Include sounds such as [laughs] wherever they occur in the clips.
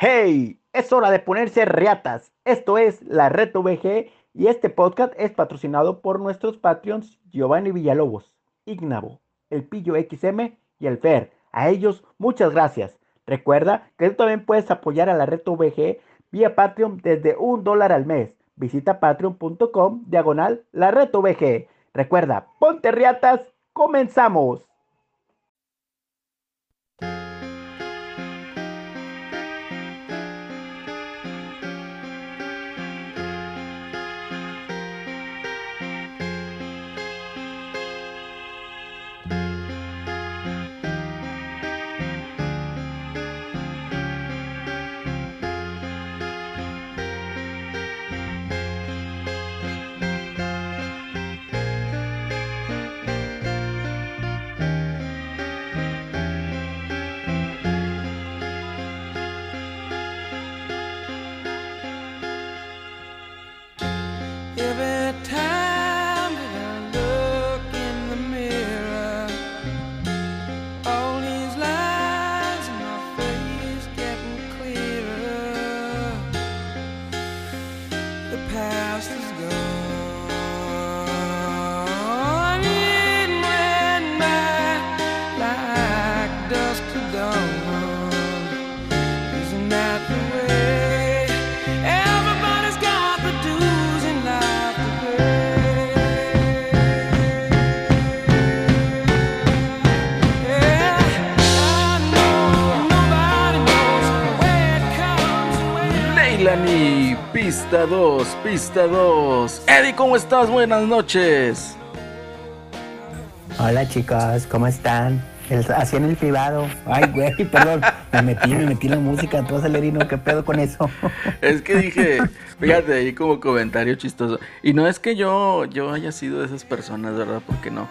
Hey, es hora de ponerse reatas. Esto es la Reto VG y este podcast es patrocinado por nuestros Patreons Giovanni Villalobos, Ignavo, El Pillo XM y El Fer. A ellos, muchas gracias. Recuerda que tú también puedes apoyar a la Reto VG vía Patreon desde un dólar al mes. Visita patreon.com diagonal la Reto VG. Recuerda, ponte riatas, comenzamos. Pista 2. Eddie, ¿cómo estás? Buenas noches. Hola chicos, ¿cómo están? El, así en el privado. Ay, güey, [laughs] perdón. Me metí, me metí en la música, todo acelerino. ¿Qué pedo con eso? [laughs] Es que dije, fíjate ahí como comentario chistoso. Y no es que yo, yo haya sido de esas personas, ¿verdad? Porque no.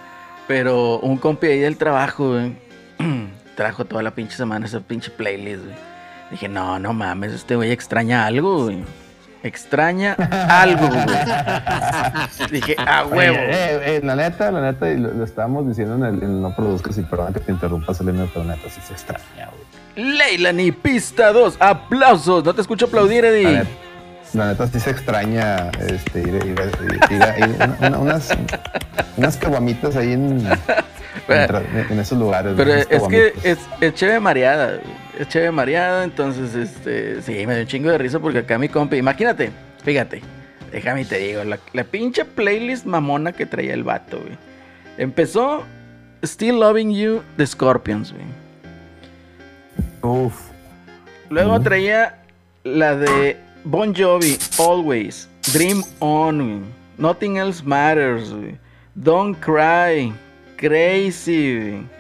Pero un compi ahí del trabajo, güey, [clears throat] trajo toda la pinche semana esa pinche playlist, güey. Dije, no, no mames, este güey extraña algo, güey. Extraña algo, güey. Dije, a huevo. Eh, eh, la neta, la neta, y lo, lo estábamos diciendo en el, en no produzcas y perdón que te interrumpa, Selena, pero neta, sí se extraña, güey. Leilani, pista 2. Aplausos. No te escucho aplaudir, La Eddie. neta, la neta sí se extraña este, ir, ir, ir- ir a- ir- una- una- unas, unas caguamitas ahí en, [laughs] en, esos lugares. Pero es que es, es chévere mareada, es chévere mareada, entonces, este, sí, me dio un chingo de risa porque acá mi compi, imagínate, fíjate, déjame y te digo, la, la pinche playlist mamona que traía el vato, güey. Empezó Still Loving You de Scorpions, güey. Uf, Luego traía la de Bon Jovi, Always, Dream On, güey. Nothing Else Matters, güey. Don't Cry, Crazy, güey.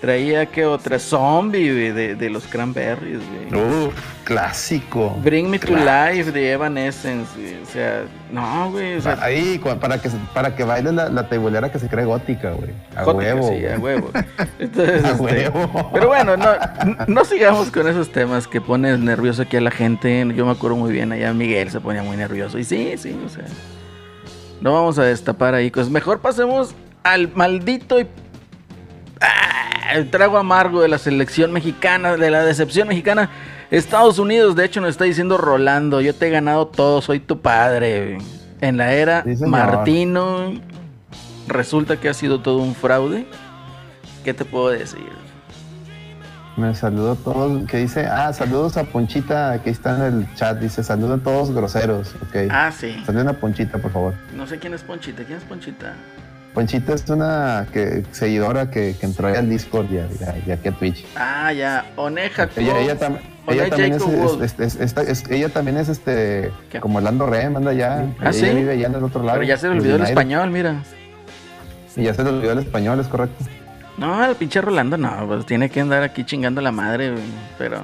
Traía que otra Zombie, güey, de, de los Cranberries, güey. uf, clásico. Bring Me to Claro. Life de Evanescence, güey. O sea, no, güey. O sea, Ahí, para que, para que baile la, la teibolera que se cree gótica, güey. A Gótica, huevo. sí, a huevo. [laughs] Entonces, A este, huevo. Pero bueno, no, no sigamos con esos temas que ponen nervioso aquí a la gente. Yo me acuerdo muy bien, allá Miguel se ponía muy nervioso. Y sí, sí, o sea. No vamos a destapar ahí cosas. Mejor pasemos al maldito y. ¡Ah! el trago amargo de la selección mexicana, de la decepción mexicana. Estados Unidos, de hecho, nos está diciendo Rolando: Yo te he ganado todo, soy tu padre. güey". En la era Sí. Martino, resulta que ha sido todo un fraude. ¿Qué te puedo decir? Me saludo a todos. que dice? Ah, saludos a Ponchita, que está en el chat. Dice, saludos a todos groseros. Ok. Ah, sí. Saluden a Ponchita, por favor. No sé quién es Ponchita. ¿Quién es Ponchita? Ponchita es una que, seguidora que, que entró al Discord y, a- aquí a Twitch. Ah, ya. Oneja. Ella, ella, tam- ella también es, es- es- esta- es- ella también es este ¿Qué? como Orlando Rem, anda allá. Ah, ella ¿sí? vive allá en el otro lado. Pero ya se le olvidó el español, mira. Y ya se le olvidó el español, es correcto. No, el pinche Rolando no, pues tiene que andar aquí chingando la madre. Pero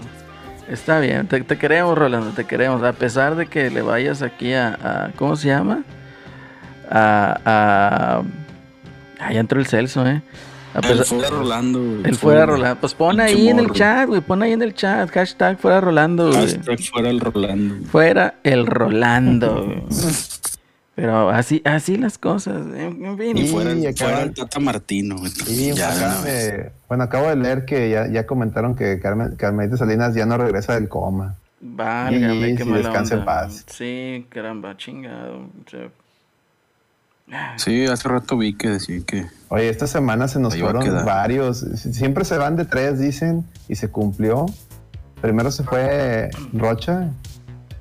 está bien, te, te queremos, Rolando, te queremos. A pesar de que le vayas aquí a. a- ¿Cómo se llama? A. a ah, ya entró el Celso, ¿eh? A El fuera Rolando. güey. el fuera Rolando. Pues pon ahí en el chat, güey. Pon ahí en el chat. Hashtag fuera Rolando, güey. Hashtag fuera el Rolando. Fuera el Rolando, güey. Pero así, así las cosas. En, en fin. Y Y fuera, el- acaban- fuera el Tata Martino, güey. Y ya, de- bueno, acabo de leer que ya, ya comentaron que Carmen, Carmelita Salinas ya no regresa del coma. Válgame, Y qué si mala descansa en onda. paz. Sí, caramba, chingado. O sea, Sí, hace rato vi que decían que. Oye, esta semana se nos fueron varios. Siempre se van de tres, dicen, y se cumplió. Primero se fue Rocha,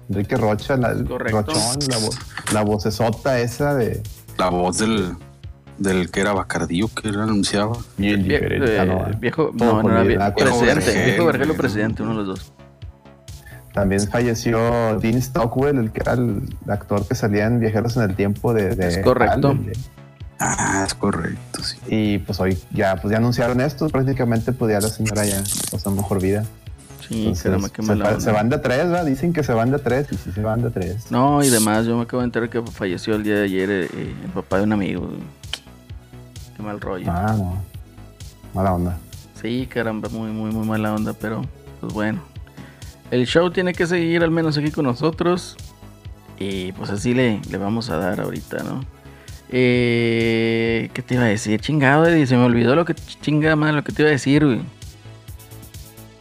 Enrique Rocha, la, el. Rochón, la, vo- la vocesota esa de. La voz del, del que era Bacardío, que era anunciaba. Bien vie- diferente. eh, Ah, no, viejo, no, no era vie- presidente, viejo Vergel o güey. presidente, uno de los dos. También falleció Dean Stockwell, el que era el actor que salía en Viajeros en el Tiempo de. de Es correcto. Ah, es correcto, sí. Y pues hoy ya, pues ya anunciaron esto, prácticamente pues ya la señora ya pasó mejor vida. Sí, Entonces, caramba, qué se, mala fa- onda. se van de tres, ¿verdad? Dicen que se van de tres y sí se van de tres. No, y demás, yo me acabo de enterar que falleció el día de ayer eh, eh, el papá de un amigo. Qué mal rollo. Ah, no. Mala onda. Sí, caramba, muy, muy, muy mala onda, pero pues bueno. El show tiene que seguir al menos aquí con nosotros. Y pues así le, le vamos a dar ahorita, ¿no? Eh, ¿Qué te iba a decir? Chingado, Eddie, se me olvidó lo que chinga más lo que te iba a decir, güey.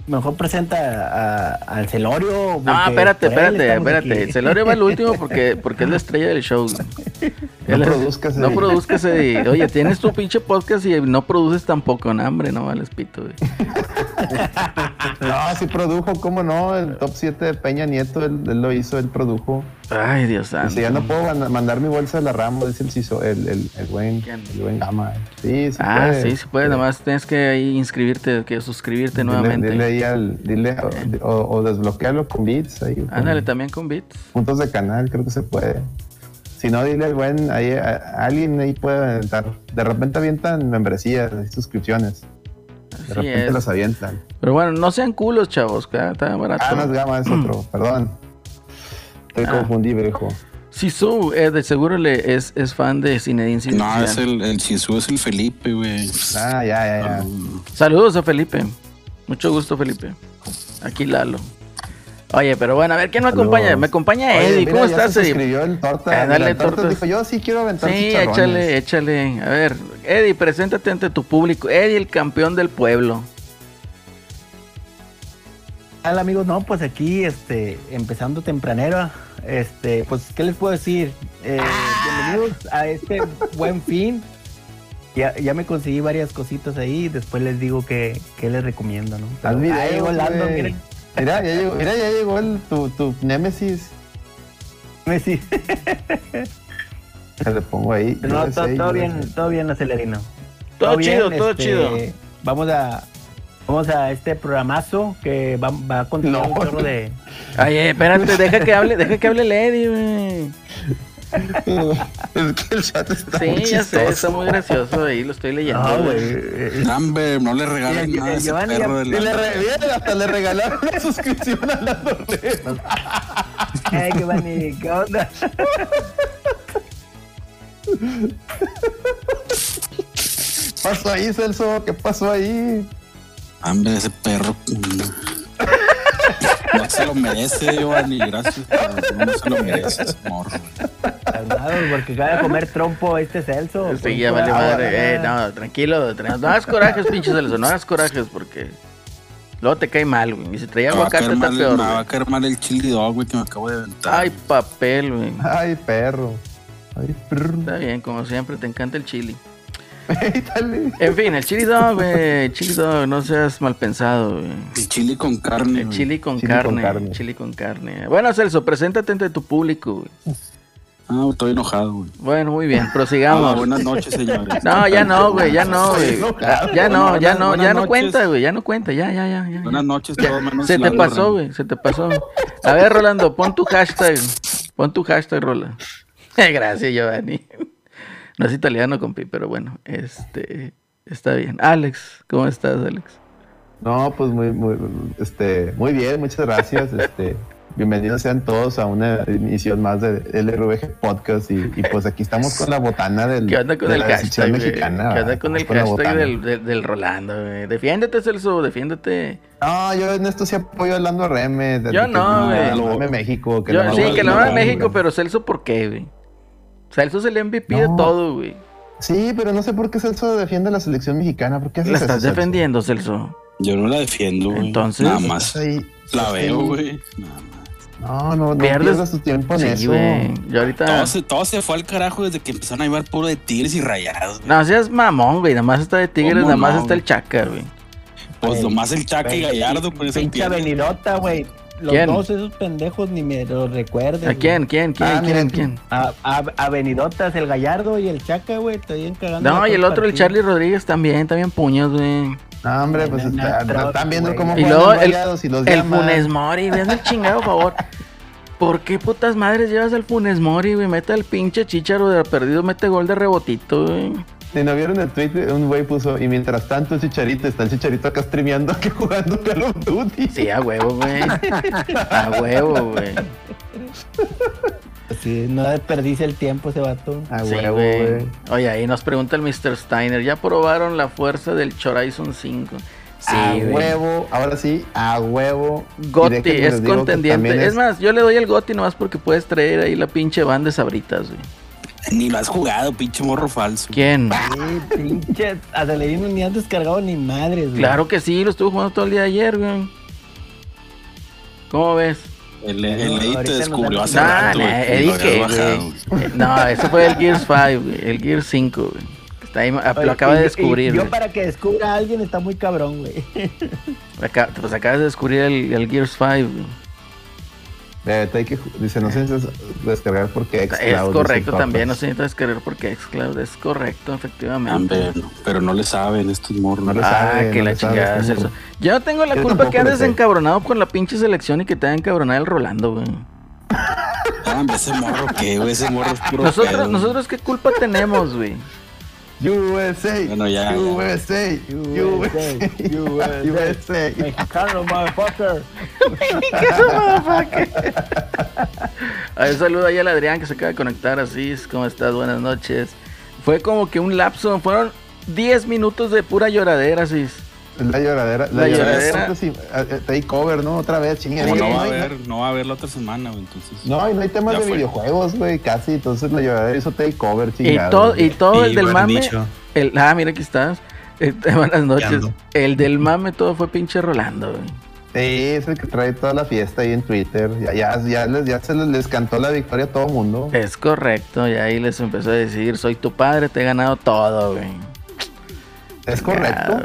Mejor presenta a- al Celorio. No, porque espérate, espérate, espérate. aquí. Celorio va al último porque, porque es la [laughs] estrella del show. güey. No Él es- produzcas, No produzcas. Oye, tienes tu pinche podcast y no produces tampoco, no, hombre, no vales pito, güey. [laughs] No, sí produjo, ¿cómo no? El top 7 de Peña Nieto, él, él lo hizo, él produjo. Ay, Dios santo. Dice, ya no puedo manda- mandar mi bolsa de la Ramos, dice el, ciso- el, el, el buen, el buen Gama. Sí, sí Ah, puede. sí, sí puedes, nada más tienes que ahí inscribirte, que suscribirte Dile, nuevamente. dile ahí al, dile, o, o, o desbloquearlo con bits ahí. Ándale también con bits. Puntos de canal, creo que se puede. Si no, dile al buen, ahí, a- a alguien ahí puede aventar. De repente avientan membresías, y suscripciones. De Así repente es. las avientan. Pero bueno, no sean culos, chavos, que está barato. Ah, no es Gama, es otro, [clears throat] perdón. Te Ah. confundí, viejo. Sisu, eh, de seguro le es, es fan de Zinedine Zidane. No, es el, el Sisu es el Felipe, güey. Ah, ya, ya, ya. Saludos a Felipe. Mucho gusto, Felipe. Aquí Lalo. Oye, pero bueno, a ver, ¿quién me Saludos. acompaña? Me acompaña Oye, Eddie. mira, ¿Cómo estás, se Eddie? suscribió el torta. Ah, dale, el torta tortas. dijo, yo sí quiero aventar Sí, échale, échale. A ver, Eddie, preséntate ante tu público. Eddie, el campeón del pueblo. Hola amigos, no, pues aquí, este, empezando tempranero, este, pues, ¿qué les puedo decir? Eh, bienvenidos a este buen fin. Ya, ya me conseguí varias cositas ahí, después les digo que, que les recomiendo, ¿no? Videos, volando, miren. Mira, ya llegó, mira, ya llegó el, tu, tu Némesis. Te le pongo ahí. No, USA, todo, todo USA. bien, todo bien, acelerino. Todo bien, chido, todo este, chido. Vamos a, vamos a este programazo que va, va a continuar No. un de... Ay, eh, espérate, deja que hable, deja que hable güey. Es que el chat está Sí, muy ya sé, está muy gracioso ahí, lo estoy leyendo. No, güey. eh, Hombre, no le regalen Mira, nada a ese Giovanni ya- perro de Y le re- hasta le regalaron la suscripción a la Dorrego. Ay, qué bonito, ¿qué onda? ¿Qué pasó ahí, Celso? ¿Qué pasó ahí? Hombre, ese perro. [laughs] No se lo merece, Giovanni, gracias. pero No se lo merece ese morro. Porque acaba de comer trompo este Celso. Sí, ya vale madre. Eh, no, tranquilo, tra- no hagas corajes, pinches Celso, no hagas corajes porque luego te cae mal, güey. Y si traía aguacate está mal, peor, me va a caer mal el chili dog, güey, que me acabo de aventar. Ay, papel, güey. Ay, perro. Ay, perro. Está bien, como siempre, te encanta el chili. En fin, el chili dog, güey. Chili dog, no seas mal pensado, güey. El chili con carne. El güey. chili con Chili con carne. Chili con carne. Bueno, Celso, preséntate ante tu público, güey. Ah, estoy enojado, güey. Bueno, muy bien, Ah, prosigamos. buenas noches, señores. No, ya no, güey, ya no, güey. Ya no, ya no, ya no cuenta, güey, ya no cuenta, ya, ya, ya. ya. Buenas noches, todo menos Se te pasó, güey, se te pasó. A ver, Rolando, pon tu hashtag. Pon tu hashtag, Rola. [laughs] Gracias, Giovanni. No es italiano, compi, pero bueno, este, está bien. Alex, ¿cómo estás, Alex? No, pues muy, muy, este, muy bien, muchas gracias. [laughs] Este, bienvenidos sean todos a una emisión más de LRVG Podcast y, y pues aquí estamos con la botana del, ¿Qué onda con de el la hashtag, mexicana. ¿Qué onda con el la hashtag del, del, del Rolando, güey? Defiéndete, Celso, defiéndete. No, yo en esto sí apoyo a Orlando Reme. de- Yo que no, güey. México. Yo, no sí, que lo haga México, pero Celso, ¿por qué, güey? Celso es el MVP de todo, güey. Sí, pero no sé por qué Celso defiende a la selección mexicana. ¿Por qué haces La eso, estás defendiendo, Celso. Yo no la defiendo, güey. Entonces- Nada más. ahí- La veo, ahí. güey. Nada más. No, no, no tu tiempo en Sí, eso. güey. Yo ahorita. Todo se, todo se fue al carajo desde que empezaron a llevar puro de tigres y rayados. güey. No seas mamón, güey. Nada más está de Tigres, ¿Cómo nada más no, está el? Chaca, güey. Pues nomás el Chaca y Gallardo con ese Pinche avenidota, güey. Los ¿Quién? dos esos pendejos ni me lo recuerden. ¿A quién? ¿Quién? ¿Quién? Ah, ¿Quién? miren, ¿Quién? A, a, Avenidotas, el Gallardo y el Chaca, güey. Bien cagando. No, y el otro, el. Charlie Rodríguez también, también puños, güey. No, hombre, pues No, no, está- no, están viendo güey. cómo Y juegan luego los el, y los el llaman. Funes Mori, vean el chingado favor. ¿Por qué putas madres llevas al Funes Mori, güey? Mete al pinche chicharo de perdido, mete gol de rebotito, güey. Si no vieron el tweet, un güey puso, y mientras tanto el chicharito, está el chicharito acá streameando, [laughs] que jugando Call of Duty. Sí, a huevo, güey. A huevo, güey. Sí, no desperdicia el tiempo ese vato. A Sí, huevo, güey. Oye, ahí nos pregunta el Mr. Steiner. ¿Ya probaron la fuerza del Horizon 5? Sí, a güey. huevo, ahora sí, a huevo. Gotti es contendiente. Es... más, yo le doy el Gotti nomás porque puedes traer ahí la pinche banda de sabritas, güey. Ni lo has jugado, pinche morro falso. ¿Quién? Sí, pinche. Acelerino ni han descargado ni madres, güey. Claro que sí, lo estuve jugando todo el día de ayer, güey. ¿Cómo ves? El, el No, ahorita te descubrió hace rato, que. Eh, No, ese fue el Gears 5, güey. El Gears 5, güey. Está ahí, ah, Oye, lo acaba y- de y descubrir, Yo güey. para que descubra a alguien está muy cabrón, güey. Pues acabas de descubrir el, el Gears 5, güey. Eh, te hay que, dice, no si es descargar porque Es correcto también, no se necesita descargar porque Xcloud es correcto, efectivamente. No, pero no le saben estos morros. No le Ah, sabe, que no la chingada es es eso. Yo no tengo la Yo culpa que andes encabronado con la pinche selección y que te hagan encabronar el Rolando, güey. Ah, ese morro que, güey, ese morro es puro Nosotros, pedo. nosotros qué culpa tenemos, güey. USA, Bueno, ya, ya. USA, USA, USA. USA. Mexicano, motherfucker. A ver, saludo ahí al Adrián que se acaba de conectar así. ¿Cómo estás? Buenas noches. Fue como que un lapso, fueron 10 minutos de pura lloradera, así. La lloradera, la, La lloradera. lloradera. sí, eh, Takeover, ¿no? Otra vez, sí, no va a haber, no va a haber la otra semana, güey, entonces. No, y no hay temas de fue. videojuegos, güey, casi. Entonces la lloradera hizo takeover, Y chingado. todo, y todo el Y del mame. El, ah, mira, aquí estás. Eh, [laughs] buenas noches. El del mame todo fue pinche Rolando, güey. Sí, es el que trae toda la fiesta ahí en Twitter. Ya, ya, ya, les, ya se les, les cantó la victoria a todo mundo. Es correcto, y ahí les empezó a decir, soy tu padre, te he ganado todo, güey. Es correcto.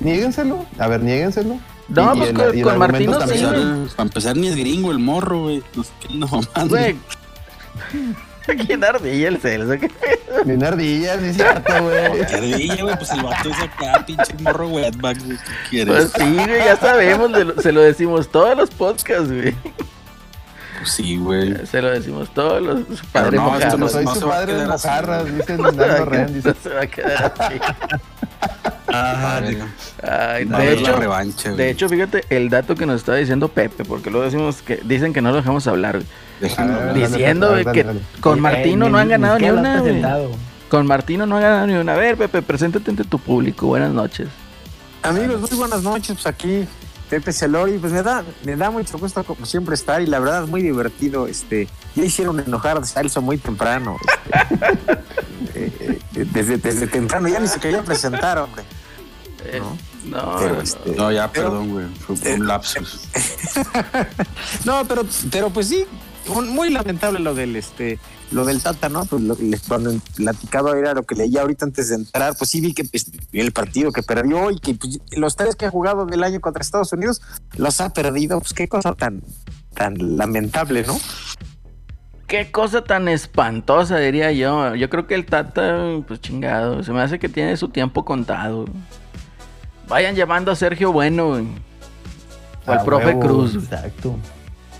Niéguenselo. A ver, niéguenselo. No, Y- y pues el- con, y el con Martino Para sí, empezar, para empezar, ni es gringo el morro, güey. No sé qué, no mamando. Güey. [laughs] ¿Quién ardilla el Celso? ¿Qué? Bien ardillas, sí es cierto, güey. [laughs] Qué ardilla, güey, pues el vato es acá, pinche morro wetback, güey. ¿Qué quieres? Pues sí, güey, ya sabemos, de lo- se lo decimos todos los podcasts, güey. Pues sí, güey. Se lo decimos todos los padres no, esto mojados. no Soy no su padre de mojarras, güey. dice Leonardo Ren. Dice, se va a quedar así. Ah, Ay, de hecho, revancha, de hecho, fíjate el dato que nos estaba diciendo Pepe, porque luego decimos que dicen que no lo dejamos hablar, güey. Déjenlo A ver, hablar. dale, Diciendo dale, güey, dale, que dale. con Martino no han ganado ni una. Con Martino no han ganado ni una. A ver, Pepe, preséntate ante tu público. Buenas noches. Amigos, muy buenas noches. Pues aquí Pepe Celori, pues me da, me da mucho gusto como siempre estar y la verdad es muy divertido. Este, ya hicieron enojar a Celso muy temprano. este, [laughs] eh, eh, desde, desde temprano ya ni se quería presentar, hombre. Eh, ¿No? no, Pero, no, este, No, ya, pero- perdón, güey. Fue un lapsus. [laughs] No, pero, pero pues sí, un- muy lamentable lo del este, lo del Tata, ¿no? Pues lo, les- cuando platicaba era lo que leía ahorita antes de entrar, pues sí vi que pues, el partido que perdió y que pues, los tres que ha jugado del año contra Estados Unidos los ha perdido, pues qué cosa tan, tan lamentable, ¿no? Qué cosa tan espantosa, diría yo. Yo creo que el Tata, pues chingado, se me hace que tiene su tiempo contado. Vayan llamando a Sergio Bueno, güey. O al Ah, profe huevo. Cruz. güey. Exacto.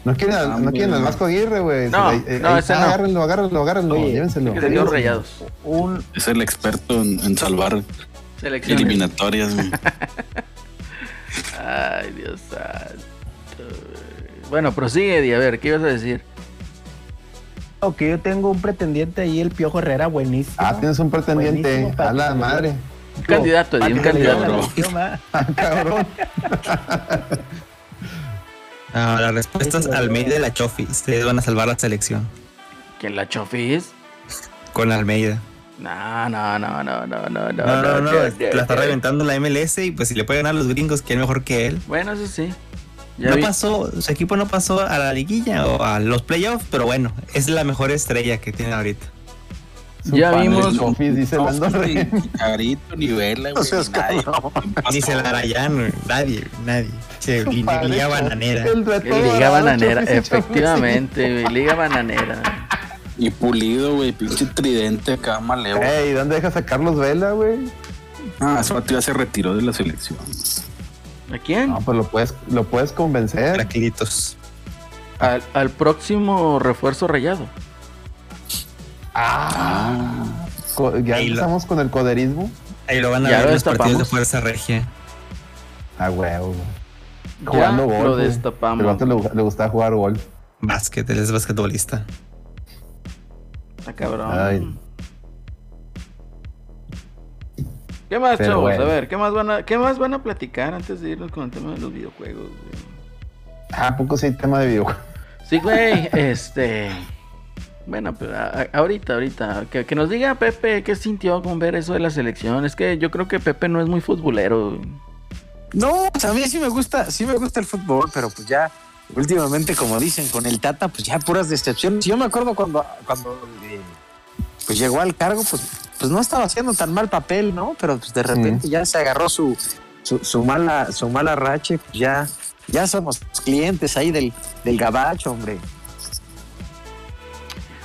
No quieren, al- no quieren al Vasco Aguirre, güey. No, no, ese no. Agárrenlo, agárrenlo, agárrenlo. Oye, llévenselo. Que se dio rayados. Un, Es el experto en, en salvar Selecciones. eliminatorias, güey. [laughs] Ay, Dios santo. Bueno, prosigue, Eddie. A ver, ¿qué ibas a decir? ok, yo tengo un pretendiente ahí, el Piojo Herrera, buenísimo. Ah, tienes un pretendiente. A la madre. Un candidato, Eddie, un candidato. [laughs] Ah, cabrón. [laughs] Ah, la respuesta es Almeida y la Chofi. Ustedes van a salvar la selección. ¿Quién la chofis? con Almeida. No, no, no, no, no, no, no. No, no, no, no, la está reventando la MLS y pues si le puede ganar a los gringos, que es mejor que él. Bueno, eso sí. Ya No vi- pasó, su equipo no pasó a la liguilla o a los playoffs, pero bueno, es la mejor estrella que tiene ahorita. Su Ya vimos- Confis, dice No, Lando ni Rey. Carito, ni Vela, No güey. seas nadie. Dice la Arayano, nadie, nadie. Padre, liga bananera. Liga bananera, efectivamente, güey, Liga bananera. Y pulido, güey. Pinche tridente acá, maleo. Ey, ¿dónde dejas a Carlos Vela, güey? Ah, vato ya se retiró de la selección. ¿A quién? No, pues lo puedes, lo puedes convencer. Tranquilitos. Al, al próximo refuerzo rayado. Ah, ya Ahí lo- empezamos con el coderismo. Ahí lo van a Ya ver lo los partidos de. Fuerza Regia. Ah, huevo. Jugando gol. lo destapamos. El le, le gustaba jugar gol. Básquet, él es basquetbolista. Está cabrón. Ay. ¿Qué más, Pero chavos? bueno. A ver, ¿qué más, van a, ¿qué más van a platicar antes de irnos con el tema de los videojuegos? güey? Ah, ¿a poco sí hay tema de videojuegos? Sí, güey, [laughs] este... Bueno, a- a- ahorita, ahorita, que, que nos diga Pepe qué sintió con ver eso de la selección. Es que yo creo que Pepe no es muy futbolero. No, pues a mí sí me gusta, sí me gusta el fútbol, pero pues ya últimamente, como dicen, con el Tata, pues ya puras decepciones. Yo me acuerdo cuando, cuando eh, pues llegó al cargo, pues, pues no estaba haciendo tan mal papel, ¿no? Pero pues de repente ya se agarró su, su, su mala, su mala racha, y, pues ya, ya somos clientes ahí del, del gabacho, hombre.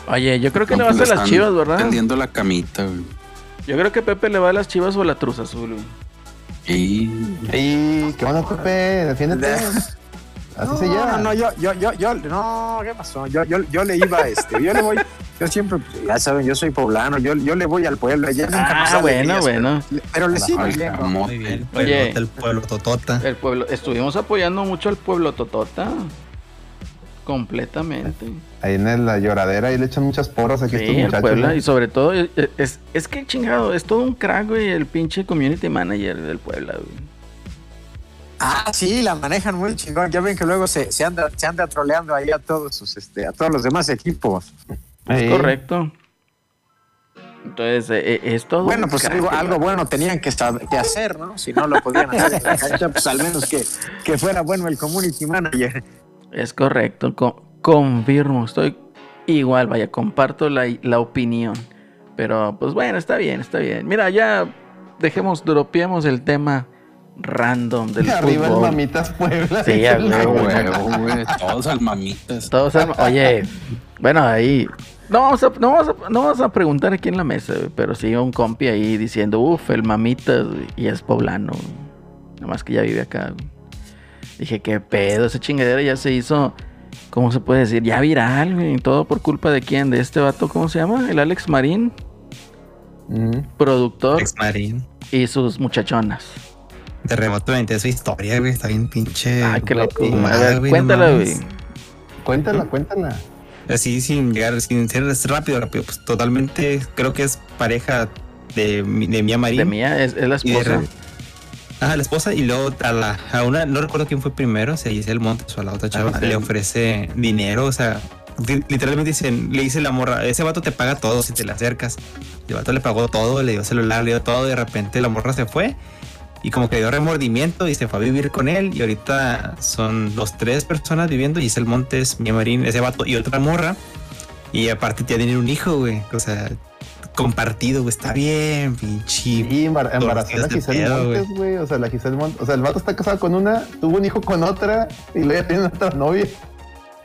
Oye, yo creo que le No, vas a pues, las chivas, ¿verdad? Tendiendo la camita, güey. Yo creo que Pepe le va a las chivas o a la Cruz Azul. güey. Y Ey, ¿qué onda, Pepe? Defiéndete. [laughs] Así no, se llama. No, no, yo, yo, yo, yo, no, ¿qué pasó? Yo, yo, yo le iba, [laughs] este, yo le voy, yo siempre, ya saben, yo soy poblano, yo, yo le voy al pueblo, ya nunca Ah, bueno, bueno. Pero, pero le sigo. Muy bien. Oye. El pueblo Totota. El pueblo, estuvimos apoyando mucho al pueblo Totota. Completamente. Ahí en la lloradera, ahí le echan muchas porras aquí a estos Sí, el muchachos. Puebla. ¿no? Y sobre todo, eh, eh, es, es que chingado, es todo un crack, güey, el pinche community manager del Puebla, güey. Ah, sí, la manejan muy chingón. Ya ven que luego se, se anda, se anda troleando ahí a todos sus, este, a todos los demás equipos. Es correcto. Entonces, eh, es todo. Bueno, pues algo, bueno tenían que, que hacer, ¿no? Si no lo podían hacer en la cancha, pues al menos que, que fuera bueno el community manager. Es correcto, co- confirmo, estoy igual, vaya, comparto la, la opinión. Pero, pues bueno, está bien, está bien. Mira, ya dejemos, dropeemos el tema random del Arriba el fútbol. Mamitas Puebla. Sí, a el huevo, [laughs] güey. Todos al mamitas. Todos al- oye, bueno, ahí. No vamos, a, no, vamos a, no vamos a preguntar aquí en la mesa, pero sí un compi ahí diciendo, uff, el mamitas, y es poblano. Nada más que ya vive acá. güey. Dije, qué pedo, esa chingadera ya se hizo, ¿cómo se puede decir? Ya viral, güey. Todo por culpa de quién, de este vato, ¿cómo se llama? El Alex Marín, Ujú. productor Ex Marín. y sus muchachonas. De rebote me enteré su historia, güey. Está bien pinche. Ay, qué loco. güey, güey. Cuéntala, güey. Cuéntala, cuéntala. Así sin llegar, sin ser rápido, rápido. Pues totalmente creo que es pareja de, mi- de Mía Marín. De mía, es, es la esposa. Ah, la esposa y luego a la a una, no recuerdo quién fue primero, si Giselle Montes o a la otra chava, Ah, le ofrece dinero, o sea, li- literalmente dicen, le dice la morra, ese vato te paga todo si te le acercas. El vato le pagó todo, le dio celular, le dio todo, y de repente la morra se fue y como que dio remordimiento y se fue a vivir con él y ahorita son los tres personas viviendo, Giselle Montes, Mía Marín, ese vato y otra morra. Y aparte ya tienen un hijo, güey, o sea, compartido, güey, está bien, pinche. Y embar- embarazó a de Giselle. Montes, güey. O sea, la Giselle Montes. O sea, el vato está casado con una, tuvo un hijo con otra y luego ya tiene otra novia.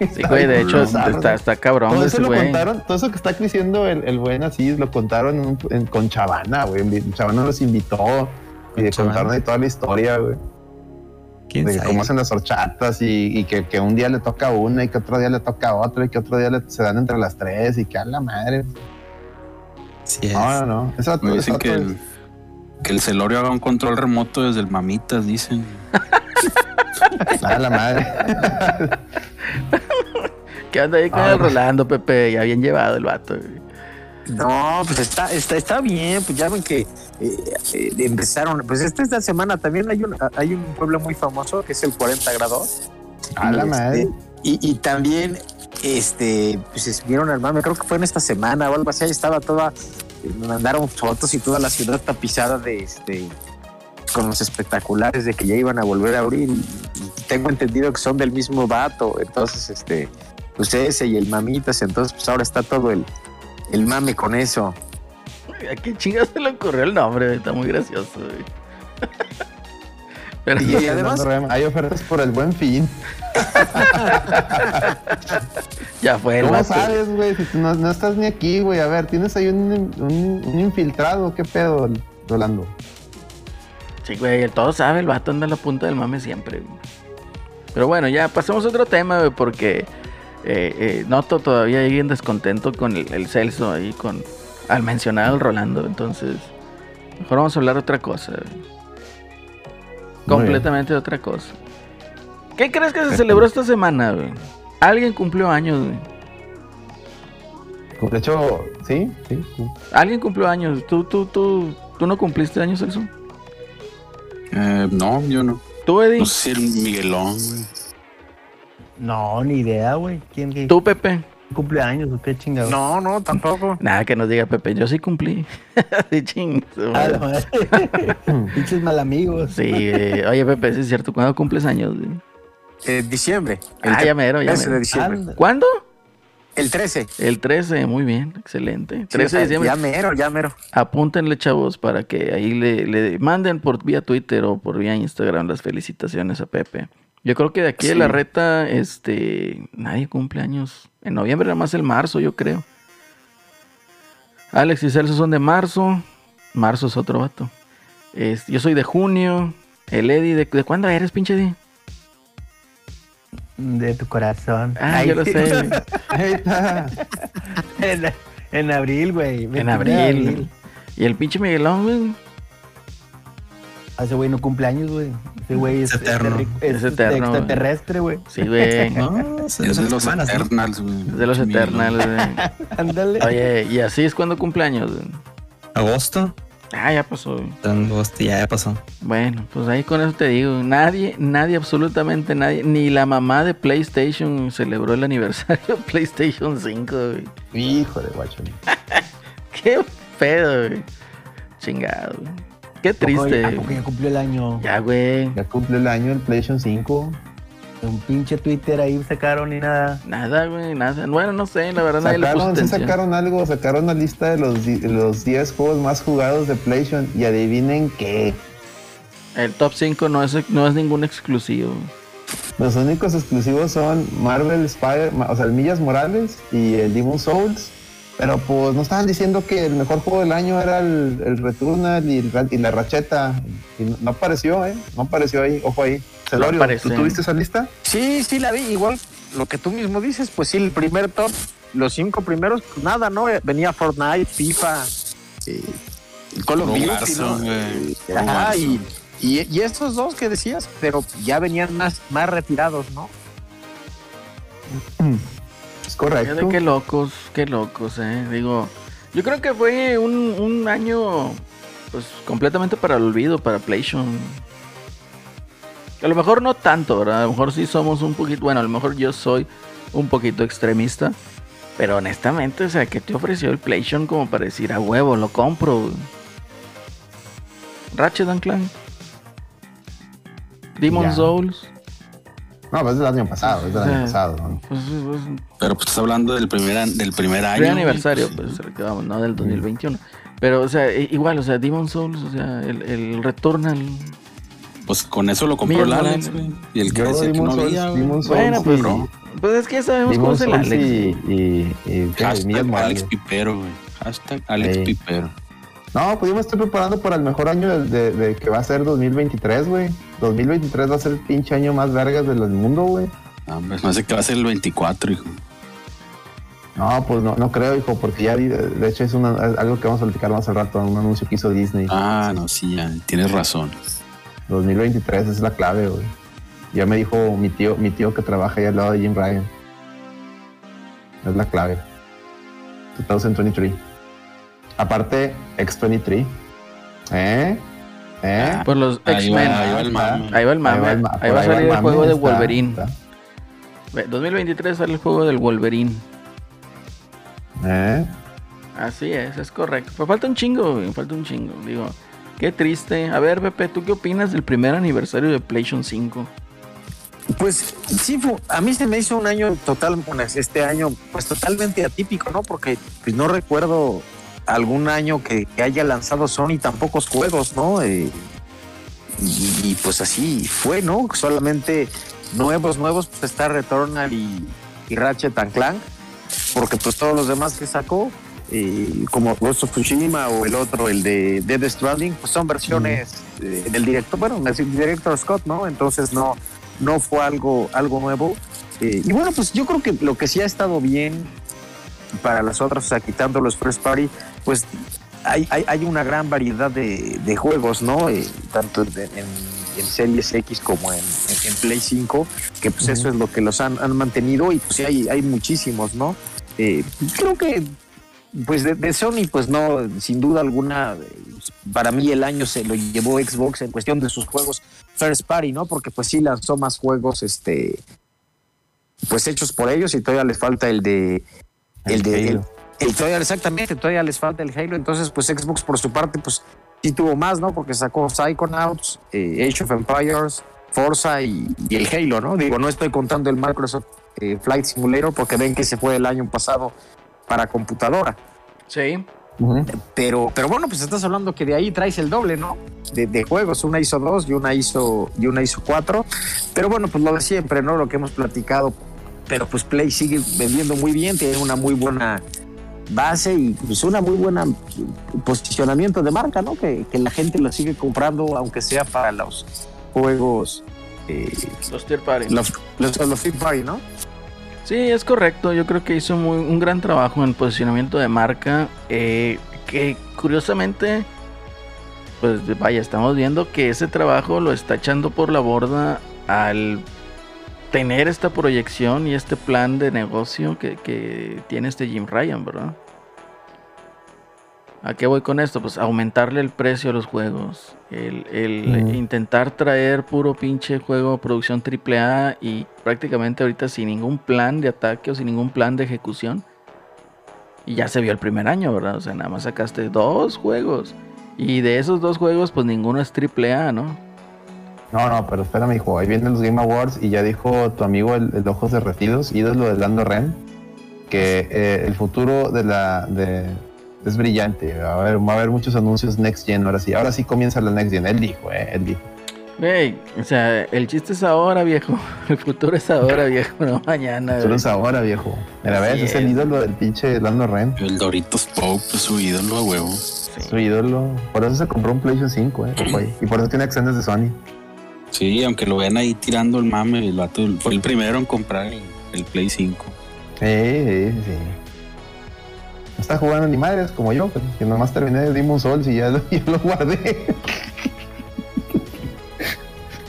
Sí, [laughs] güey, de hecho, Bizarro. está, está cabrón Todo ese eso lo güey. contaron, todo eso que está creciendo el, el buen así, lo contaron en con Chavana, güey. Chavana los invitó y le Chavana. contaron ahí toda la historia, güey. ¿Quién De sabe? cómo hacen las horchatas y, y que, que un día le toca a una y que otro día le toca a otra y que otro día le- se dan entre las tres y que a la madre. Es. No, no, no. Me dicen que es- el, que el celorio haga un control remoto desde el mamitas, dicen. [laughs] A la madre. ¿Qué anda ahí con Ah, el. Rolando, Pepe? Ya bien llevado el vato. güey. No, pues está, está, está bien, pues ya ven que eh, eh, empezaron, pues esta, esta semana también hay un, hay un pueblo muy famoso que es el 40 grados. A la Este, madre. Y, y también este, pues al mame, creo que fue en esta semana o algo así, estaba toda, me mandaron fotos y toda la ciudad tapizada de este con los espectaculares de que ya iban a volver a abrir tengo entendido que son del mismo vato, entonces este, pues ese y el mamitas, entonces pues ahora está todo el, el mame con eso. ¿A qué chingas se le ocurrió el nombre? Está muy gracioso, güey. [laughs] Pero, Y además, hay ofertas por el buen fin. [laughs] ya fue el ¿Cómo sabes, güey? Si tú no, no estás ni aquí, güey. A ver, tienes ahí un, un- un infiltrado. ¿Qué pedo, Rolando? Sí, güey, el todo sabe, el vato anda en la punta del mame siempre. Pero bueno, ya pasemos a otro tema, güey, porque eh, eh, noto todavía ahí en descontento con el, el Celso ahí, con al mencionar al Rolando. Entonces, mejor vamos a hablar de otra cosa. güey. Completamente otra cosa. ¿Qué crees que se celebró esta semana, güey? Alguien cumplió años, güey. De hecho, sí, sí. sí. Alguien cumplió años. ¿Tú, tú, tú, tú no cumpliste años, Celso? Eh, no, yo no. ¿Tú, Eddie? No sé si el Miguelón, güey. No, ni idea, güey. ¿Quién qué ¿Tú, Pepe? Cumpleaños o qué chingado? no, no, tampoco. Nada, que nos diga Pepe. Yo sí cumplí. [laughs] sí, ching. Ah. [laughs] Pinches mal amigos. Sí, eh, oye Pepe, sí es cierto, ¿cuándo cumples años? Eh, diciembre. El Ah, ya mero, ya 13 de mero. diciembre. ¿Cuándo? El 13. El 13, muy bien, excelente. Sí, 13 o sea, de diciembre. Ya mero, ya mero. Apúntenle, chavos, para que ahí le, le manden por vía Twitter o por vía Instagram las felicitaciones a Pepe. Yo creo que de aquí de la reta, este, nadie cumple años. En noviembre, nada más el marzo, yo creo. Alex y Celso son de marzo. Marzo es otro vato. Este, yo soy de junio. El Eddie, ¿de, de cuándo eres, pinche Eddie? De tu corazón. Ah, Ay, yo lo sé. [laughs] Ahí está. en, en abril, güey. 29 En de abril. Y el pinche Miguelón, güey. Ese güey no cumple años, güey. Ese güey es, Es eterno. es, Es eterno, güey. extraterrestre, güey. Sí, güey. [laughs] No, Es de los. Eternals, güey. Es de los. Eternals, güey. [laughs] Ándale. Oye, y así es cuando cumpleaños. güey. Agosto. Ah, ya pasó. güey. Agosto, ya, ya pasó. Bueno, pues ahí con eso te digo. Nadie, nadie, absolutamente nadie, ni la mamá de PlayStation celebró el aniversario de PlayStation 5, güey. Hijo de guacho. [laughs] Qué pedo, güey. Chingado, güey. Qué ¿A poco- triste. ¿A poco ya cumplió el año? Ya, güey. Ya cumple el año el PlayStation 5. Un pinche Twitter ahí sacaron y nada. Nada, güey, nada. Bueno, no sé, la verdad nadie le puso Sacaron, sí sacaron algo, sacaron una lista de los, los 10 juegos más jugados de PlayStation y adivinen qué. El top 5 no es, no es ningún exclusivo. Los únicos exclusivos son Marvel Spider, o sea, el Millas Morales y el Demon Souls. Pero pues no estaban diciendo que el mejor juego del año era el, el Returnal y, el y la Racheta. Y no- no apareció, ¿eh? No apareció ahí, ojo ahí. Celorio, aparece. ¿tú tuviste esa lista? Sí, sí, la vi. Igual lo que tú mismo dices, pues sí, el primer top, los cinco primeros, pues nada, ¿no? Eh, Venía Fortnite, FIFA, eh, Call of Duty, Ajá, y, y, y estos dos que decías, pero ya venían más, más retirados, ¿no? Correcto. Qué locos, qué locos, eh. Digo, yo creo que fue un, un año, pues, completamente para el olvido, para PlayStation. A lo mejor no tanto, ¿verdad? A lo mejor sí somos un poquito, bueno, a lo mejor yo soy un poquito extremista. Pero honestamente, o sea, ¿qué te ofreció el PlayStation como para decir, a huevo, lo compro? güey"? Ratchet and Clank. Demon. Souls. No, pues es del año pasado, es del año Sí. pasado. ¿no? Pues, pues, Pero pues estás hablando del primer, an- del primer año. Primer aniversario, pues, pues, vamos, ¿no? Del 2021. Pero, o sea, igual, o sea, Demon Souls, o sea, el, el Returnal. Pues con eso lo compró el Millas Alex, Morales. güey. Y el que decía que Demon no Souls, había, güey. Demon Souls Bueno, pues, y- pues es que ya sabemos cómo el Souls Alex. y, y, y. Hashtag Alex. Pipero, güey. Hashtag Alex Sí. Pipero. No, pues yo me estoy preparando para el mejor año de, de- de que va a ser 2023, güey. 2023 va a ser el pinche año más vergas del mundo, güey. No, no sé qué va a ser el 24, hijo. No, pues no, no creo, hijo, porque ya, vi- de hecho, es una- algo que vamos a platicar más al rato, un anuncio que hizo Disney. Ah, no, sí, ya, tienes razón. 2023 es la clave, güey. Ya me dijo mi tío, mi tío que trabaja ahí al lado de Jim Ryan. Es la clave. 2023. Aparte, X23. ¿Eh? ¿Eh? Ah, Por los X-Men. ahí va el mame. Ahí va el mame. Ahí va a salir el juego de Wolverine. está. Ve, 2023 sale el juego del Wolverine. ¿Eh? Así es, es correcto. Pero falta un chingo, güey, falta un chingo. Digo, qué triste. A ver, Pepe, ¿tú qué opinas del primer aniversario de PlayStation 5? Pues sí, a mí se me hizo un año total, bueno, este año, pues totalmente atípico, ¿no? Porque pues, no recuerdo algún año que, que haya lanzado Sony tan pocos juegos, ¿no? Eh, y, y, pues así fue, ¿no? Solamente nuevos, nuevos, pues está Returnal y, y Ratchet and Clank, porque pues todos los demás que sacó, eh, como Ghost of Tsushima o el otro, el de Dead Stranding, pues son versiones eh, del director, bueno, del director Scott, ¿no? Entonces no, no fue algo, algo nuevo. Eh, y bueno, pues yo creo que lo que sí ha estado bien para las otras, o sea, quitando los first party, pues hay, hay, hay una gran variedad de, de juegos, ¿no? Eh, tanto en, en- en Series X como en, en- Play 5, que pues eso es lo que los han, han mantenido y pues hay, hay muchísimos, ¿no? Eh, creo que pues de, de Sony, pues no, sin duda alguna, eh, para mí el año se lo llevó Xbox en cuestión de sus juegos first party, ¿no? Porque pues sí lanzó más juegos, este, pues hechos por ellos y todavía les falta el de, el, El de, Halo. El- todavía exactamente, todavía les falta el Halo, entonces pues Xbox por su parte, pues sí tuvo más, ¿no? Porque sacó Psychonauts, eh, Age of Empires, Forza y, y el Halo, ¿no? Digo, no estoy contando el Microsoft eh, Flight Simulator porque ven que se fue el año pasado para computadora. Sí. Pero, pero bueno, pues estás hablando que de ahí traes el doble, ¿no? De, de juegos, una ISO 2 y una ISO, y una ISO 4. Pero bueno, pues lo de siempre, ¿no? Lo que hemos platicado. Pero pues Play sigue vendiendo muy bien, tiene una muy buena base y pues una muy buena posicionamiento de marca, ¿no? Que, que la gente lo sigue comprando, aunque sea para los juegos, eh, Los tier party. los, los, los party, ¿no? Sí, es correcto. Yo creo que hizo muy, un gran trabajo en posicionamiento de marca. eh, que curiosamente, pues vaya, estamos viendo que ese trabajo lo está echando por la borda al tener esta proyección y este plan de negocio que, que tiene este Jim Ryan, ¿verdad? ¿A qué voy con esto? Pues aumentarle el precio a los juegos. El, el Ujú. intentar traer puro pinche juego producción AAA y prácticamente ahorita sin ningún plan de ataque o sin ningún plan de ejecución. Y ya se vio el primer año, ¿verdad? O sea, nada más sacaste dos juegos. Y de esos dos juegos, pues ninguno es AAA, ¿no? No, no, pero espérame, hijo. Ahí vienen los Game Awards y ya dijo tu amigo el, el Ojos Derretidos, ídolo de Lando Ren, que eh, el futuro de la de, es brillante. Va a, haber, va a haber muchos anuncios Next Gen ahora sí. Ahora sí comienza la Next Gen. Él dijo, eh, él dijo. Güey, o sea, el chiste es ahora, viejo. [laughs] El futuro es ahora, viejo, no mañana. Solo güey. es ahora, viejo. Mira, ves, es el ídolo del pinche Lando Ren. El Doritos Pope es su ídolo a huevo. Sí. Su ídolo. Por eso se compró un PlayStation 5, eh, güey. Y por eso tiene acciones de Sony. Sí, aunque lo vean ahí tirando el mame, el vato fue el primero en comprar el, el Play 5. Sí, sí, sí. No está jugando ni madres como yo, pues, que nomás terminé de Demon Souls y ya lo, [laughs] ya lo guardé.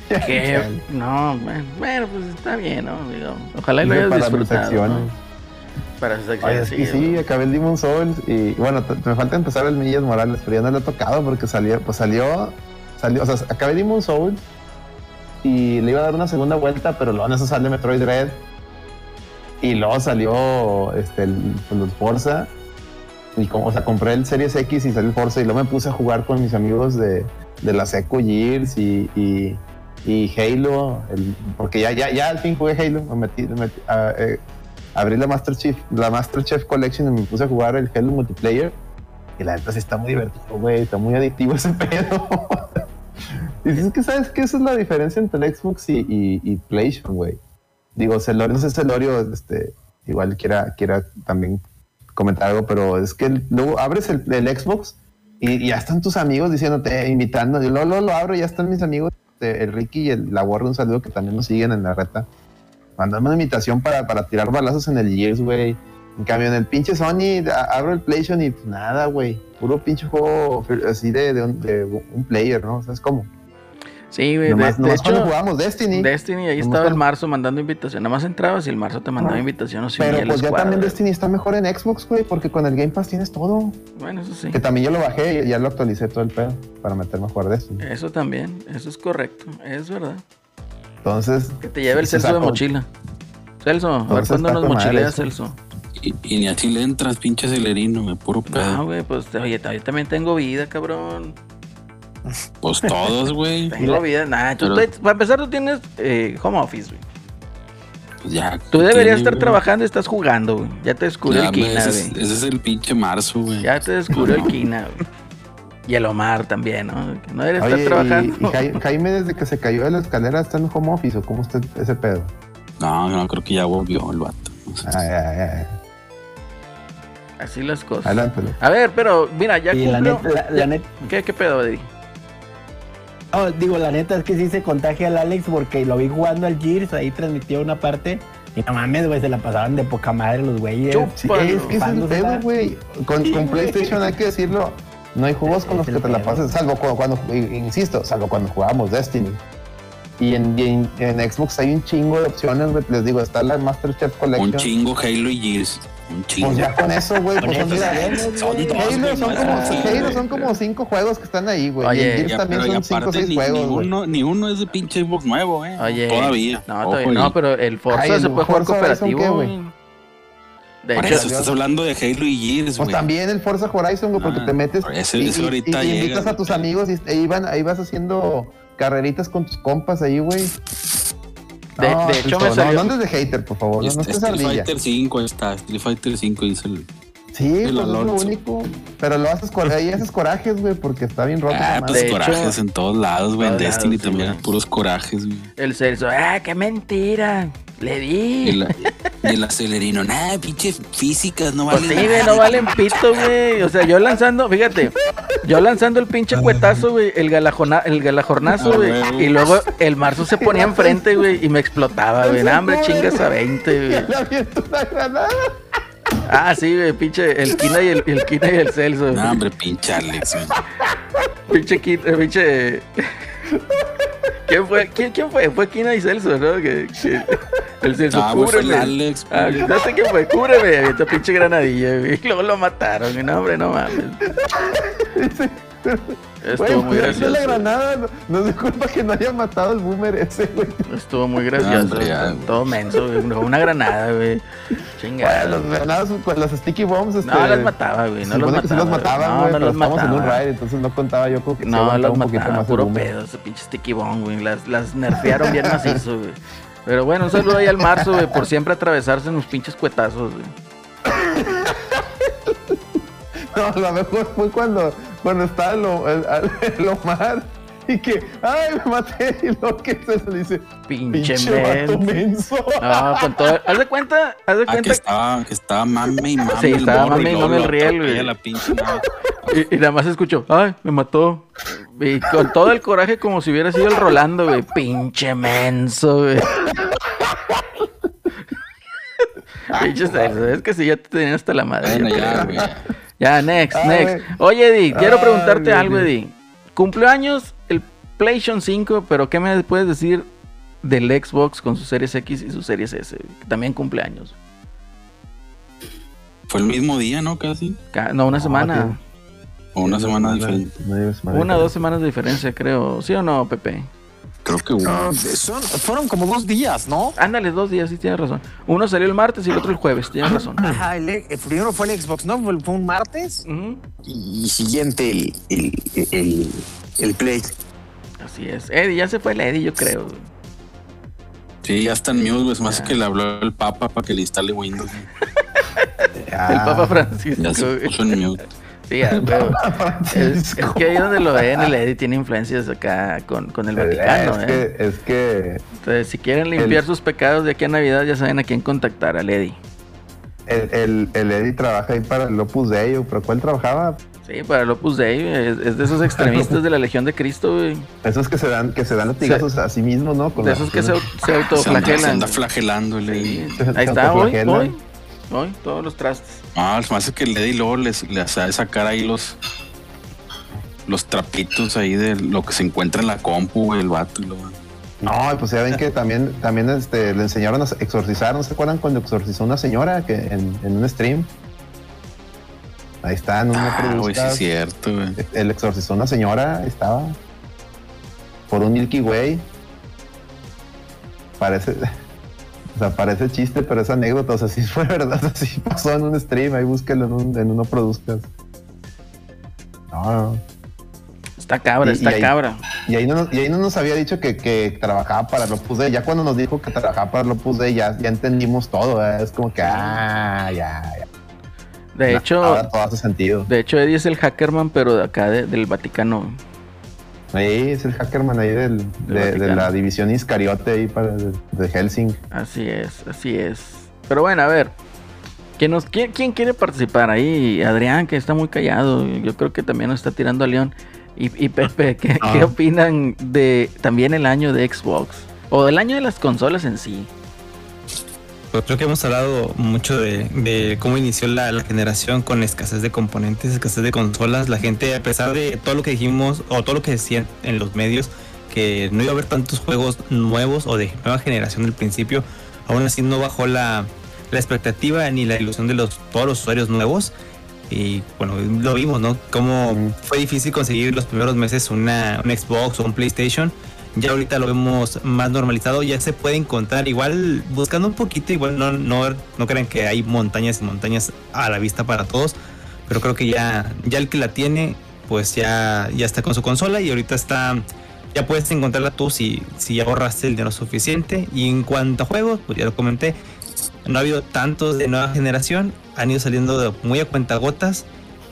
Que, [laughs] no, bueno, bueno, pues está bien, ¿no? Digo, ojalá lo hayas disfrutado. acciones. ¿no? Para sus acciones, sí, güey. acabé el Demon Souls y bueno, me falta empezar el Millas Morales, pero ya no lo he tocado porque salió, pues salió, salió, o sea, acabé Demon Souls y le iba a dar una segunda vuelta, pero luego en eso sale Metroid Red y luego salió este, el, pues, los Forza y como, o sea, compré el Series X y salió el Forza y luego me puse a jugar con mis amigos de, de la Seco Gears y, y, Halo, porque ya, ya, ya al fin jugué Halo, me ah, eh, abrí la Master Chief, la Master Chief Collection y me puse a jugar el Halo multiplayer. Y la neta sí está muy divertido, güey. Está muy adictivo ese [laughs] pedo. y es que sabes que esa es la diferencia entre el Xbox y, y, y PlayStation, güey. Digo, Celorio, no sé, Celorio, este, igual quiera, quiera también comentar algo, pero es que luego abres el, Xbox y, ya están tus amigos diciéndote, invitando. Yo luego, luego lo abro ya están mis amigos, este, el Ricky y el, la Warren, un saludo que también nos siguen en la reta. Mandame una invitación para, para tirar balazos en el Gears, güey. En cambio, en el pinche Sony, abro el PlayStation y nada, güey. Puro pinche juego así de, de un, de un player, ¿no? ¿Sabes cómo? Sí, güey. De, Nomás, de nomás hecho, jugamos Destiny. Destiny, ahí Nomás estaba el marzo mandando invitación. Nada más entrabas y el marzo te mandaba Ajá. invitación. O pero pues ya también. Destiny está mejor en Xbox, güey, porque con el Game Pass tienes todo. Bueno, eso sí. Que también yo lo bajé y ya lo actualicé todo el pedo para meterme a jugar Destiny. Eso también, eso es correcto, es verdad. Entonces, Que te lleve el Sí, censo de mochila. Celso, a ver Entonces cuándo nos mochileas. Celso. Y, y ni así le entras, pinche celerino, me puro No, pedo. güey, pues oye, yo también tengo vida, cabrón. Pues todos, güey. [laughs] Tengo vida. Pero- tú- para empezar, tú tienes eh, home office, güey. Pues ya. Tú ¿qué deberías tiene, estar güey? trabajando y estás jugando, güey. Ya te descubrió Ya, el güey, Kina, ese, es, güey. ese es el pinche marzo, güey. Ya te descubrió el [laughs] Kina, güey. Y el Omar también, ¿no? Que no debería Oye, estar trabajando. y, y Jai- Jaime desde que se cayó de la escalera está en home office o cómo está ese pedo. No, no, creo que ya volvió el vato. Ay, ay, ay. Así las cosas. Adelántalo. A ver, pero mira, ya la cumplió. la, la ¿Qué, qué pedo, Eddie? Oh, digo, la neta es que sí se contagia al Alex porque lo vi jugando al Gears, ahí transmitió una parte. Y no mames, güey, se la pasaban de poca madre los güeyes. Sí, es que es el pedo, güey. Con, Sí, con güey. PlayStation hay que decirlo. No hay juegos con los que te la pases, salvo cuando, cuando- insisto, salvo cuando jugábamos Destiny. Y en, y en- en Xbox hay un chingo de opciones, güey. Les digo, está la Master Chef Collection. Un chingo Halo y Gears. Un chingo. Pues ya con eso, güey, pues son, eso son son son como cinco juegos que están ahí, güey. Oye, y en Gears Ya, también son cinco o seis ni, juegos, ni uno, ni uno es de pinche Xbox nuevo, eh. Oye. Todavía. No, Ojo, todavía y- no, pero el Forza Ay, el se puede jugar cooperativo, ¿qué, güey. De Por hecho, eso estás hablando de Halo y Gears, Pues también el Forza Horizon, güey, porque Ah, te metes ese- y, ese y- ahorita y llega, invitas a tus güey. amigos y ahí, van, ahí vas haciendo carreritas con tus compas ahí, güey. De- No, de hecho, me salió- No, no andes de hater, por favor. No, no Este- estés Street ardilla. Fighter 5, ahí está. Street Fighter 5 dice el. Sí, el pues es lo único. Pero lo haces, cor- ahí haces corajes, güey, porque está bien roto. Ah, pues de madre. hecho- corajes en todos lados, güey. En Destiny lados, sí, también, güey. puros corajes, güey. el Celso, ah, qué mentira. Le Y, di. la- y el acelerino, nada, pinche físicas, no Pues vale sí, güey, no valen pito, güey. O sea, yo lanzando, fíjate, yo lanzando el pinche cuetazo, güey, el, galajona, el galajornazo, güey. Y luego el marzo se ponía enfrente, güey, y me explotaba, güey. Nah, hombre, chingas a 20, Y güey. [laughs] una granada. Ah, sí, güey, pinche, el Kina y el, el Kina y el Celso. güey. No, hombre, pinche Alex, güey. Pinche Kina, eh, pinche. ¿Quién fue? ¿Quién, quién fue? Fue Kina y Celso, ¿no? Que, que- el Celso, Ah, el cúbreme. Alex, Ah, güey. no sé quién fue, cúbreme. Avienta pinche granadilla. Y luego lo mataron. No, hombre, no mames. Estuvo muy pues, la gracioso. granada. No, no es culpa que no haya matado al boomer ese, güey. Estuvo muy gracioso. Todo menso, güey. Una- granada, güey. Chingada. Las granadas, las sticky bombs. Este, No las mataba, güey. No los que sí mataba. los mataban, No, güey. no pero los estamos en un mataba. raid, entonces no contaba yo con que No, los mataba, más el puro pedo, ese pinche sticky bomb, güey. Las, las nerfearon bien macizo, güey. Pero bueno, un saludo ahí al marzo, güey, por siempre atravesarse en los pinches cuetazos, güey. [laughs] No, a lo mejor fue cuando, cuando estaba el, O- el, el Omar y que, ay, me maté. Y luego que se le dice, Pinche, pinche vato men. menso. No, con todo. Haz de cuenta, haz de Ah, que cuenta. estaba, que estaba mame y mame. Sí, el estaba mame y mame el lo riel, güey. la pinche. [laughs] Y, y nada más escucho, ay, me mató. Y con todo el coraje como si hubiera sido el Rolando, güey. Pinche menso, güey. [laughs] Pinche Celso, es que si ya te tenían hasta la madre. Bueno, ya, güey. Ya, next, Ay, next. Oye, Eddie, quiero Ay, preguntarte algo. Eddie. Cumpleaños el PlayStation 5, pero ¿qué me puedes decir del Xbox con sus Series X y sus Series S? Que también cumpleaños. Fue el mismo día, ¿no? Casi. Ca- No, una semana. tío. O una semana diferente. Semana Una o dos diferente. semanas de diferencia, creo. ¿Sí o no, Pepe? Creo que hubo. Ah, son- fueron como dos días, ¿no? Ándale, dos días, sí tienes razón. Uno salió el martes y el otro el jueves, tienes razón. Ajá, el, el primero fue el Xbox, ¿no? Fue, fue un martes y, y siguiente el, el, el, el Play. Así es. Eddie, ya se fue el Eddie, yo creo. Sí, ya está en mute, me hace que le habló el Papa para que le instale Windows. Ah, [laughs] El Papa Francisco. Ya se puso en mute. Sí, [laughs] es, es que ahí donde lo ven, el Eddie tiene influencias acá con, con el Vaticano. es, ¿eh? que, es que Entonces, si quieren limpiar el- sus pecados de aquí a Navidad, ya saben a quién contactar, al Eddie. el, el, el Eddie trabaja ahí para el Opus Dei, pero ¿cuál trabajaba? Sí, para el Opus Dei, es, es de esos [laughs] extremistas de la Legión de Cristo, güey. Esos que se dan, que se dan latigazos a sí mismos, ¿no? Con De esos que se, se Se anda, se autoflagelan. anda flagelando el Eddie. Se- Ahí se está, hoy, autoflagelan. hoy, hoy, todos los trastes. Ah, se me hace que el Eddie luego les, le hace sacar ahí los los trapitos ahí de lo que se encuentra en la compu, el vato. y luego- No, pues ya ven que también, también este, le enseñaron a exorcizar. ¿No se acuerdan cuando exorcizó una señora que en, en un stream? Ahí está, no me Ah, güey, sí es cierto, güey. Él exorcizó una señora, ahí estaba. Por un Milky Way. Parece. [laughs] O sea, parece chiste, pero es anécdota. O sea, [laughs] sí fue verdad. Así pasó en un stream. Ahí búsquelo en, un, en uno produzcas. No, no. Está cabra, Y- está y ahí- cabra. Y ahí, no, nos- y ahí no nos había dicho que, que trabajaba para el Opus Dei. Ya cuando nos dijo que trabajaba para el Opus Dei, ya, ya entendimos todo. ¿verdad? Es como que, ah, ya, ya. De hecho, Ahora todo hace sentido. de hecho Eddie es el hackerman, pero de acá de- del Vaticano. Sí, es el hackerman ahí del, de, la división Iscariote ahí para de, de Helsing. Así es, así es. Pero bueno, a ver. ¿Quién, nos, quién, quién quiere participar ahí? Adrián, que está muy callado. Yo creo que también nos está tirando a León. Y, y Pepe, ¿qué, Ah. qué opinan de también el año de Xbox? O del año de las consolas en sí. Pues creo que hemos hablado mucho de, de cómo inició la, la generación con escasez de componentes, escasez de consolas. La gente, a pesar de todo lo que dijimos o todo lo que decían en los medios, que no iba a haber tantos juegos nuevos o de nueva generación del principio, aún así no bajó la, la expectativa ni la ilusión de los, todos los usuarios nuevos. Y bueno, lo vimos, ¿no? Cómo fue difícil conseguir los primeros meses una, un Xbox o un PlayStation. Ya ahorita lo vemos más normalizado, ya se puede encontrar igual buscando un poquito, igual no, no, no crean que hay montañas y montañas a la vista para todos, pero creo que ya, ya el que la tiene, pues ya, ya está con su consola y ahorita está, ya puedes encontrarla tú si, si ya ahorraste el dinero suficiente. Y en cuanto a juegos, pues ya lo comenté, no ha habido tantos de nueva generación, han ido saliendo muy a cuentagotas.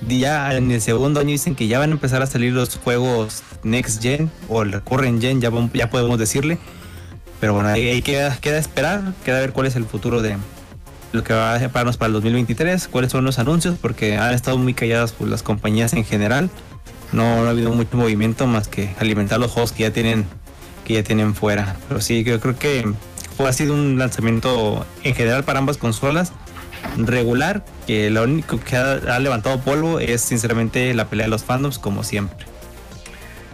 Ya en el segundo año dicen que ya van a empezar a salir los juegos Next Gen o el Current Gen, ya, ya podemos decirle. Pero bueno, ahí, ahí queda, queda esperar, queda ver cuál es el futuro de lo que va a separarnos para el 2023, cuáles son los anuncios, porque han estado muy calladas pues, las compañías en general. No, no ha habido mucho movimiento más que alimentar los juegos que ya tienen que ya tienen fuera. Pero sí, yo creo que fue, ha sido un lanzamiento en general para ambas consolas regular, que lo único que ha, ha levantado polvo es sinceramente la pelea de los fandoms, como siempre.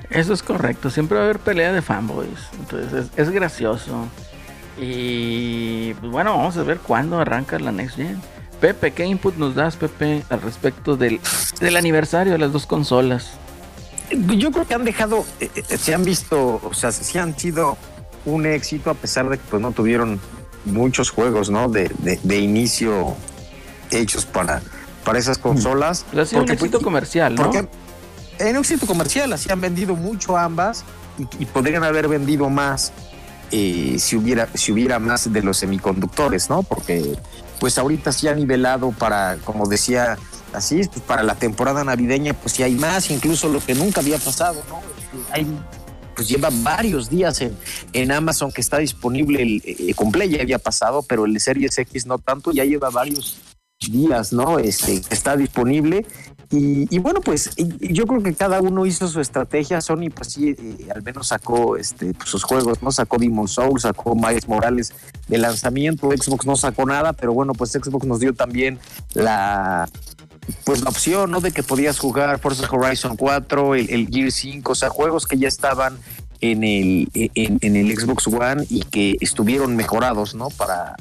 Eso es correcto, siempre va a haber pelea de fanboys. Entonces es, es gracioso. Y pues bueno, vamos a ver cuándo arranca la Next Gen. Pepe, ¿qué input nos das, Pepe, al respecto del, del aniversario de las dos consolas? Yo creo que han dejado, eh, eh, se han visto, o sea, sí han sido un éxito a pesar de que pues, no tuvieron muchos juegos, ¿no? De, de- de inicio hechos para, para esas consolas. Pues ha sido un éxito comercial, ¿no? Porque en un éxito comercial así han vendido mucho ambas y, y podrían haber vendido más eh, si hubiera si hubiera más de los semiconductores, ¿no? Porque pues ahorita sí ha nivelado para, como decía, así es, pues para la temporada navideña pues sí hay más, incluso lo que nunca había pasado, ¿no? Hay pues lleva varios días en, en Amazon que está disponible el, eh, con Play ya había pasado, pero el Series X no tanto, ya lleva varios días, ¿no? Este, está disponible. Y, bueno, pues yo creo que cada uno hizo su estrategia. Sony, pues sí, eh, al menos sacó este, pues, sus juegos, ¿no? Sacó Demon Souls, sacó Miles Morales de lanzamiento. Xbox no sacó nada, pero bueno, pues Xbox nos dio también la pues la opción, ¿no? De que podías jugar Forza Horizon 4, el, el Gear 5, o sea, juegos que ya estaban en el, en, el Xbox One y que estuvieron mejorados, ¿no? Para,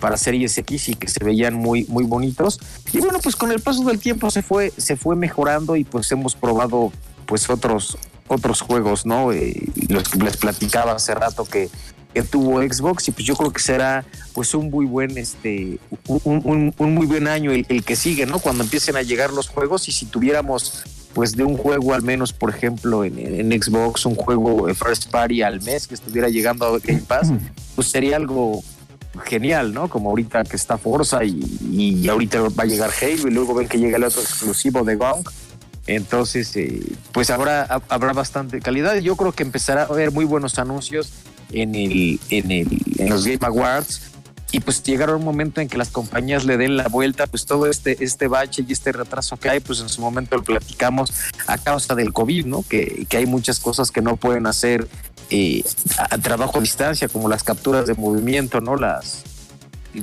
para Series X y que se veían muy, muy bonitos. Y bueno, pues con el paso del tiempo se fue, se fue mejorando y pues hemos probado pues otros, otros juegos, ¿no? Eh, les platicaba hace rato que, que tuvo Xbox y pues yo creo que será pues un muy buen este un, un- un muy buen año el, el que sigue, ¿no? Cuando empiecen a llegar los juegos y si tuviéramos pues de un juego al menos, por ejemplo, en, en Xbox, un juego eh, first party al mes que estuviera llegando a Game Pass, pues sería algo genial, ¿no? Como ahorita que está Forza y, y ahorita va a llegar Halo y luego ven que llega el otro exclusivo de Gong. Entonces, eh, pues habrá, ha- habrá bastante calidad. Yo creo que empezará a haber muy buenos anuncios en, el, en, el, en los Game Awards. Y pues llegará un momento en que las compañías le den la vuelta, pues todo este, este bache y este retraso que hay, pues en su momento lo platicamos a causa del COVID, ¿no? Que, que hay muchas cosas que no pueden hacer eh, a, trabajo a distancia, como las capturas de movimiento, ¿no? Las,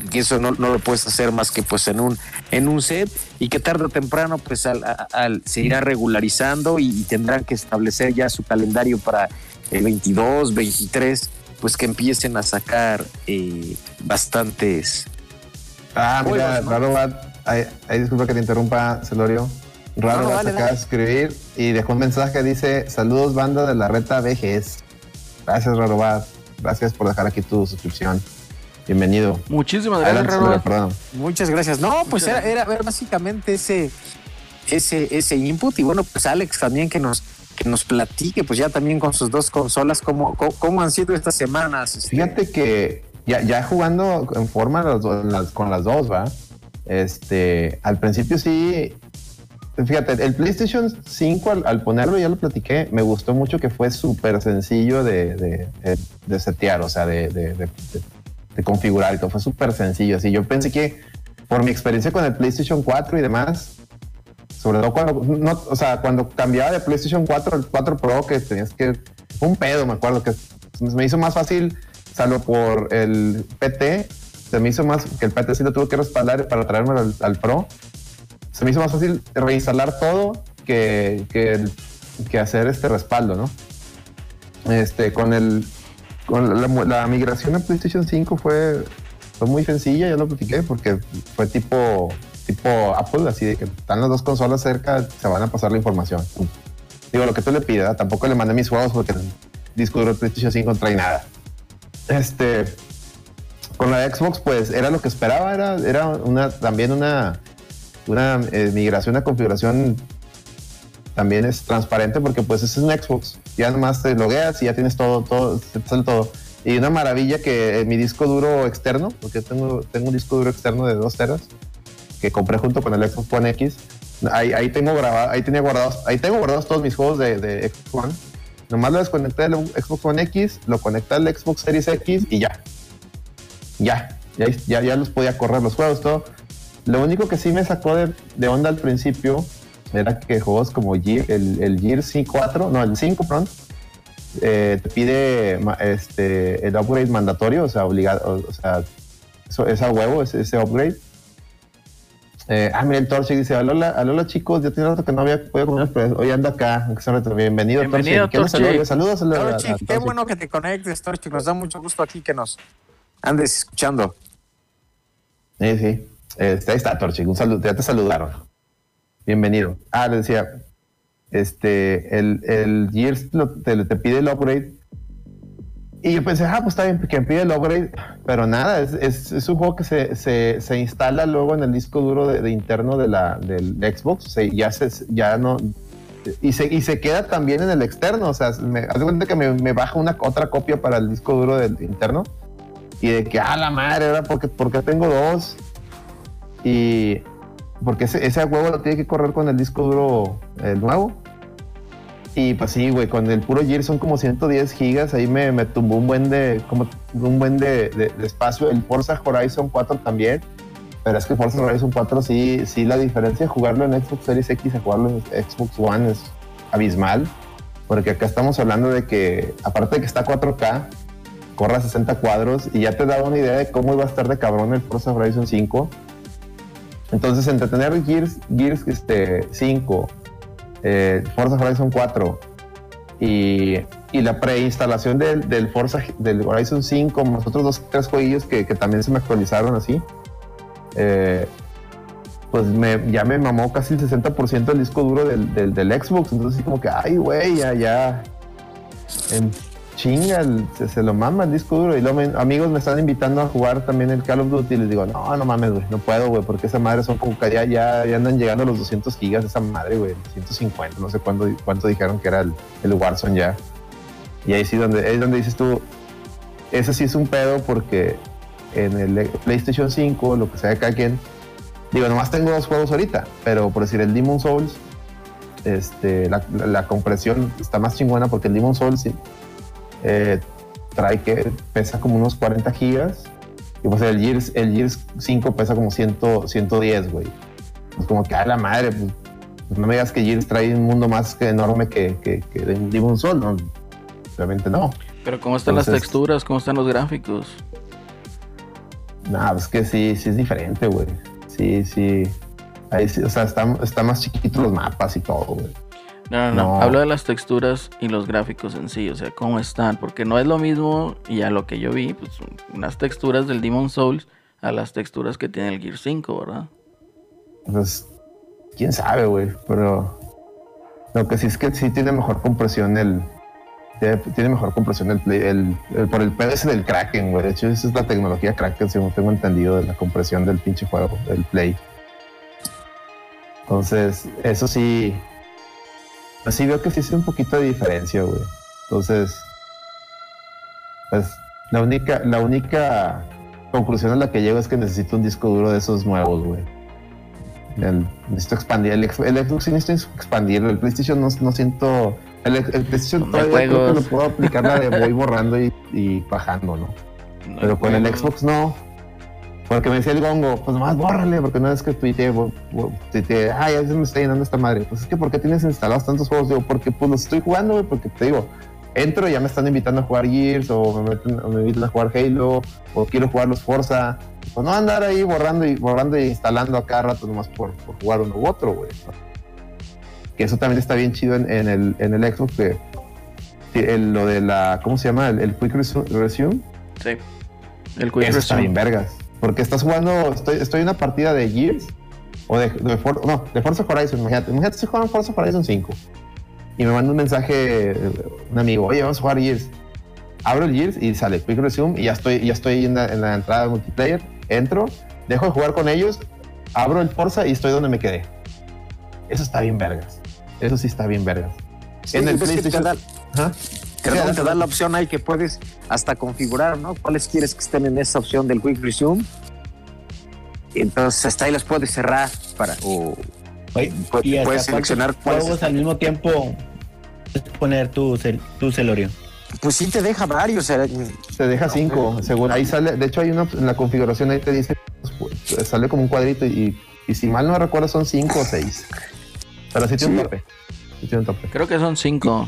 que eso no, no lo puedes hacer más que pues en un en un set y que tarde o temprano pues al, al- se irá regularizando y, tendrán que establecer ya su calendario para el 22, 23 pues que empiecen a sacar eh, bastantes Ah, mira, ¿no? Raro Bat, ay, ay, disculpa que te interrumpa, Celorio. Raro No, dale, de dale. escribir y dejó un mensaje, dice, saludos banda de la reta VGS. Gracias, Raro Bat. Gracias por dejar aquí tu suscripción. Bienvenido. Muchísimas gracias, Adelante, perdón. Muchas gracias. No, pues era, era, era básicamente ese, ese, ese input. Y bueno, pues Alex también que nos, que nos platique, pues ya también con sus dos consolas, cómo, cómo, han sido estas semanas. este, Fíjate que ya, ya jugando en forma con las dos, ¿va? Este, al principio sí. Fíjate, el PlayStation 5 al, ponerlo, ya lo platiqué, me gustó mucho que fue súper sencillo de, de, de- setear, o sea, de configurar y todo. Fue súper sencillo. Así yo pensé que por mi experiencia con el PlayStation 4 y demás, sobre todo cuando, o sea, cuando cambiaba de PlayStation 4 al 4 Pro, que tenías que, un pedo, me acuerdo que me hizo más fácil, salvo por el PT, se me hizo más, que el PT sí lo tuve que respaldar para traerme al, Pro, se me hizo más fácil reinstalar todo que, que, que hacer este respaldo, ¿no? Este, con el, con la, la migración a PlayStation 5 fue, fue muy sencilla, ya lo platiqué, porque fue tipo, tipo Apple, así de que están las dos consolas cerca, se van a pasar la información. Digo, lo que tú le pidas, tampoco le mandé mis juegos porque el disco duro PlayStation 5 no trae nada. Este, con la Xbox, pues era lo que esperaba, era, era una, también una, una eh, migración a configuración también es transparente porque pues es un Xbox. Ya nomás te logueas y ya tienes todo, todo, todo. Y una maravilla que mi disco duro externo, porque tengo, tengo un disco duro externo de 2 teras que compré junto con el Xbox One X. Ahí, tengo grabado, ahí tenía guardados, ahí tengo guardados todos mis juegos de, Xbox One. Nomás lo desconecté del Xbox One X, lo conecté al Xbox Series X y ya. Ya, ya, ya, ya los podía correr los juegos, todo. Lo único que sí me sacó de, onda al principio era que juegos como el, el Gear 5 4, no, el 5, pronto, eh, te pide este, el upgrade mandatorio, o sea, obligado, o, sea, eso, es a huevo ese upgrade. Eh, ah, mira, el Torchic dice, alola, alola chicos, ya tiene rato que no había podido comer, pero hoy anda acá, aunque sea reto- bienvenido, Bienvenido. Saludos, saludos a- a Torchic, qué bueno que te conectes, Torchic. Nos da mucho gusto aquí que nos andes escuchando. Sí, sí. Este, ahí está, Torchic. Un saludo. Ya te saludaron. Bienvenido. Ah, le decía, este, el, el Gears lo- te, te pide el upgrade. Y yo pensé, ah, pues está bien, que me pide el upgrade. Pero nada, es, es- es un juego que se, se- se instala luego en el disco duro de, de interno de la, del Xbox. Se- ya, se, ya no. Y se, y se queda también en el externo. O sea, me, haz de cuenta que me, me baja una otra copia para el disco duro del interno. Y de que, ah, la madre, ahora porque, porque tengo dos. Y porque ese, ese huevo lo tiene que correr con el disco duro el nuevo. Y pues sí, güey, con el puro Gear son como 110 gigas. Ahí me, me tumbó un buen de, como un buen de, espacio. El Forza Horizon 4 también. Pero es que Forza Horizon 4 sí, sí, la diferencia de jugarlo en Xbox Series X a jugarlo en Xbox One es abismal. Porque acá estamos hablando de que, aparte de que está 4K, corre a 60 cuadros y ya te da una idea de cómo iba a estar de cabrón el Forza Horizon 5. Entonces, entre tener Gears, Gears este, 5, eh, Forza Horizon 4 y, y la preinstalación del, del Forza del Horizon 5, más otros dos, tres jueguillos que, que también se me actualizaron así, eh, pues me, ya me mamó casi el 60% del disco duro del, del, Xbox. Entonces, como que, ay, güey, ya, ya. En chinga, se, lo mama el disco duro. Y me- amigos me están invitando a jugar también el Call of Duty. Y les digo, no, no mames, güey, no puedo, güey, porque esa madre son como ya, ya, ya andan llegando a los 200 gigas esa madre, güey, 150, no sé cuánto dijeron que era el, el Warzone ya. Y ahí sí, donde, es donde dices tú, ese sí es un pedo porque en el PlayStation 5, lo que sea cada quien, digo, nomás tengo dos juegos ahorita, pero por decir el Demon Souls, este, la, compresión está más chingona porque el Demon Souls eh, trae que pesa como unos 40 gigas y pues el Gears, el Gears 5 pesa como 100, 110, güey. Pues como que a la madre, pues, pues no me digas que Gears trae un mundo más que enorme que, que, que Demon no, realmente no. Pero ¿cómo están las texturas? ¿Cómo están los gráficos? Nah, pues que sí, sí es diferente, güey. Sí, sí. Ahí sí, o sea, está, está más chiquito los mapas y todo, güey. No, no, no. Hablo de las texturas y los gráficos en sí, o sea, cómo están, porque no es lo mismo, y a lo que yo vi, pues unas texturas del Demon Souls a las texturas que tiene el Gear 5, ¿verdad? Pues, quién sabe, güey. Pero lo que sí es que sí tiene mejor compresión el, tiene, mejor compresión el, Play- el, el- por el ese del Kraken, güey. De hecho, esa es la tecnología Kraken, según tengo entendido, de la compresión del pinche juego, del Play. Entonces, eso sí. Pues sí veo que sí es un poquito de diferencia, güey. Entonces, pues la única, la única conclusión a la que llego es que necesito un disco duro de esos nuevos, güey. El- necesito expandir. El, el Xbox sí necesito expandirlo. El PlayStation no, no siento. El, el PlayStation No todavía creo que lo puedo aplicar la de voy borrando y, y bajando, ¿no? No Pero con el. Xbox no. Porque me decía el gongo, pues nomás bórrale, porque una vez que tuiteé, tuiteé, ah, ya se me está llenando esta madre. Pues es que, ¿por qué tienes instalados tantos juegos? Digo, porque pues los estoy jugando, güey, porque te digo, entro y ya me están invitando a jugar Gears, o me, meten- o me invitan a jugar Halo, o quiero jugar los Forza. Pues no andar ahí borrando y borrando y instalando a cada rato nomás por, por jugar uno u otro, güey. Que eso también está bien chido en, en el, en el Xbox, que el- lo de la, ¿cómo se llama? El, el Quick Resu- Resume. Sí. El Quick Eso está Resume. bien vergas. Porque estás jugando, estoy, estoy en una partida de Gears o de, de For- no, de Forza Horizon, imagínate. Imagínate si juegan Forza Horizon 5 y me manda un mensaje eh, un amigo, oye, vamos a jugar Gears. Abro el Gears y sale Quick Resume y ya estoy, ya estoy en la, en la entrada de multiplayer. Entro, dejo de jugar con ellos, abro el Forza y estoy donde me quedé. Eso está bien vergas. Eso sí está bien vergas. Sí, en el PlayStation. Sí, te da la opción ahí que puedes hasta configurar, ¿no? ¿Cuáles quieres que estén en esa opción del Quick Resume? Entonces hasta ahí las puedes cerrar para o Oye, pu- y hasta puedes seleccionar juegos al mismo tiempo puedes poner tu, cel- tu celorio. Pues sí te deja varios. eh, Te deja cinco, según ahí sale. De hecho, hay una en la configuración ahí te dice, pues, sale como un cuadrito y, y si mal no recuerdo son cinco o seis. Pero sí tiene un Sí. tope. Sí tiene un tope. Creo que son cinco.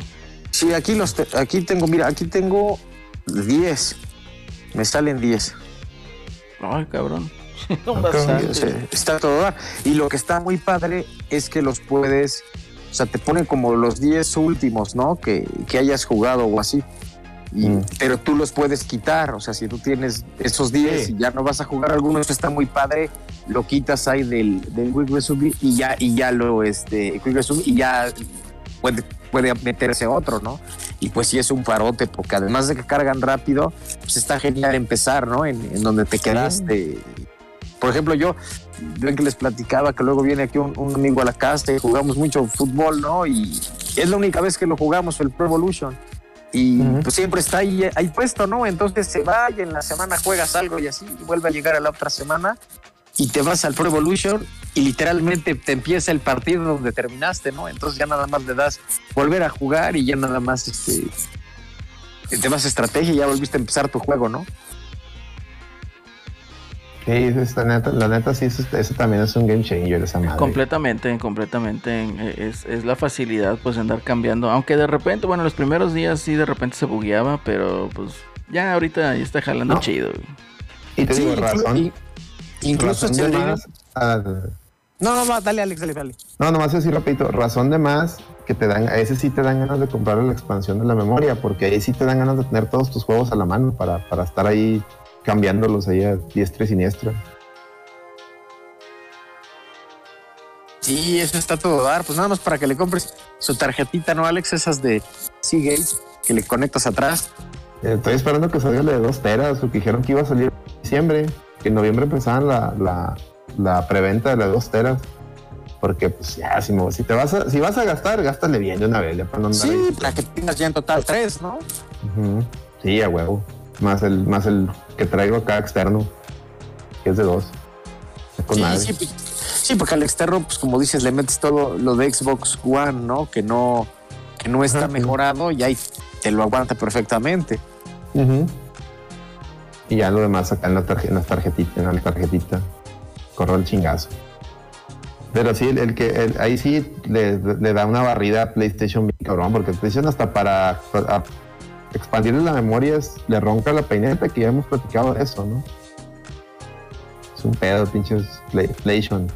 Sí, aquí los te- aquí tengo, mira, aquí tengo 10. Me salen 10. Ay, cabrón. [laughs] O sea, está todo dar. Y lo que está muy padre es que los puedes, o sea, te ponen como los 10 últimos, ¿no? Que, que hayas jugado o así. Y- Mm. Pero tú los puedes quitar, o sea, si tú tienes esos 10 Sí. y ya no vas a jugar alguno, eso está muy padre, lo quitas ahí del, del Quick Resume y ya, y ya lo, este, Quick Resume y ya puede, meterse otro, ¿no? Y pues sí es un parote, porque además de que cargan rápido, pues está genial empezar, ¿no? En, en donde te quedaste. Por ejemplo, yo, ven que les platicaba que luego viene aquí un, un amigo a la casa y jugamos mucho fútbol, ¿no? Y es la única vez que lo jugamos, el Pro Evolution. Y pues siempre está ahí, ahí puesto, ¿no? Entonces se va y en la semana juegas algo y así, y vuelve a llegar a la otra semana y te vas al Pro Evolution y literalmente te empieza el partido donde terminaste, ¿no? Entonces ya nada más le das volver a jugar y ya nada más este te vas a estrategia y ya volviste a empezar tu juego, ¿no? Sí, la neta, la neta sí, eso, eso también es un game changer esa madre. Completamente, completamente. eh, Es, es la facilidad, pues, de andar cambiando. Aunque de repente, bueno, los primeros días sí de repente se bugueaba, pero pues ya ahorita ya está jalando No. chido. Y te digo, inclu- razón. y- incluso razón de más. No, no, va, dale Alex, dale, dale. no, nomás así rapidito, razón de más que te dan, a ese sí te dan ganas de comprar la expansión de la memoria, porque ahí sí te dan ganas de tener todos tus juegos a la mano para, para estar ahí cambiándolos ahí a diestra y siniestra. Sí, eso está todo dar. Pues nada más para que le compres su tarjetita, ¿no, Alex? Esas de Seagate que le conectas atrás. Estoy esperando que salga la de 2 teras, porque dijeron que iba a salir en diciembre, que en noviembre empezaban la, la, la preventa de la de 2 teras. Porque pues ya, si, me- si te vas a, si vas a gastar, gástale bien de una vez, ya para no andar Sí, ahí. para que tengas ya en total tres, ¿no? Sí, a huevo. Más el, más el que traigo acá externo, que es de 2. Con Sí, pues, sí, porque al externo, pues como dices, le metes todo lo de Xbox One, ¿no? Que no, que no está mejorado y ahí te lo aguanta perfectamente. Ujú. Y ya lo demás acá en la, tarje- en la tarjetita, en la tarjetita. Corro el chingazo. Pero sí, el, que ahí sí le, da una barrida a PlayStation cabrón, porque PlayStation hasta para, para expandirle la memoria es- le ronca la peineta, que ya hemos platicado de eso, ¿no? Es un pedo, pinches Play- PlayStation.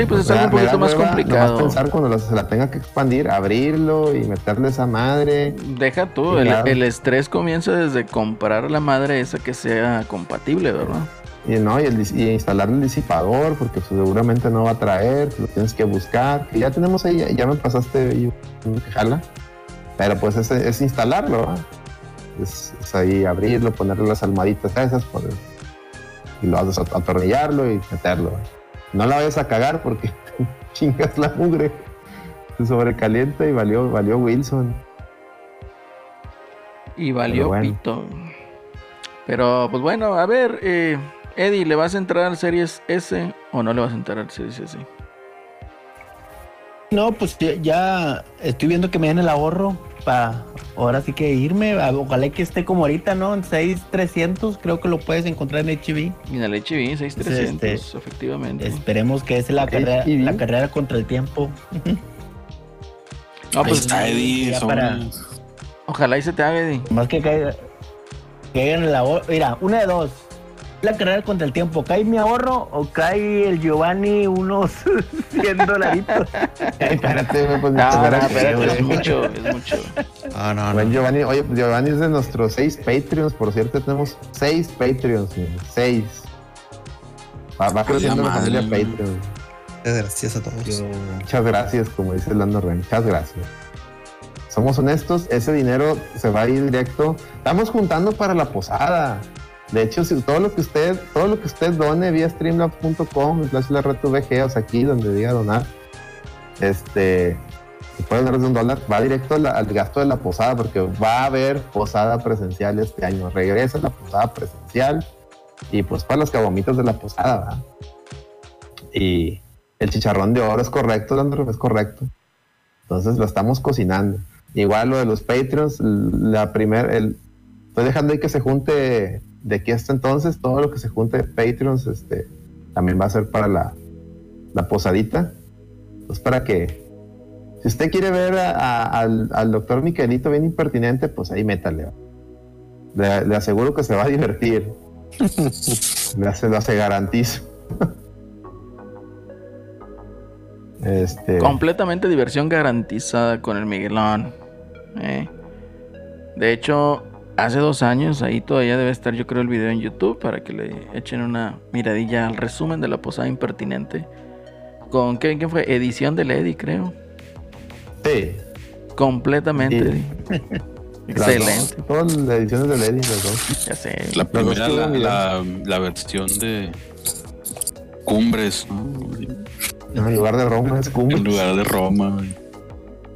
Sí, pues es Me da- algo un poquito más complicado. pensar cuando se la tenga que expandir, abrirlo y meterle esa madre. Deja tú, el, el estrés comienza desde comprar la madre esa que sea compatible, ¿verdad? Y, no, y, el y instalar el disipador, porque seguramente no va a traer, lo tienes que buscar. Que ya tenemos ahí, ya, ya me pasaste jala. Pero pues es, es instalarlo, ¿verdad? es, es ahí abrirlo, ponerle las almohaditas esas, poner- y lo haces atornillarlo y meterlo. No la vayas a cagar porque [laughs] chingas la mugre. Se sobrecalienta y valió, valió Wilson. Y valió Pero bueno. pito. Pero pues bueno, a ver, eh, Eddie, ¿le vas a entrar al Series S o no le vas a entrar al Series S? No, pues ya, estoy viendo que me den el ahorro para ahora sí que irme. Ojalá que esté como ahorita, ¿no? En 6300, creo que lo puedes encontrar en HB. En el HB 6300, Este, efectivamente. Esperemos que es la carrera, la carrera contra el tiempo. No, pues está Eddie. ya son- para- ojalá y se te haga, Eddie. Más que caiga, que caiga en el ahorro. Mira, una de dos. La carrera contra el tiempo. ¿Cae mi ahorro o cae el Giovanni unos [laughs] 100 dolaritos? [laughs] Espérate, pues No, espérate, es mucho, es mucho. No, no, Buen no. Giovanni, oye, pues Giovanni es de nuestros seis Patreons, por cierto, tenemos seis Patreons, seis. Va, va creciendo la familia. Patreon. Muchas gracias a todos. Muchas gracias, como dice Lando Ren, muchas gracias. Somos honestos, ese dinero se va a ir directo. Estamos juntando para la posada. De hecho, todo lo que usted, todo lo que usted done vía streamlabs.com, slash la red o sea, aquí donde diga donar, este, si puede donar de un dólar, va directo al gasto de la posada, porque va a haber posada presencial este año. Regresa la posada presencial y pues para las cabomitas de la posada, ¿verdad? Y el chicharrón de oro es correcto, Landro, es correcto. Entonces lo estamos cocinando. Igual lo de los Patreons, la primera, el, estoy dejando ahí que se junte de aquí hasta entonces, todo lo que se junte de Patreons, este, también va a ser para la, la posadita. Pues para que, si usted quiere ver a- a- al, al doctor Miquelito bien impertinente, pues ahí métale. Le, le aseguro que se va a divertir. [laughs] le hace, lo hace garantizo. este, Completamente diversión garantizada con el Miguelón. eh. De hecho, hace dos años, ahí todavía debe estar yo creo el video en YouTube para que le echen una miradilla al resumen de la posada impertinente. Con, ¿qué, qué fue? Edición de Lady, creo. sí, Completamente. Sí. [laughs] Excelente. todas las ediciones de Lady, las dos. Ya sé. La primera, la, la, la versión de Cumbres, en lugar de Roma es Cumbres. En lugar de Roma.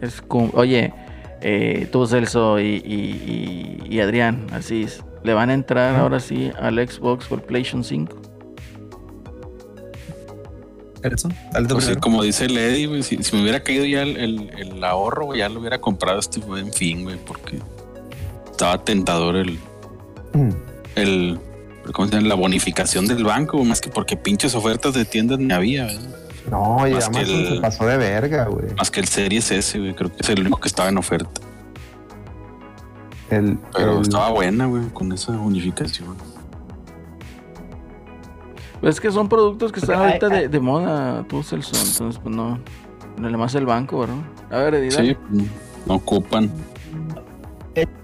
Es cum- Oye, eh, tú, Celso y, y- y- y Adrián, así es. ¿Le van a entrar ahora sí al Xbox por PlayStation 5? Edson, dale tu Pues como dice Lady, güey, si, si me hubiera caído ya el, el- el ahorro, güey, ya lo hubiera comprado este buen fin, güey, porque estaba tentador el, el ¿cómo se llama? la bonificación del banco, más que porque pinches ofertas de tiendas ni había, ¿verdad? No, y Más que Amazon el- se pasó de verga, güey. más que el Series S, güey, creo que es el único que estaba en oferta. El, Pero el- estaba buena, güey, con esa bonificación. Pues es que son productos que están ahorita de, de moda, tú, Celso. Entonces, pues no. No le más el banco, ¿verdad? A ver, dale. Sí, no ocupan.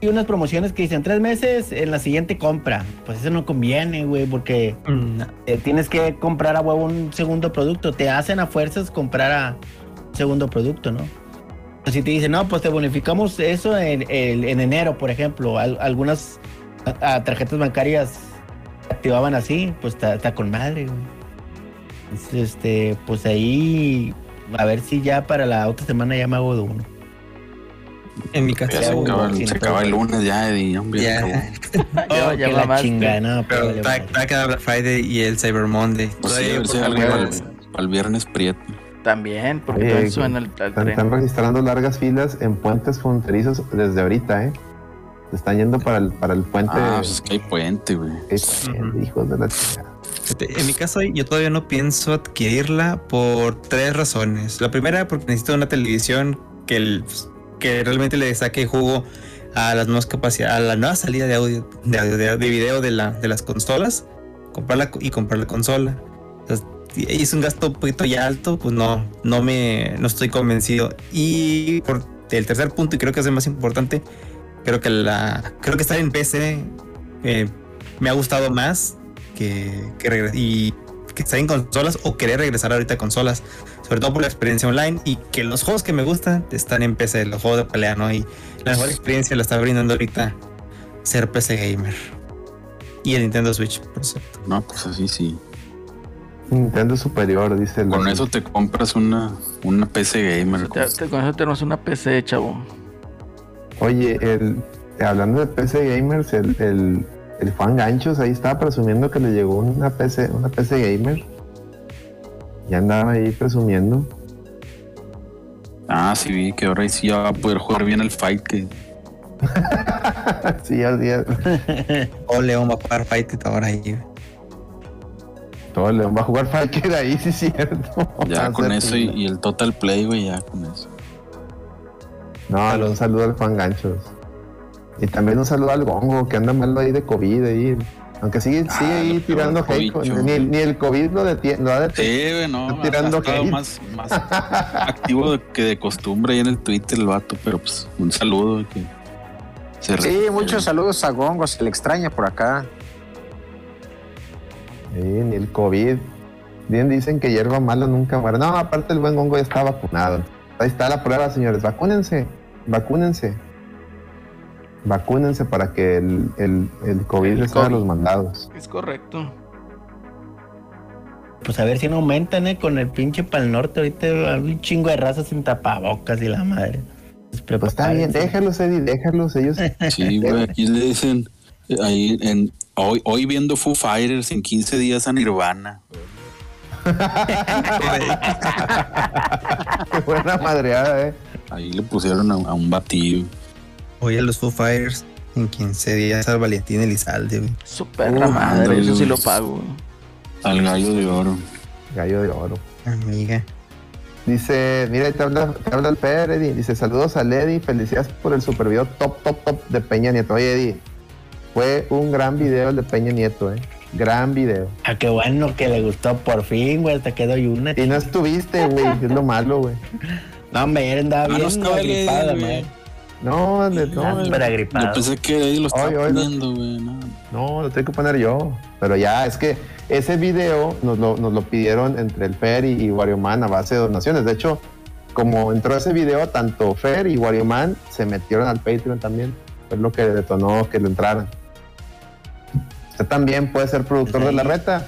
Hay unas promociones que dicen tres meses en la siguiente compra. Pues eso no conviene, güey, porque Mm, eh, tienes que comprar a huevo un segundo producto. Te hacen a fuerzas comprar a un segundo producto, ¿no? Si te dicen, no, pues te bonificamos eso en, en- en enero, por ejemplo. Al- algunas a- a tarjetas bancarias activaban así, pues está, está con madre, güey. Entonces, este, pues ahí, a ver si ya para la otra semana ya me hago de uno. En mi Ya caso, se acaba, el- se acaba el lunes ya, Eddie, hombre, Ya. Ya, [laughs] Oh, ya la mamaste. chingada, no, pero vale va madre. va a quedar Black Friday y el Cyber Monday. Pues sí, Todavía a ver si por algo algunas- para el- para el viernes prieto. También, porque Oye, suena el, al están, tren. están registrando largas filas en puentes fronterizos desde ahorita, ¿eh? Se están yendo para el, para el puente. Ah, pues es que hay puente, güey. Qué puente, hijos de la chingada. Fíjate, En mi caso, yo todavía no pienso adquirirla por tres razones. La primera, porque necesito una televisión que, el- que realmente le saque jugo a las nuevas capacidades, a la nueva salida de audio, de, audio- de, de video de, la, de las consolas, comprarla y comprar la consola. Entonces, es un gasto un poquito ya alto, pues no, no me, no estoy convencido. Y por el tercer punto, y creo que es el más importante, creo que la, creo que estar en PC eh, me ha gustado más que, que y que estar en consolas o querer regresar ahorita a consolas. Sobre todo por la experiencia online y que los juegos que me gustan están en PC, los juegos de pelea, ¿no? Y la mejor experiencia la está brindando ahorita ser PC gamer. Y el Nintendo Switch, por cierto. No, pues así sí. Nintendo superior, dice el Con eso te compras una, una PC gamer. Te- te- con eso tenemos una PC, chavo. Oye, el, hablando de PC gamers, el, el, el Juan Ganchos ahí estaba presumiendo que le llegó una PC, una PC gamer. Ya andaba ahí presumiendo. Ah, sí, vi que ahora sí ya va a poder jugar bien el fight que [laughs] sí, ya, ya, O León va a jugar Fight It ahora ahí. todo el León va a jugar Falker ahí, sí es cierto. [laughs] Ya con eso y, el Total Play, güey, ya con eso. No, un saludo al Juan Ganchos. Y también un saludo al Gongo, que anda mal ahí de COVID ahí. Aunque sigue, Ah, sigue ahí tirando hate. Ni, el- ni el COVID lo, detiene, lo ha detenido. Sí, güey, no. Tirando hate. más, más activo de- que de costumbre ahí en el Twitter el vato, pero pues un saludo. y Que se Sí, re- muchos saludos a Gongo, se le extraña por acá. Sí, ni el COVID. Bien dicen que hierba mala nunca muere. No, aparte el buen Gongo ya está vacunado. Ahí está la prueba, señores. Vacúnense. Vacúnense. Vacúnense para que el, el, el COVID El les haga los mandados. Es correcto. Pues a ver si no aumentan, ¿eh? Con el pinche pal norte. Ahorita hay un chingo de razas sin tapabocas y la madre. Pues, Pues está bien, déjalos, Eddie, déjalos. Ellos [laughs] Sí, güey, aquí le dicen eh, ahí en hoy, hoy viendo Foo Fighters en 15 días a Nirvana. [laughs] Qué buena madreada, eh. Ahí le pusieron a, a un batido. Oye, los Foo Fighters en 15 días al Valentín Elizalde, güey. Su perra Uh, madre, eso sí lo pago. Al gallo de oro. Gallo de oro. Amiga. Dice, mira, ahí te habla, te habla el Per, Eddie. Dice, saludos a Eddie, felicidades por el super video top, top, top de Peña Nieto. Oye, Eddie, fue un gran video el de Peña Nieto, eh. Gran video. Ah, qué bueno que le gustó por fin, güey. Hasta quedó y una. Y no estuviste, güey, es lo malo, güey. No, me andaba Ah, no bien No, de- No, no, Yo pensé que ahí lo estaba poniendo, güey. No. no, lo tengo que poner yo. Pero ya, es que ese video nos lo, nos lo pidieron entre el Fer y, y Wario Man a base de donaciones. De hecho, como entró ese video, tanto Fer y Wario Man se metieron al Patreon también. Fue lo que detonó que le entraran. Usted también puede ser productor Pues de la reta.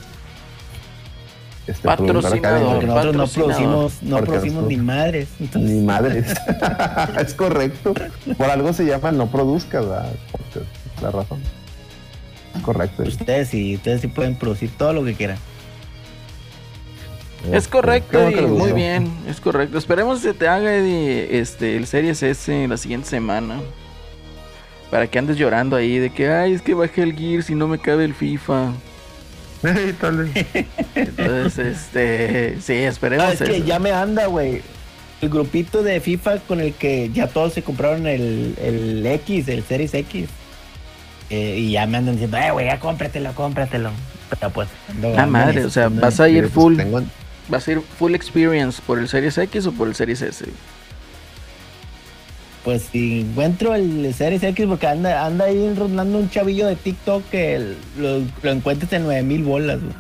Este, Patrocinador. Porque nosotros no producimos, no Porque producimos nosotros- ni madres. Entonces, Ni madres. [laughs] es correcto. Por algo se llama no produzca, ¿verdad? Porque es la razón. Es correcto. ustedes sí, ustedes sí pueden producir todo lo que quieran. Es correcto, Eddie, muy bien, es correcto. Esperemos que se te haga Eddie, este, el Series S la siguiente semana. Para que andes llorando ahí de que, ay, es que bajé el Gears y no me cabe el FIFA. Entonces, este, sí, esperemos Ah, es que ya me anda, güey. El grupito de FIFA con el que ya todos se compraron el, el X, el Series X. Eh, y ya me andan diciendo, eh, güey, ya cómpratelo, cómpratelo. Pero pues, ando- Ah, madre, o sea, vas ¿no? a ir pues, full, tengo- vas a ir full experience por el Series X o por el Series S. Pues si encuentro el Series X, porque anda, anda ahí rondando un chavillo de TikTok que el- lo, lo encuentras en 9000 bolas, güey.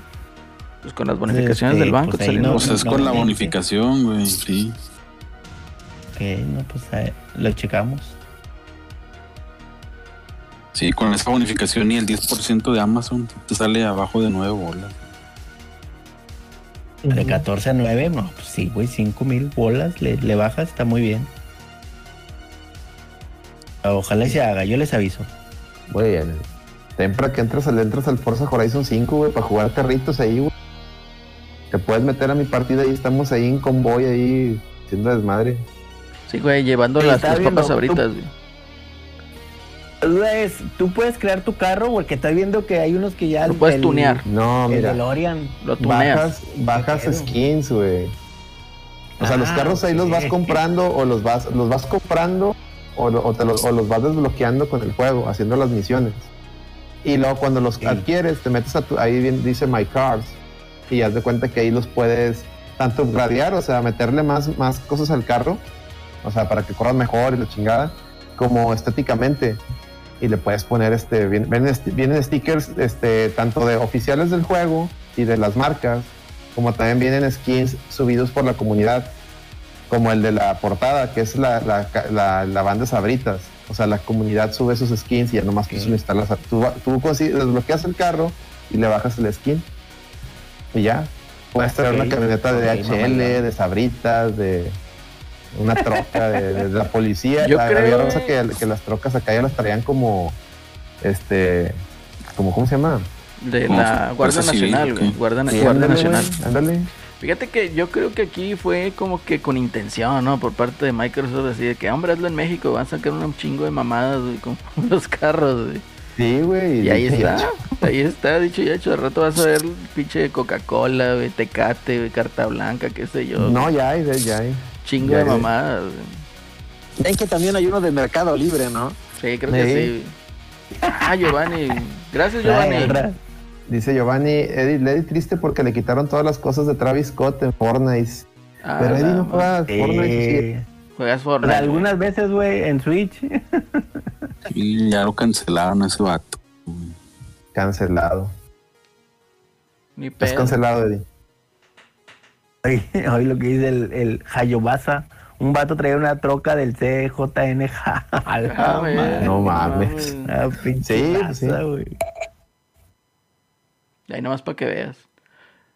Pues con las bonificaciones Este, del banco pues ahí no- Pues es no, con la bonificación, güey. Sí. Ok, no, pues a ver, lo checamos. Sí, con esa bonificación y el 10% de Amazon te sale abajo de 9 bolas. De 14 a 9, no, pues sí, güey, 5000 bolas le, le bajas, está muy bien. Ojalá y se haga, yo les aviso. Muy bien. Tempra que entras al, entras al Forza Horizon 5, güey, para jugar carritos ahí, güey. Te puedes meter a mi partida y estamos ahí en convoy ahí haciendo desmadre. Sí, güey, llevando Sí, las, las bien, papas güey. Duda es, tú puedes crear tu carro porque estás viendo que hay unos que ya... Lo puedes el- tunear. No, El mira. DeLorean. Lo tuneas. Bajas, bajas skins, güey. O sea, los Ah, carros ahí los vas comprando o los vas, los vas comprando o, o te los, o los vas desbloqueando con el juego, haciendo las misiones. Y luego cuando los Sí. adquieres, te metes a tu, ahí dice My Cars y haz de cuenta que ahí los puedes tanto upgradear, o sea, meterle más, más cosas al carro, o sea, para que corras mejor y la chingada, como estéticamente. Y le puedes poner este, vienen, vienen stickers este, tanto de oficiales del juego y de las marcas como también vienen skins subidos por la comunidad, como el de la portada, que es la, la, la, la banda Sabritas. O sea, la comunidad sube esos skins y ya nomás tú instalas. Tú, tú desbloqueas el carro y le bajas el skin. Y ya. Puedes traer Ok. una camioneta de Ok, DHL, mamalón. de Sabritas, de una troca de, de la policía. Yo Había creo- que, que las trocas acá ya las traían como, este, como, ¿cómo se llama? De ¿Cómo la? Guardia Nacional. Guardia, Nacional. Ándale. Fíjate que yo creo que aquí fue como que con intención, ¿no? Por parte de Microsoft, así de que, hombre, hazlo en México, van a sacar un chingo de mamadas, güey, con [laughs] los carros, güey. Sí, güey. Y ahí está, hecho. [laughs] ahí está, dicho y hecho. De rato vas a ver el pinche Coca-Cola, güey, Tecate, güey, Carta Blanca, qué sé yo. No, ya hay, güey, ya hay. Chingo ya de mamadas, güey. Es que también hay uno de Mercado Libre, ¿no? Sí, creo que Sí. Ah, Giovanni. Gracias, Giovanni. Dice Giovanni, Eddie, Eddie triste porque le quitaron todas las cosas de Travis Scott en Fortnite. Ah, Pero Eddie no juega Fortnite. sí. Eh, Juegas pero Fortnite. algunas veces, güey, en Switch. [laughs] Y ya lo cancelaron a ese vato. Cancelado. Ni pedo. cancelado, Eddie. Hoy, hoy lo que dice el, el Hayobasa. Un vato traía una troca del CJNJ. [laughs] Ah. No mames. Ah, pinche Sí, raza, sí. Ahí nomás para que veas.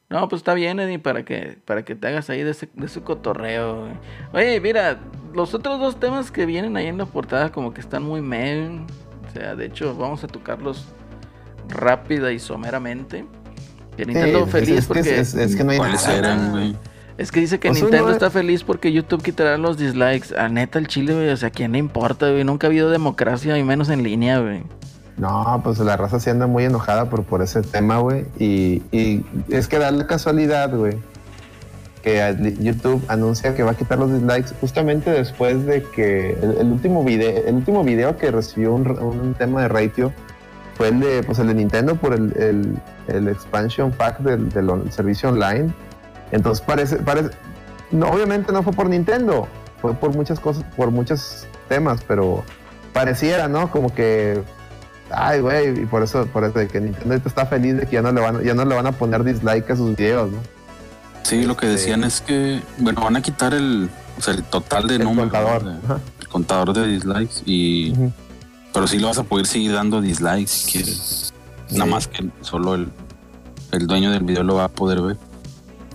No, pues está bien, Eddie, para que, para que te hagas ahí de ese, de ese cotorreo. güey. Oye, mira, los otros dos temas que vienen ahí en la portada como que están muy meh. O sea, de hecho, vamos a tocarlos rápida y someramente. Que Nintendo Sí, feliz es, porque... es, que, es, es que no hay ¿Cuáles nada. eran, güey? Es que dice que Pues Nintendo está feliz porque YouTube quitará los dislikes. A neta, el chile, güey. O sea, ¿a quién le importa, güey? Nunca ha habido democracia y menos en línea, güey. No, pues la raza sí anda muy enojada por, por ese tema, güey. Y, es que da la casualidad, güey, que YouTube anuncia que va a quitar los dislikes justamente después de que el, último video, el último video que recibió un, tema de ratio fue el de, pues el de Nintendo por el, el, expansion pack del, del servicio online. Entonces parece, parece, no, obviamente no fue por Nintendo, fue por muchas cosas, por muchos temas, pero pareciera, ¿no? Como que Ay, güey, y por eso, por eso de que Nintendo está feliz de que ya no le van, ya no le van a poner dislike a sus videos, ¿no? Sí, lo que decían es que, bueno, van a quitar el, o sea, el total de El números. contador. de- el contador de dislikes y pero sí lo vas a poder seguir dando dislikes si quieres nada Sí. más que solo el, el dueño del video lo va a poder ver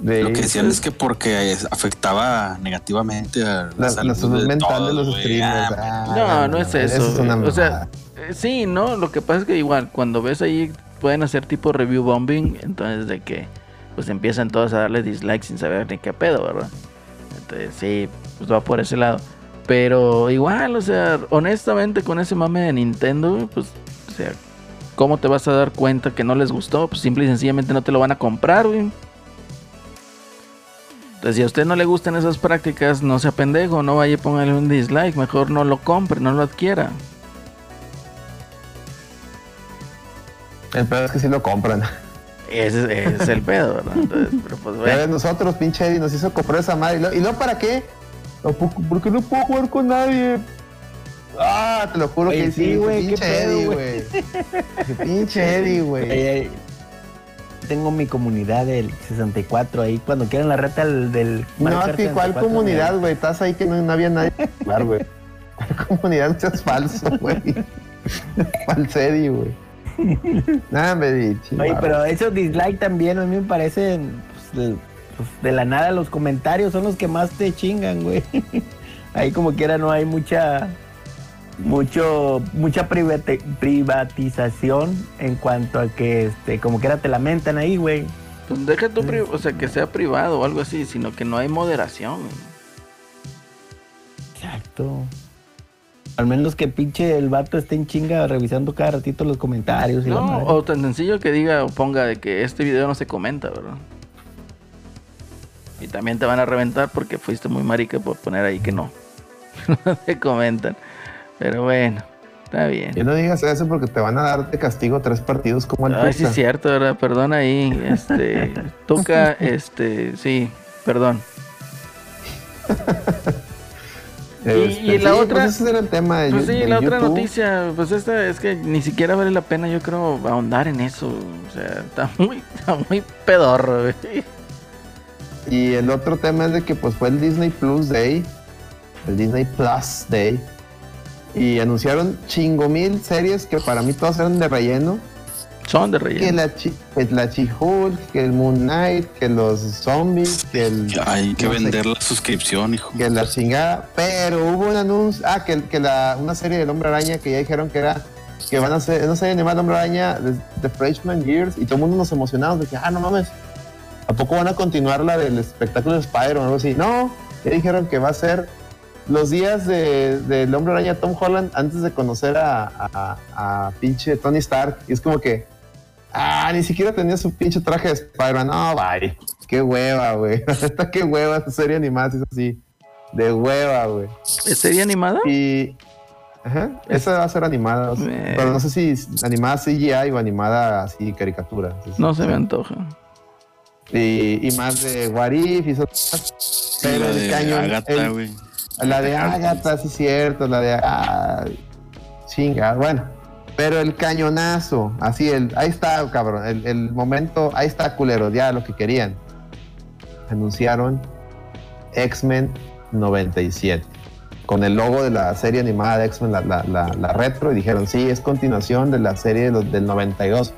De- lo que decían es que porque afectaba negativamente a la, la salud mental de todos, los streamers. Ah, Ah, No, no es eso. es una o sea, sí, no, lo que pasa es que igual, cuando ves ahí, pueden hacer tipo review bombing, entonces de que pues empiezan todos a darle dislikes sin saber ni qué pedo, ¿verdad? Entonces sí, pues va por ese lado. Pero igual, o sea, honestamente con ese mame de Nintendo, pues, o sea, ¿cómo te vas a dar cuenta que no les gustó? Pues simple y sencillamente no te lo van a comprar, güey. Entonces, si a usted no le gustan esas prácticas, no sea pendejo, no vaya y póngale un dislike, mejor no lo compre, no lo adquiera. El peor es que sí lo compran. Ese, ese es el pedo, ¿verdad? Entonces, pero pues Ya bueno. nosotros, pinche Eddie, nos hizo comprar esa madre. ¿Y luego, ¿y luego para qué? No, ¿por- ¿Por qué no puedo jugar con nadie? Ah, te lo juro Oye, que sí, sí, güey, pinche pedo, Eddie, güey. pinche Eddie, güey. Tengo mi comunidad del 64 ahí. Cuando quieran la reta del. del No, que ¿cuál 64, comunidad, güey? Estás ahí que no, no había nadie jugar, güey. [laughs] ¿Cuál comunidad? Seas falso, güey. [laughs] Falsedi, güey. [laughs] Nada, me di, Oye, pero esos dislike también a mí me parecen pues, de, pues, de la nada los comentarios son los que más te chingan, güey. [laughs] Ahí como quiera no hay mucha mucho mucha private- privatización en cuanto a que este como quiera te lamentan ahí, güey. Pues deja tu, pri- o sea, que sea privado o algo así, sino que no hay moderación. güey. Exacto. Al menos que pinche el vato esté en chinga revisando cada ratito los comentarios y la No, madre. o tan sencillo que diga o ponga de que este video no se comenta, ¿verdad? Y también te van a reventar porque fuiste muy marica por poner ahí que no. [laughs] no te comentan. Pero bueno, está bien. Y no digas eso porque te van a dar de castigo tres partidos como el Ay, sí es cierto, ¿verdad? Perdón ahí, este, [laughs] Tuca, este, sí, perdón. [laughs] Este, Y- y la otra- Pues ese era el tema de, Pues sí, de la otra noticia, pues esta es que ni siquiera vale la pena, yo creo, ahondar en eso. O sea, está muy, está muy pedorro, güey. Y el otro tema es de que pues fue el Disney Plus Day, el Disney Plus Day, y anunciaron chingo mil series que para mí todas eran de relleno. Son de Que relleno. la, chi, que la She-Hulk, que el Moon Knight, que los zombies, que el... Hay que no sé vender la suscripción, hijo. que la chingada, pero hubo un anuncio, ah, que, que la, una serie del Hombre Araña que ya dijeron que era, que van a hacer, una serie animada del Hombre Araña de, de Freshman Years, y todo el mundo nos emocionamos de que, ah, no mames, ¿a poco van a continuar la del espectáculo de Spider o algo así? No, ya dijeron que va a ser los días de- del Hombre Araña Tom Holland antes de conocer a, a, a pinche Tony Stark, y es como que, ah, ni siquiera tenía su pinche traje de Spider-Man, no, bye. Qué hueva, güey. [laughs] Esta qué hueva esta serie animada, si es así. De hueva, güey. ¿Es serie animada? Y. Ajá, esa va a ser animada. o sea, Eh. Pero no sé si animada CGI o animada así caricatura. No se me antoja. Y, y más de What If y cosas. Sí, Pero la el de cañón. Agatha, el- la de Agatha, sí, cierto. La de. Ah, chinga, bueno. Pero el cañonazo, así, el, ahí está, cabrón. El, el momento, ahí está, culero, ya lo que querían. Anunciaron X-Men 97. Con el logo de la serie animada de X-Men, la, la- la- la retro, y dijeron, sí, es continuación de la serie de los- del 92.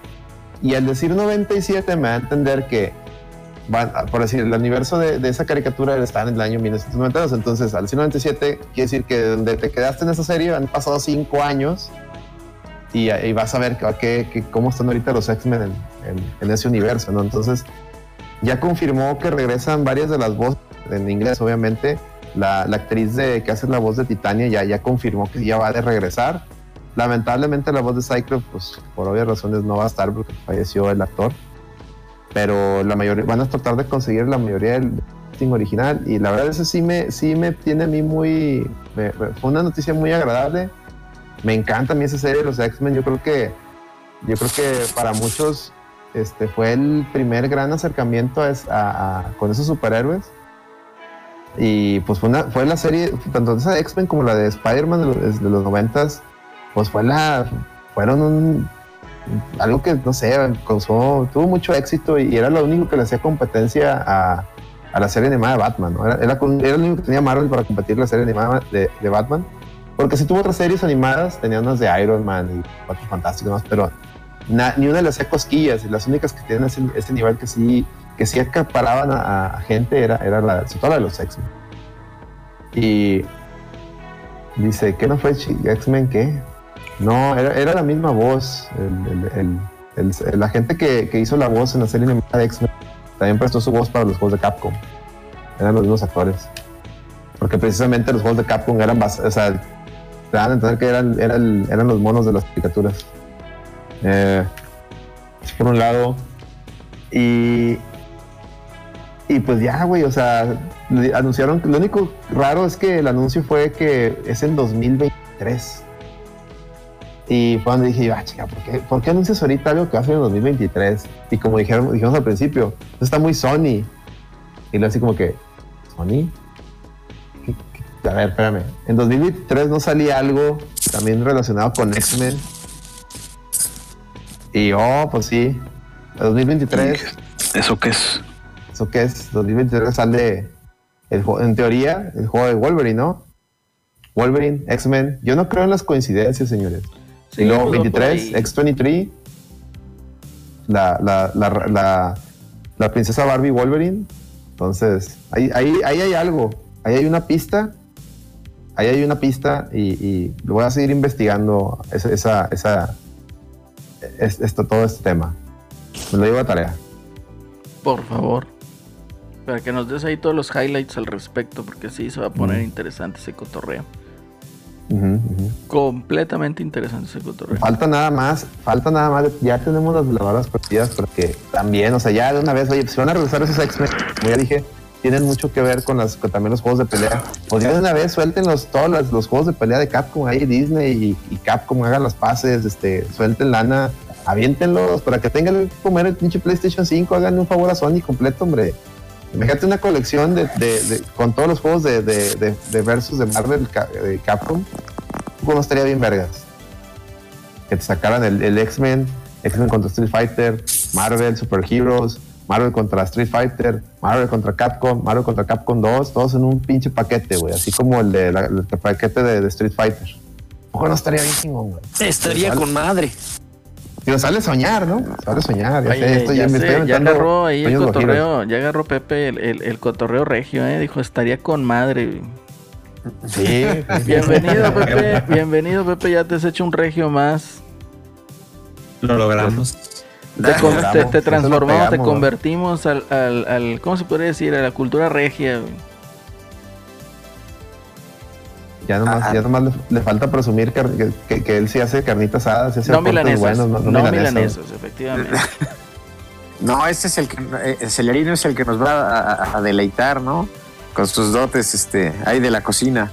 Y al decir 97 me da a entender que, van, por decir, el universo de, de esa caricatura está en el año 1992. Entonces, al decir 97, quiere decir que donde te quedaste en esa serie han pasado cinco años y, y vas a ver qué- qué- cómo están ahorita los X-Men en, en- en ese universo, ¿no? Entonces, ya confirmó que regresan varias de las voces en inglés, obviamente. La, la actriz de, que hace la voz de Titania ya, ya confirmó que ya va de regresar. Lamentablemente la voz de Cyclops, pues por obvias razones no va a estar porque falleció el actor. Pero la mayoría van a tratar de conseguir la mayoría del casting original y la verdad eso sí me, sí me tiene a mí muy... me- fue una noticia muy agradable. Me encanta a mí esa serie, los X-Men. Yo creo que yo creo que para muchos este fue el primer gran acercamiento a, a- a- con esos superhéroes. Y pues fue, una, fue la serie, tanto esa de X-Men como la de Spider-Man de los, de los 90 pues fue la, fueron un, algo que no sé, causó, tuvo mucho éxito y era lo único que le hacía competencia a, a la serie animada de Batman. ¿no? Era, era, era lo único que tenía Marvel para competir la serie animada de, de Batman. Porque si tuvo otras series animadas, tenía unas de Iron Man y Cuatro Fantásticos, pero ni una le hacía cosquillas. Y las únicas que tienen ese, nivel que sí, que sí acaparaban a, gente era, era la, sobre de los X-Men. Y dice, ¿qué no fue X-Men? ¿Qué? No, era, la misma voz. El, la gente que, hizo la voz en la serie animada de X-Men también prestó su voz para los juegos de Capcom. Eran los mismos actores. Porque precisamente los juegos de Capcom eran o que eran, eran, eran los monos de las caricaturas. Eh, por un lado. Y. Y pues ya, güey, o sea, anunciaron. Lo único raro es que el anuncio fue que es en 2023. Y fue donde dije, ah, chica, ¿por qué, ¿por qué anuncias ahorita algo que va a ser en 2023? Y como dijeron, dijimos al principio, está muy Sony. Y luego así como que, ¿Sony? A ver, espérame. En 2023 no salía algo también relacionado con X-Men. Y oh, pues sí. En 2023, ¿Eso qué es? ¿eso qué es? 2023 sale, el, en teoría, el juego de Wolverine, ¿no? Wolverine, X-Men. Yo no creo en las coincidencias, señores. Sí, y luego pues, va por 23, ahí. X-23, la, la, la, la, la princesa Barbie Wolverine. Entonces, ahí, ahí, ahí hay algo. Ahí hay una pista. Ahí hay una pista y, voy a seguir investigando esa, esa, esa- es- esto, todo este tema. Me lo llevo a tarea. Por favor. Para que nos des ahí todos los highlights al respecto, porque sí se va a poner interesante ese cotorreo. Completamente interesante ese cotorreo. Falta nada más, falta nada más. Ya tenemos las lavadoras perdidas porque también, o sea, ya de una vez, oye, si van a regresar esos X-Men, como ya dije, tienen mucho que ver con, las, con también los juegos de pelea. Pues de una vez suelten los, todos los, los juegos de pelea de Capcom ahí, Disney y, Capcom hagan las pases, este, suelten lana, aviéntenlos para que tengan que comer el pinche PlayStation 5, hagan un favor a Sony completo, hombre. Imagínate una colección de, con todos los juegos de, versus de Marvel, de Capcom. ¿Cómo estaría bien vergas? Que te sacaran el, el X-Men, X-Men contra Street Fighter, Marvel, Super Heroes, Marvel contra Street Fighter, Marvel contra Capcom, Marvel contra Capcom 2, todos en un pinche paquete, güey, así como el de la- el paquete de, de Street Fighter. Ojo, no estaría bien chingón, güey. Estaría con madre. Digo, sale soñar, ¿no? Sale soñar. Ya, Oye, sé, esto ya me sé, estoy ya aventando agarró ahí el cotorreo, ya agarró Pepe el, el- el cotorreo regio, eh. Dijo, estaría con madre. Sí, sí. Bienvenido, Pepe. Bienvenido, Pepe. Ya te has hecho un regio más. Lo logramos. Te, con- transformamos, te convertimos al, al, al- ¿Cómo se podría decir? A la cultura regia. güey. Ya nomás, Ah, ya nomás le, le falta presumir que, que- que él sí hace carnitas asadas, sí hace No milanesas. buenos, no, milanesas. milanesas, efectivamente. [laughs] No, este es el que eh, el Celerino es el que nos va a, a- a deleitar, ¿no? Con sus dotes, este, ahí de la cocina.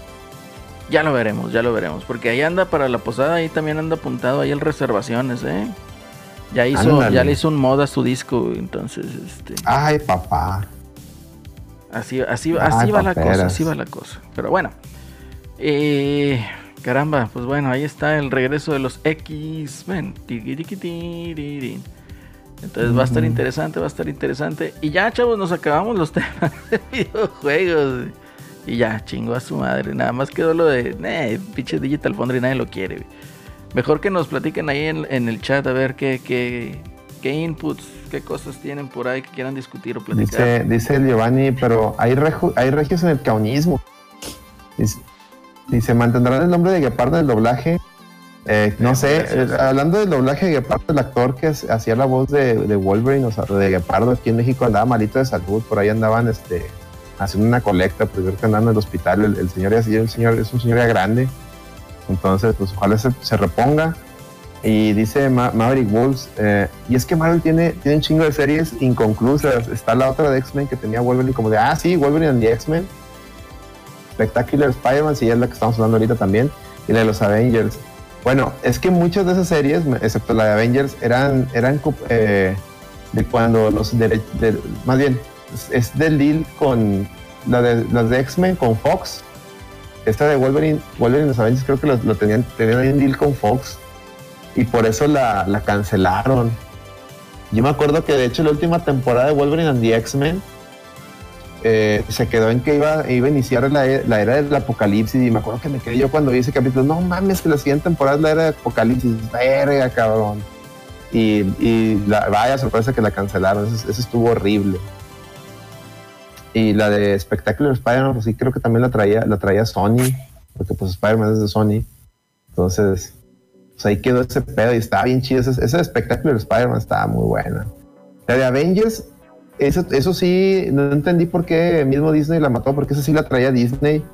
Ya lo veremos, ya lo veremos. Porque ahí anda para la posada, ahí también anda apuntado ahí el reservaciones, ¿eh? Ya hizo, Ándale. ya le hizo un mod a su disco, entonces, este, Ay, papá. así, así, Ay, así va la cosa, así va la cosa. Pero bueno, eh, caramba, pues bueno, ahí está el regreso de los X-Men. Entonces va a estar interesante, va a estar interesante. Y ya, chavos, nos acabamos los [laughs] temas de videojuegos. Y ya, chingó a su madre. Nada más quedó lo de, eh, pinche Digital Foundry, nadie lo quiere. güey. Mejor que nos platiquen ahí en, en el chat a ver qué, qué, qué inputs, qué cosas tienen por ahí que quieran discutir o platicar. Dice, dice Giovanni, pero hay, reju- hay regios en el caunismo. Dice, dice, ¿mantendrán el nombre de Guepardo en el doblaje? Eh, no Eh, sé, gracias. eh, hablando del doblaje de Guepardo, el actor que hacía la voz de, de Wolverine, o sea, de Guepardo aquí en México andaba malito de salud, por ahí andaban este, haciendo una colecta, pues creo que andaban en el hospital, el, el señor, el señor es un señor ya grande, entonces pues ojalá se, se reponga. Y dice Ma- Maverick Wolves, eh, y es que Marvel tiene, tiene un chingo de series inconclusas. Está la otra de X-Men que tenía Wolverine como de, ah, sí, Wolverine and the X-Men. Spectacular Spider-Man, sí, es la que estamos hablando ahorita también. Y la de los Avengers. Bueno, es que muchas de esas series, excepto la de Avengers, eran, eran eh, de cuando los dere- de- más bien, es, es del deal con la de, las de X-Men con Fox. Esta de Wolverine, Wolverine los Avengers creo que lo, tenían, tenían ahí un deal con Fox y por eso la, la cancelaron. Yo me acuerdo que de hecho la última temporada de Wolverine and the X-Men eh, se quedó en que iba, iba a iniciar la, la era del apocalipsis y me acuerdo que me quedé yo cuando vi ese capítulo, no mames que la siguiente temporada es la era del apocalipsis, verga cabrón. Y, la, vaya sorpresa que la cancelaron, eso estuvo horrible. Y la de Spectacular Spider-Man, pues sí creo que también la traía, la traía Sony, porque pues Spider-Man es de Sony. Entonces, pues ahí quedó ese pedo y estaba bien chido. Ese, ese Spectacular Spider-Man estaba muy buena. La de Avengers, eso, eso sí, no entendí por qué mismo Disney la mató, porque esa sí la traía Disney.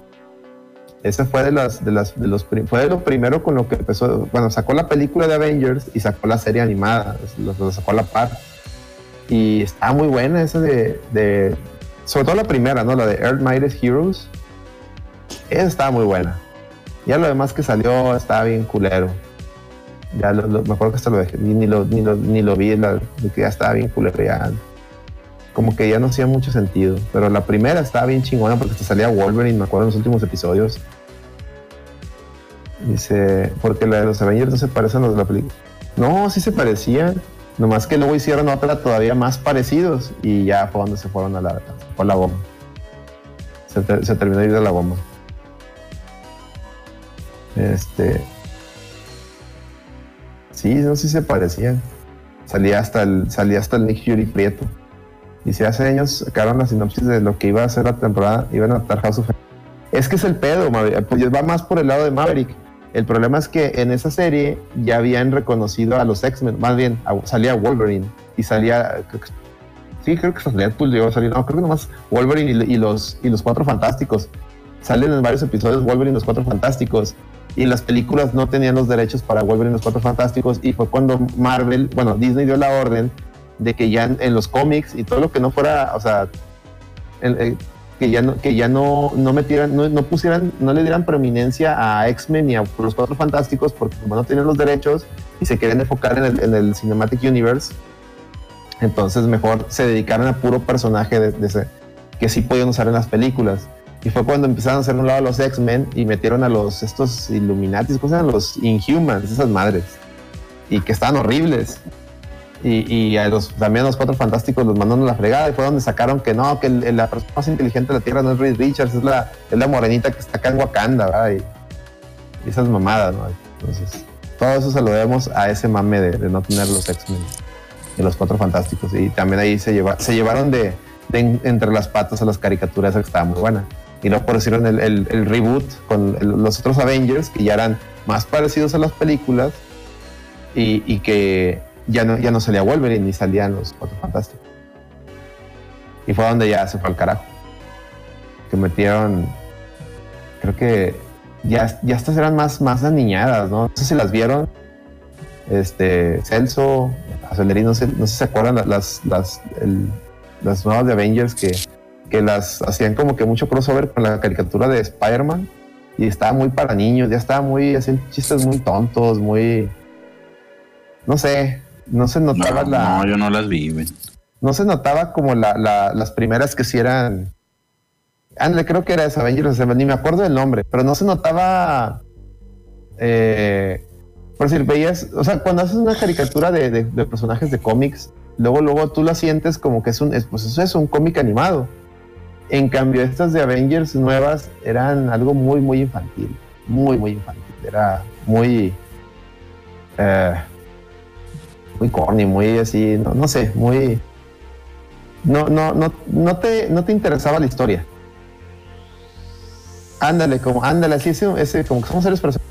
Esa fue de las, de las, los, fue de lo primero con lo que empezó. Bueno, sacó la película de Avengers y sacó la serie animada, lo sacó a la par. Y estaba muy buena esa de, sobre todo la primera, ¿no? La de Earth Mightiest Heroes. Esa estaba muy buena. Ya lo demás que salió estaba bien culero. Ya lo, me acuerdo que hasta lo dejé, ni, lo, ni, lo, ni lo vi, ya estaba bien culero. Ya, como que ya no hacía mucho sentido. Pero la primera estaba bien chingona porque te salía Wolverine, me acuerdo en los últimos episodios. Dice, porque la de los Avengers no se parecen a los de la película. No, sí se parecían. Nomás que luego hicieron otra todavía más parecidos y ya fue donde se fueron a la, fue la bomba. Se, ter- se terminó de ir a la bomba. Este. Sí, no sí se parecían. Salía hasta el, salía hasta el Nick Fury Prieto. Y si hace años sacaron la sinopsis de lo que iba a ser la temporada, iban a adaptar House of Es que es el pedo. Pues va más por el lado de Maverick. El problema es que en esa serie ya habían reconocido a los X-Men, más bien a- salía Wolverine y salía. creo que- Sí, creo que Deadpool, llegó a salir. No, creo que nomás Wolverine y, los, y los Cuatro Fantásticos. Salen en varios episodios Wolverine y los Cuatro Fantásticos. Y las películas no tenían los derechos para Wolverine y los Cuatro Fantásticos. Y fue cuando Marvel, bueno, Disney dio la orden de que ya en, los cómics y todo lo que no fuera, o sea, que ya no, que ya no, no metieran, no, pusieran, no le dieran preeminencia a X-Men ni a los Cuatro Fantásticos porque como no tenían los derechos y se querían enfocar en el, en el Cinematic Universe, entonces mejor se dedicaron a puro personaje de, ese, que sí podían usar en las películas. Y fue cuando empezaron a hacer un lado a los X-Men y metieron a los estos Illuminatis, ¿cómo se? Los Inhumans, esas madres. Y que estaban horribles. Y, y a los, también a los cuatro fantásticos los mandaron a la fregada y fue donde sacaron que no, que el- la persona más inteligente de la Tierra no es Reed Richards, es la, es la morenita que está acá en Wakanda, ¿verdad? Y, y esas mamadas, ¿no? Entonces, todo eso se lo debemos a ese mame de, de no tener los X-Men y los cuatro fantásticos. Y también ahí se, lleva, se llevaron de, de en- entre las patas a las caricaturas que estaba muy buena. Y luego por el, el- el reboot con el- los otros Avengers que ya eran más parecidos a las películas y, y que ya no, ya no salía Wolverine ni salían los cuatro fantásticos. Y fue donde ya se fue al carajo. Que metieron, creo que ya, ya estas eran más, más aniñadas, ¿no? No sé si las vieron. Este, Celso, Aceleri, no sé, no sé si se acuerdan las, las, las nuevas de Avengers que, que las hacían como que mucho crossover con la caricatura de Spider-Man y estaba muy para niños, ya estaba muy, hacían chistes muy tontos, muy, no sé, no se No, notaba la, no, yo no las vi, güey. no se notaba como la, la- las primeras que sí eran. Ándale, creo que era esa Avengers ni me acuerdo del nombre, pero no se notaba. eh, por decir, veías, o sea, cuando haces una caricatura de, de- de personajes de cómics, luego, luego tú la sientes como que es un, es, pues eso es un cómic animado. En cambio, estas de Avengers nuevas eran algo muy, muy infantil, muy, muy infantil. Era muy, eh, muy corny, muy así, no, no sé, muy, no, no, no, no te, no te interesaba la historia. Ándale, como, ándale, así, ese, ese, como que somos seres personas.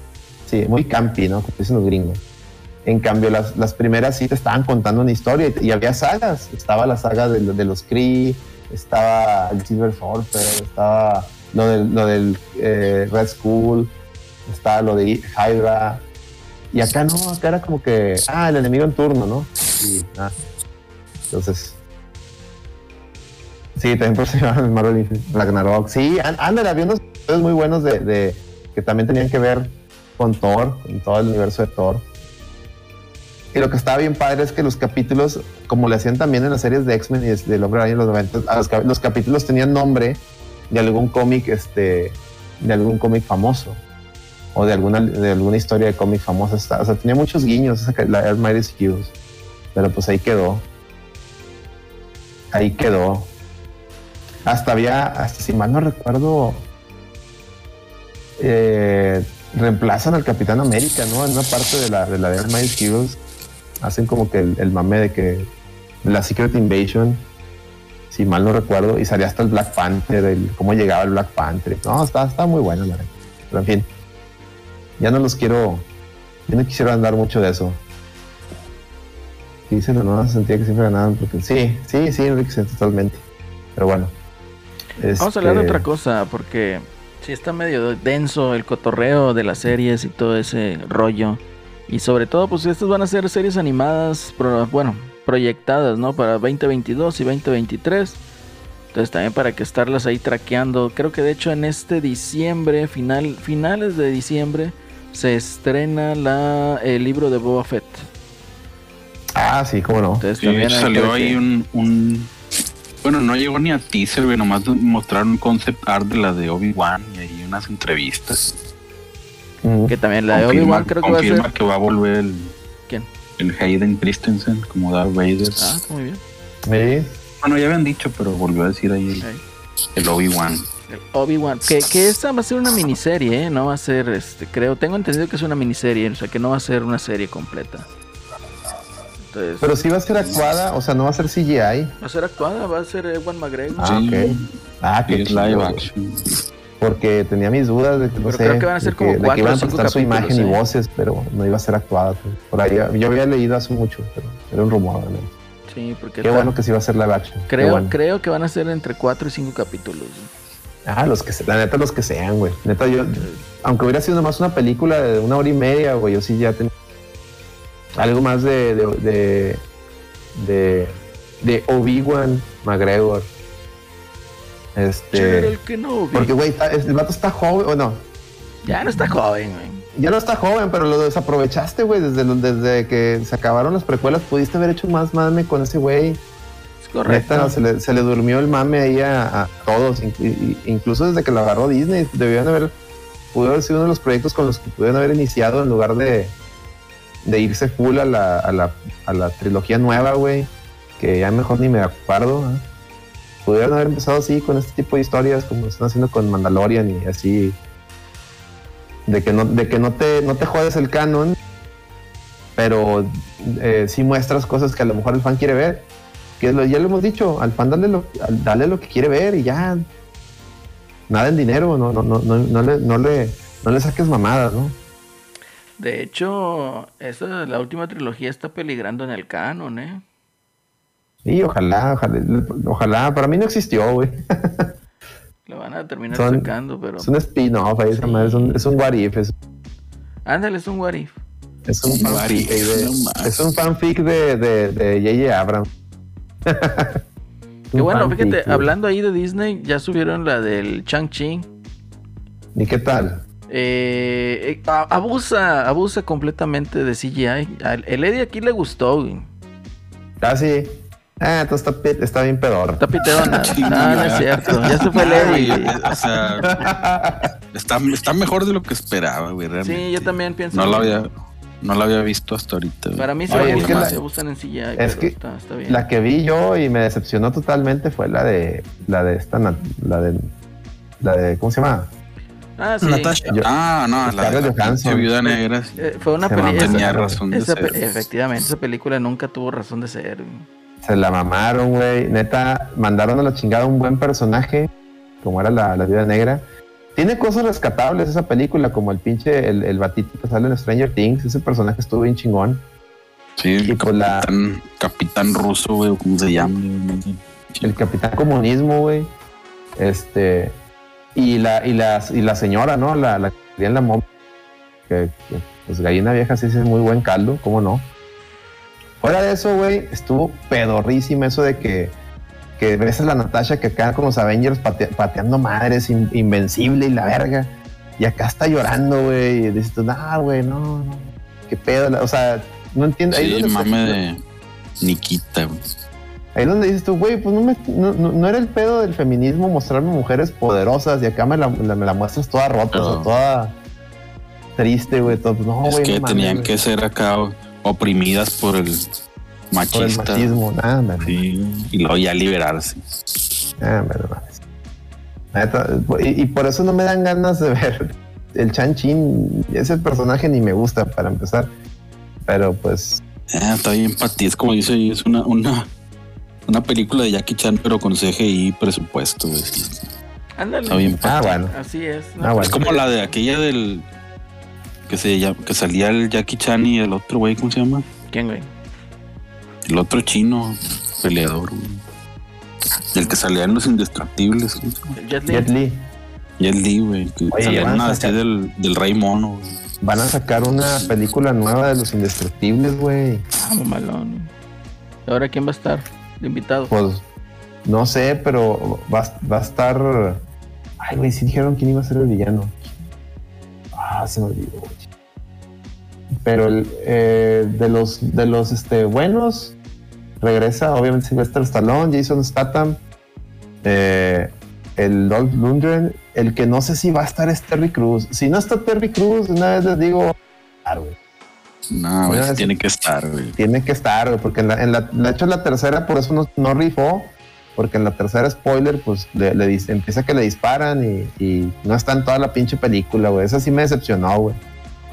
Sí, muy campi, ¿no? Como dicen los gringos. En cambio, las, las primeras sí te estaban contando una historia y, y había sagas. Estaba la saga de, de los Kree, estaba el Silver Surfer, estaba lo del, lo del eh, Red School, estaba lo de Hydra. Y acá no, acá era como que, ah, el enemigo en turno, ¿no? Y, ah, entonces, Sí, también por Marvel Ragnarok. Sí, án- ándale, había unos muy buenos de, que también tenían que ver con Thor, con todo el universo de Thor. Y lo que estaba bien padre es que los capítulos, como le hacían también en las series de X-Men y de- del Hombre Araña en los 90, a los, los capítulos tenían nombre de algún cómic, este, de algún cómic famoso. O de alguna, de alguna historia de cómic famosa. O sea, tenía muchos guiños, esa, la Mighty Heroes. Pero pues ahí quedó. Ahí quedó. Hasta había, hasta si mal no recuerdo, eh, reemplazan al Capitán América, ¿no? En una parte de la de la de Mighty Heroes hacen como que el, mame de que la Secret Invasion, si mal no recuerdo, y salía hasta el Black Panther, el cómo llegaba el Black Panther. No, está, está muy bueno, la. Pero en fin, ya no los quiero, yo no quisiera andar mucho de eso. Sí, Dice la nueva sentía que siempre ganaban porque sí, sí, sí, Enrique, sí, totalmente. Pero bueno. Vamos a hablar de este, otra cosa, porque sí está medio denso el cotorreo de las series y todo ese rollo. Y sobre todo, pues estas van a ser series animadas, pro- bueno, proyectadas, ¿no? Para 2022 y 2023. Entonces también para que estarlas ahí traqueando. Creo que de hecho en este diciembre, final, finales de diciembre, se estrena la, el libro de Boba Fett. Ah, sí, cómo no. Entonces Sí, también hay salió ahí que- un, un- Bueno, no llegó ni a teaser, güey. Nomás mostraron un concept art de la de Obi-Wan y ahí unas entrevistas. Mm. que también la de Obi-Wan creo que va a confirma ser. que va a volver el, ¿Quién? el Hayden Christensen como Darth Vader. Ah, está muy bien. Sí. Bueno, ya habían dicho, pero volvió a decir ahí el, Ahí. el Obi-Wan. El Obi-Wan. Que, que esta va a ser una miniserie, ¿eh? No va a ser, este, creo, tengo entendido que es una miniserie, o sea que no va a ser una serie completa. Entonces, Pero sí va a ser actuada, o sea, no va a ser CGI. va a ser actuada, va a ser Ewan McGregor. Ah, ok. Ah, qué es live chido. action. Porque tenía mis dudas de que no Pero sé, creo que van a ser de como de cuatro iban o a cinco prestar su imagen y ¿eh? voces, pero no iba a ser actuada. Por ahí, yo había leído hace mucho, pero era un rumor. ¿no? Sí, porque Qué bueno que sí va a ser live action. Creo, bueno. creo que van a ser entre 4 y 5 capítulos. Ah, los que la neta, los que sean, güey. Neta, yo, aunque hubiera sido nomás una película de una hora y media, güey, yo sí ya tenía algo más de, de, de, de, de Obi-Wan McGregor. Este, el que no vi. porque, güey, está- el vato está joven, o no, Ya no está joven, güey. ya no está joven, pero lo desaprovechaste, güey, desde, desde que se acabaron las precuelas, pudiste haber hecho más mame con ese güey. Correcto. Neta, se le, se le durmió el mame ahí a, a todos, incluso desde que lo agarró Disney. Debían haber, pudo haber sido uno de los proyectos con los que pudieron haber iniciado en lugar de, de irse full a la, a la, a la trilogía nueva, güey, que ya mejor ni me acuerdo. ¿eh? Pudieron haber empezado así con este tipo de historias, como están haciendo con Mandalorian y así. De que no, de que no te, no te jodes el canon, pero eh, sí muestras cosas que a lo mejor el fan quiere ver. Que lo- ya lo hemos dicho, al fan dale lo, dale lo que quiere ver y ya. Nada en dinero, no, no, no, no, no le, no, le, no le saques mamadas, ¿no? De hecho, esa, la última trilogía está peligrando en el canon, ¿eh? Sí, ojalá, ojalá, ojalá. Para mí no existió, güey. Lo van a terminar Son- sacando, pero... Es un spin-off ahí, esa Sí. madre, es un, es un what if, es, Ándale, es un what if. es un what fanfic, de, es un fanfic de, de, de J.J. Abrams. [laughs] Que bueno, fíjate, hablando ahí de Disney, ya subieron la del Chang-Chi. ¿Y qué tal? Eh, eh, abusa, abusa completamente de CGI. El Eddie aquí le gustó, güey. Ah, sí. Ah, entonces está, está bien pedor. Está piterona. [laughs] Sí, no, no es cierto. Ya se fue el Eddie. o sea, [laughs] está, está mejor de lo que esperaba, güey, realmente. Sí, yo también pienso. No lo había, no lo había visto hasta ahorita. Para mí se, Oye, es que la- se abusan en CGI. es pero que está, está bien. La que vi yo y me decepcionó totalmente fue la de la de esta la de la de ¿cómo se llama? Ah, sí. Natasha. Yo- Ah, no, la de Scarlett la Johansson. viuda negra. sí. Eh, fue una película. tenía esa- razón de esa ser. efectivamente, esa película nunca tuvo razón de ser. Se la mamaron, güey. Neta, mandaron a la chingada un buen personaje, como era la, la Viuda Negra. Tiene cosas rescatables esa película, como el pinche, el, el batito que sale en Stranger Things. Ese personaje estuvo bien chingón. Sí, el pues la- capitán, capitán ruso, güey, ¿cómo se llama? El Capitán Comunismo, güey. Este. Y la, y la, y la señora, ¿no? La, la que en la mom. Que, que, pues gallina vieja sí es muy buen caldo, ¿cómo no? Fuera de eso, güey, estuvo pedorrísima eso de que, que ves a la Natasha que acá con los Avengers pate- pateando madres, in- invencible y la verga. Y acá está llorando, güey. Y dices tú, no, güey, no, no. Qué pedo. la- O sea, no entiendo. ahí Sí, donde- mame de Nikita, güey. Ahí donde dices tú, güey, pues no, me- no, no- no era el pedo del feminismo mostrarme mujeres poderosas y acá me la, la- me la muestras toda rota, o sea, toda triste, güey. Todo, no, es que tenían que ser acá oprimidas por el por el machista. machismo, nada, man, Sí, y luego ya liberarse. mames. Neta, y, y por eso no me dan ganas de ver el Chan Chin. Ese personaje ni me gusta para empezar. Pero pues, Ah, está bien para ti, es como dice ahí, es una, una, una película de Jackie Chan, pero con CGI y presupuesto. Ándale. Está bien ah, bueno. Así es. Ah, bueno. Es como la de aquella del que se llama- que salía el Jackie Chan y el otro güey, ¿cómo se llama? ¿Quién, güey? El otro chino peleador, güey. El que salía en Los Indestructibles. El Jet Li. Jet Li, el Lee, güey, que Oye, salía así del, del Rey Mono, güey. van a sacar una película nueva de los indestructibles, güey. Ah, mamalón. ¿Y ahora quién va a estar? De invitado. Pues no sé, pero va, va a estar. Ay, güey, sí dijeron quién iba a ser el villano. Ah, se me olvidó. güey. Pero el, eh, de los de los este, buenos regresa obviamente Sylvester Stallone, Jason Statham, eh, el Dolph Lundgren. El que no sé si va a estar es Terry Cruz. Si no está Terry Cruz, una vez les digo, ah, güey, No, tiene que estar, güey. tiene que estar, güey, porque en la, en la, de hecho la tercera por eso no, no rifó, porque en la tercera spoiler, pues le, le empieza que le disparan y, y no está en toda la pinche película, güey. Esa sí me decepcionó, güey.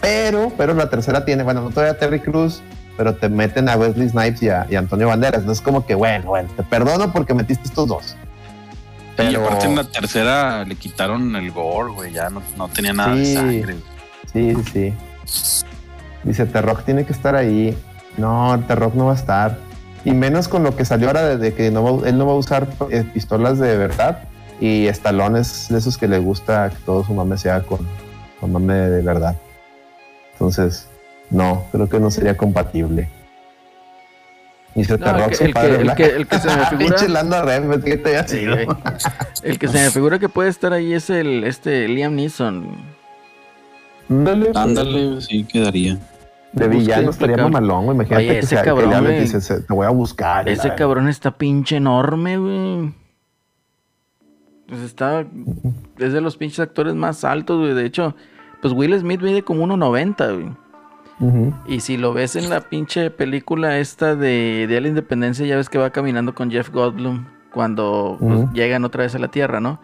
Pero, pero la tercera tiene, bueno, no todavía Terry Cruz, pero te meten a Wesley Snipes y a, y a Antonio Banderas. No es como que, bueno, bueno, te perdono porque metiste estos dos. Y Pero aparte en la tercera le quitaron el gore, güey, ya no, no tenía nada Sí. de sangre. sí, sí, sí. Dice, T-Rock tiene que estar ahí. No, T-Rock no va a estar. Y menos con lo que salió ahora de, de que no va- él no va a usar eh, pistolas de verdad. Y Stallone es de esos que le gusta que todo su mame sea con, con mame de verdad. Entonces, no, creo que no sería compatible. Dice No, T-Rock, el que- el padre que- el que- el que se me [laughs] figura- Pinche Lando Red, ¿qué te había Sí, sido? güey. El que se me figura que puede estar ahí es el este Liam Neeson. Ándale, Ándale, sí quedaría. De villano estaría mamalón, güey. Imagínate Oye, que, ese sea- que cabrón, le hables y güey. dices, "Se- te voy a buscar. y Ese la- cabrón está pinche enorme, güey. Pues está. Es de los pinches actores más altos, güey. De hecho, pues Will Smith mide como 1.90, güey. Y si lo ves en la pinche película esta de Día de la Independencia, ya ves que va caminando con Jeff Goldblum cuando pues, llegan otra vez a la Tierra, ¿no?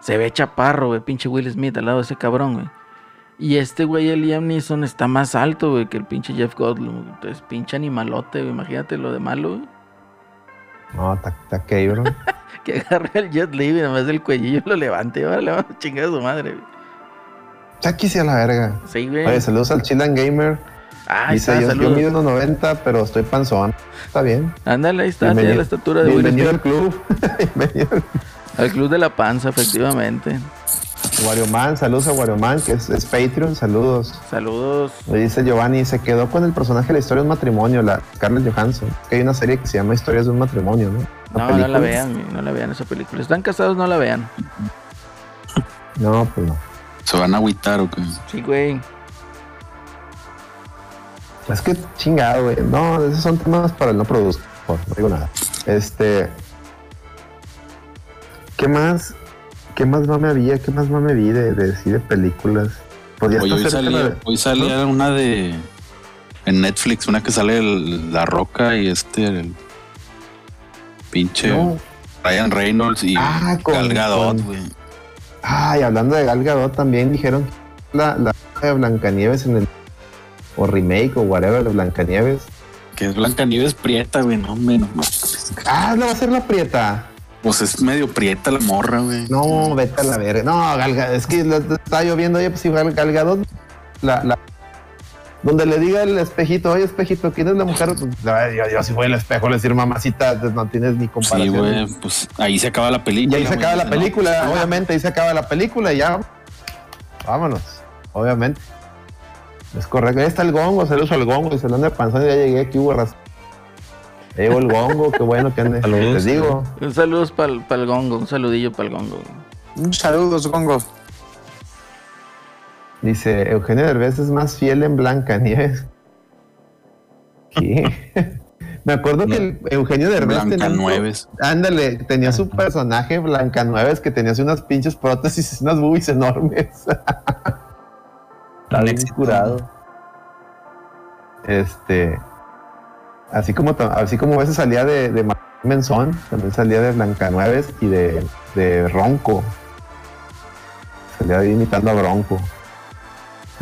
Se ve chaparro, güey, pinche Will Smith al lado de ese cabrón, güey. Y este güey, el Liam Neeson, está más alto, güey, que el pinche Jeff Goldblum. Entonces, pinche animalote, güey. Imagínate lo de malo, güey. No, está está cabrón. [laughs] Que agarre al Jet Li y nada más del cuellillo lo levante. Ahora le vamos a chingar a su madre, güey. Ya quise a la verga. Sí, güey. Oye, saludos al Chilan Gamer. Ah, Dice, está, yo, yo mido 1.90, pero estoy panzón. Está bien. Ándale, ahí está, tiene la estatura de [laughs] Bienvenido al club. Bienvenido al club de la panza, efectivamente. Wario Man, saludos a Wario Man, que es, es Patreon, saludos. Saludos. Me dice Giovanni, se quedó con el personaje de la historia de un matrimonio, la Scarlett Johansson. Que hay una serie que se llama Historias de un matrimonio, ¿no? Una No, no la vean, no la vean esa película. Están casados, no la vean. No, pues no. ¿Se van a agüitar o qué? Sí, güey. Es que chingado, güey. No, esos son temas para el no produzco. No digo nada. Este. ¿Qué más? ¿Qué más mame había? ¿Qué más mame vi de, de, sí, de películas? Hoy cerca salía, de- hoy salía una de. En Netflix, una que sale el- La Roca y este. El pinche. No. Ryan Reynolds y Ah, con- Gal Gadot, con- güey. Ay, hablando de Gal Gadot, también dijeron que la, la de Blancanieves en el. O remake o whatever de Blancanieves. Que es Blancanieves prieta, güey, no menos. Ah, la va a ser la prieta. Pues es medio prieta la morra, güey. No, vete a la verga. No, Gal Gadot, es que la- estaba lloviendo, oye, pues si Gal, Gal Gadot, la, la- donde le diga el espejito, oye, espejito, ¿quién es la mujer? Pues, yo, yo si voy al espejo le decir, mamacita, pues, no tienes ni Sí, comparación. güey, pues ahí se acaba la y película. ahí se acaba la película, obviamente, ahí se acaba la película y ya. Vámonos, obviamente. Es correcto. Ahí está el gongo, saludos al gongo, dice el de panzón, ya llegué aquí, hubo raz- Ya llegó el gongo, qué bueno que ande. Saludos. Les digo. Un saludo para el gongo, un saludillo para el gongo. Un saludos, Gongo. Dice, Eugenio Derbez es más fiel en Blanca Nieves. ¿Qué? [laughs] [laughs] Me acuerdo que el Eugenio Derbez tenía Blancanueves. Ándale, tenía su personaje Blancanueves que tenía unas pinches prótesis, [laughs] unas boobies enormes. Está bien curado. Este, así como así como a veces salía de, de Menzón, también salía de Blancanueves y de, de Ronco. Salía imitando a Bronco.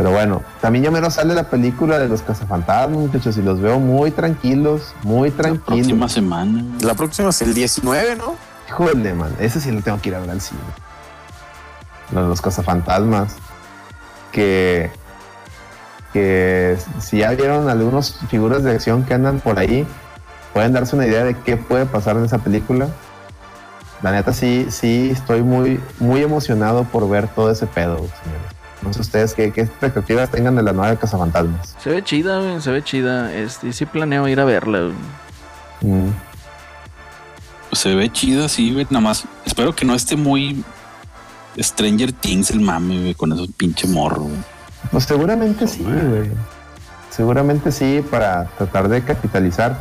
Pero bueno, también ya menos sale la película de los cazafantasmas, muchachos, y los veo muy tranquilos, muy La tranquilos. próxima semana. La próxima es el 19, ¿no? Híjole, man, ese sí lo tengo que ir a ver al cine. Los, los cazafantasmas. Que, que si ya vieron algunas figuras de acción que andan por ahí, pueden darse una idea de qué puede pasar en esa película. La neta sí, sí estoy muy, muy emocionado por ver todo ese pedo, señores. No sé ustedes qué, qué expectativas tengan de la nueva de Cazafantasmas. Se ve chida, güey, se ve chida. Este, y sí planeo ir a verla. güey. Mm. Pues se ve chida, sí, güey. Nada más. Espero que no esté muy Stranger Things el mame, güey, con esos pinche morro, güey. Pues seguramente sí, güey. Seguramente sí, para tratar de capitalizar.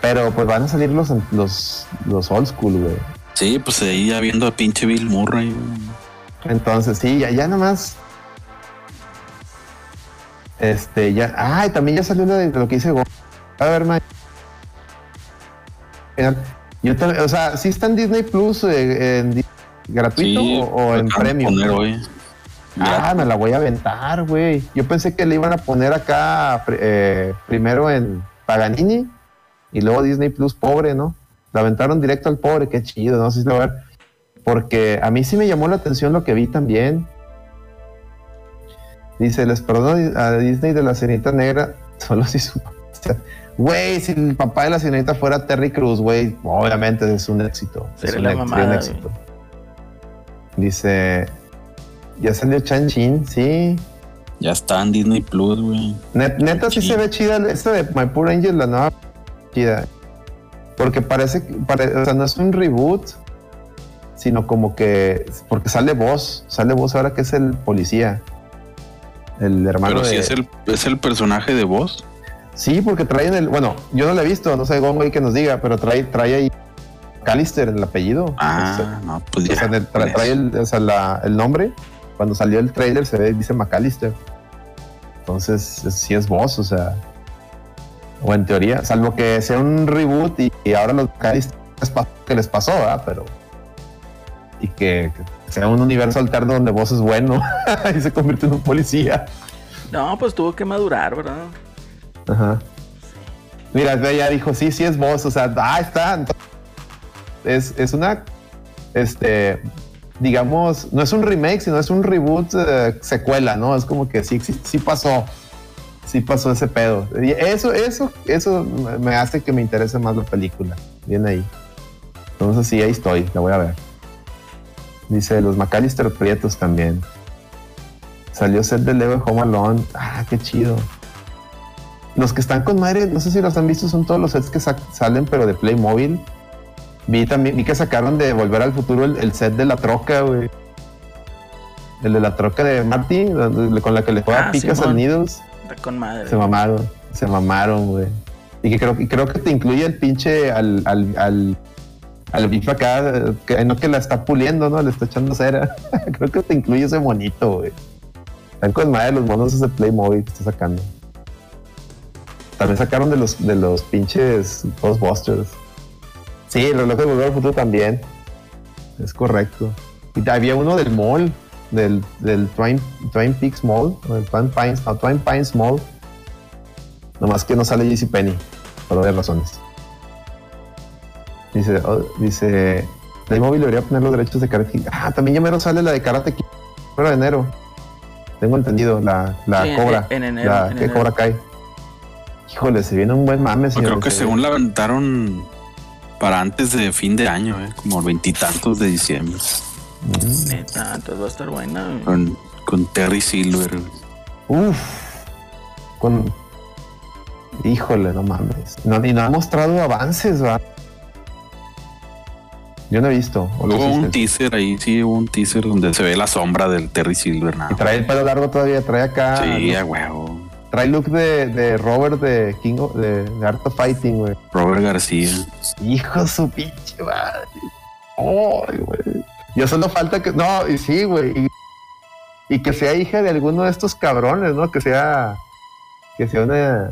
Pero pues van a salir los, los, los old school, güey. Sí, pues ahí ya viendo a pinche Bill Murray, güey. Entonces, sí, ya, ya nomás. Este, ya. Ay, también ya salió lo de lo que dice Go. A ver, man. Yo también, o sea, sí está en Disney Plus eh, en gratuito Sí, o, o en premium. poner hoy. Ah, me la voy a aventar, güey. Yo pensé que le iban a poner acá eh, primero en Paganini y luego Disney Plus pobre, ¿no? La aventaron directo al pobre, qué chido, no sé si lo va a ver. Porque a mí sí me llamó la atención lo que vi también. Dice, les perdono a Disney de la Sirenita Negra, [laughs] solo si su... Güey, si el papá de la Sirenita fuera Terry Cruz, güey, obviamente es un éxito. Sería Es un la ex- mamada, un güey. éxito. Dice, ya salió Chan Chin, sí. Ya está en Disney Plus, güey. Net- neta sí se ve chida esta de My Poor Angel, la nueva chida. Porque parece, que- pare- o sea, no es un reboot, sino como que, porque sale voz, sale voz ahora que es el policía. El hermano Pero de... si es el, es el personaje de voz. Sí, porque traen el, bueno, yo no lo he visto, no sé Gongo ahí que nos diga, pero trae, trae ahí Callister el apellido. Ah, no, pues O ya. sea, en el- tra- trae el, o sea, la- el nombre. Cuando salió el trailer se ve, dice McAllister. Entonces, es- sí es voz, o sea. O en teoría, salvo que sea un reboot y, y ahora los McAllister que les pasó, ¿verdad? Pero. Y que, que sea un universo alterno donde vos es bueno [laughs] y se convierte en un policía. No, pues tuvo que madurar, ¿verdad? Ajá. Mira, ya dijo, sí, sí es vos, o sea, ah, está. Entonces, Es, es una, este, digamos, no es un remake, sino es un reboot eh, secuela, ¿no? Es como que sí, sí, sí pasó, sí pasó ese pedo. Y eso, eso, eso me hace que me interese más la película. Viene ahí. Entonces sí, ahí estoy, la voy a ver. Dice, los McAllister Prietos también. Salió set de Lego Home Alone. Ah, qué chido. Los que están con madre, no sé si los han visto, son todos los sets que sa- salen, pero de Playmobil. Vi también, vi que sacaron de Volver al Futuro el, el set de la troca, güey. El de la troca de Marty, con la que le juega Ah, picas Simón. al. Está con madre. Se mamaron, se mamaron, güey. Y que creo, y creo que te incluye el pinche al, al, al, al bicho acá, que no que la está puliendo, ¿no? Le está echando cera. [laughs] creo que te incluye ese monito, güey. Están con madre los monos ese Playmobil que está sacando. También sacaron de los, de los pinches Ghostbusters. Sí, el reloj de volver al futuro también. Es correcto. Y había uno del mall, del, del Twin, Twin Peaks Mall, o del Twin Pines, no, Twin Pines Mall. Nomás que no sale JC Penny, por varias razones. Dice, oh, dice, Playmobil debería poner los derechos de Karate Kid. Ah, también ya mero sale la de Karate Kid, fuera de enero. Tengo entendido, la, la Sí, Cobra. en enero, la en que enero. Cobra cae. Híjole, se viene un buen mame, Yo señor. creo que según la aventaron para antes de fin de año, ¿eh? como veintitantos de diciembre, Neta, entonces va a estar buena. con, con Terry Silver. Uf. Con. Híjole, no mames. No, y no ha mostrado avances, va. Yo no he visto. ¿o lo Hubo un teaser ahí, sí, hubo un teaser donde se ve la sombra del Terry Silver. nada Y trae el pelo largo todavía, trae acá. Sí, ¿no? a huevo. Trae look de, de Robert de King of- de, de Art of Fighting, güey. Robert García. Hijo de su pinche madre. Ay, güey. Ya solo falta que. No, y sí, güey. Y, y que sea hija de alguno de estos cabrones, ¿no? Que sea. Que sea una.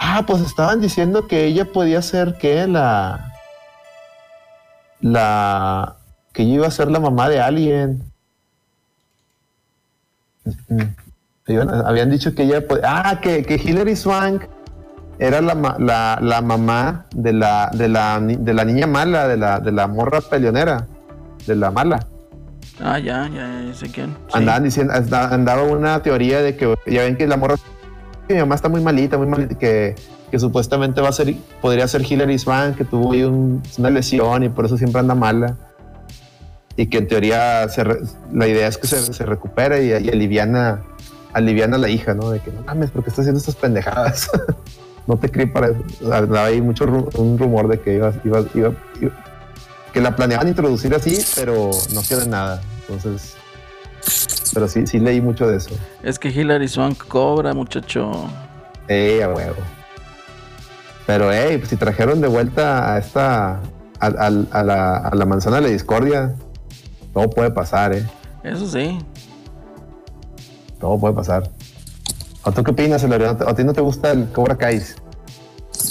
Ah, pues estaban diciendo que ella podía ser que la. La. Que ella iba a ser la mamá de alguien. Habían dicho que ella. Ah, que, que Hilary Swank era la, la, la mamá de la, de, la, de la niña mala, de la, de la morra peleonera, de la mala. Ah, ya, ya, ya sé quién. Sí. Andaban diciendo, anda- andaba una teoría de que ya ven que la morra, que mi mamá está muy malita, muy malita, que, que supuestamente va a ser, podría ser Hilary Swank, que tuvo ahí un- una lesión y por eso siempre anda mala. Y que en teoría se re- la idea es que se, se recupere y, y aliviana, aliviana a la hija, ¿no? De que no mames, porque está haciendo estas pendejadas. [laughs] no te creí para eso. Ahí mucho ru- un rumor de que iba, iba, iba- iba- que la planeaban introducir así, pero no queda nada. Entonces, pero sí, sí leí mucho de eso. Es que Hilary Swank cobra, muchacho. Eh, a huevo. Pero, hey, pues si trajeron de vuelta a esta, a, a- a la, a la manzana de la discordia, todo puede pasar, eh. Eso sí. Todo puede pasar. ¿O tú qué opinas, Eloriano? ¿A ti no te gusta el Cobra Kai?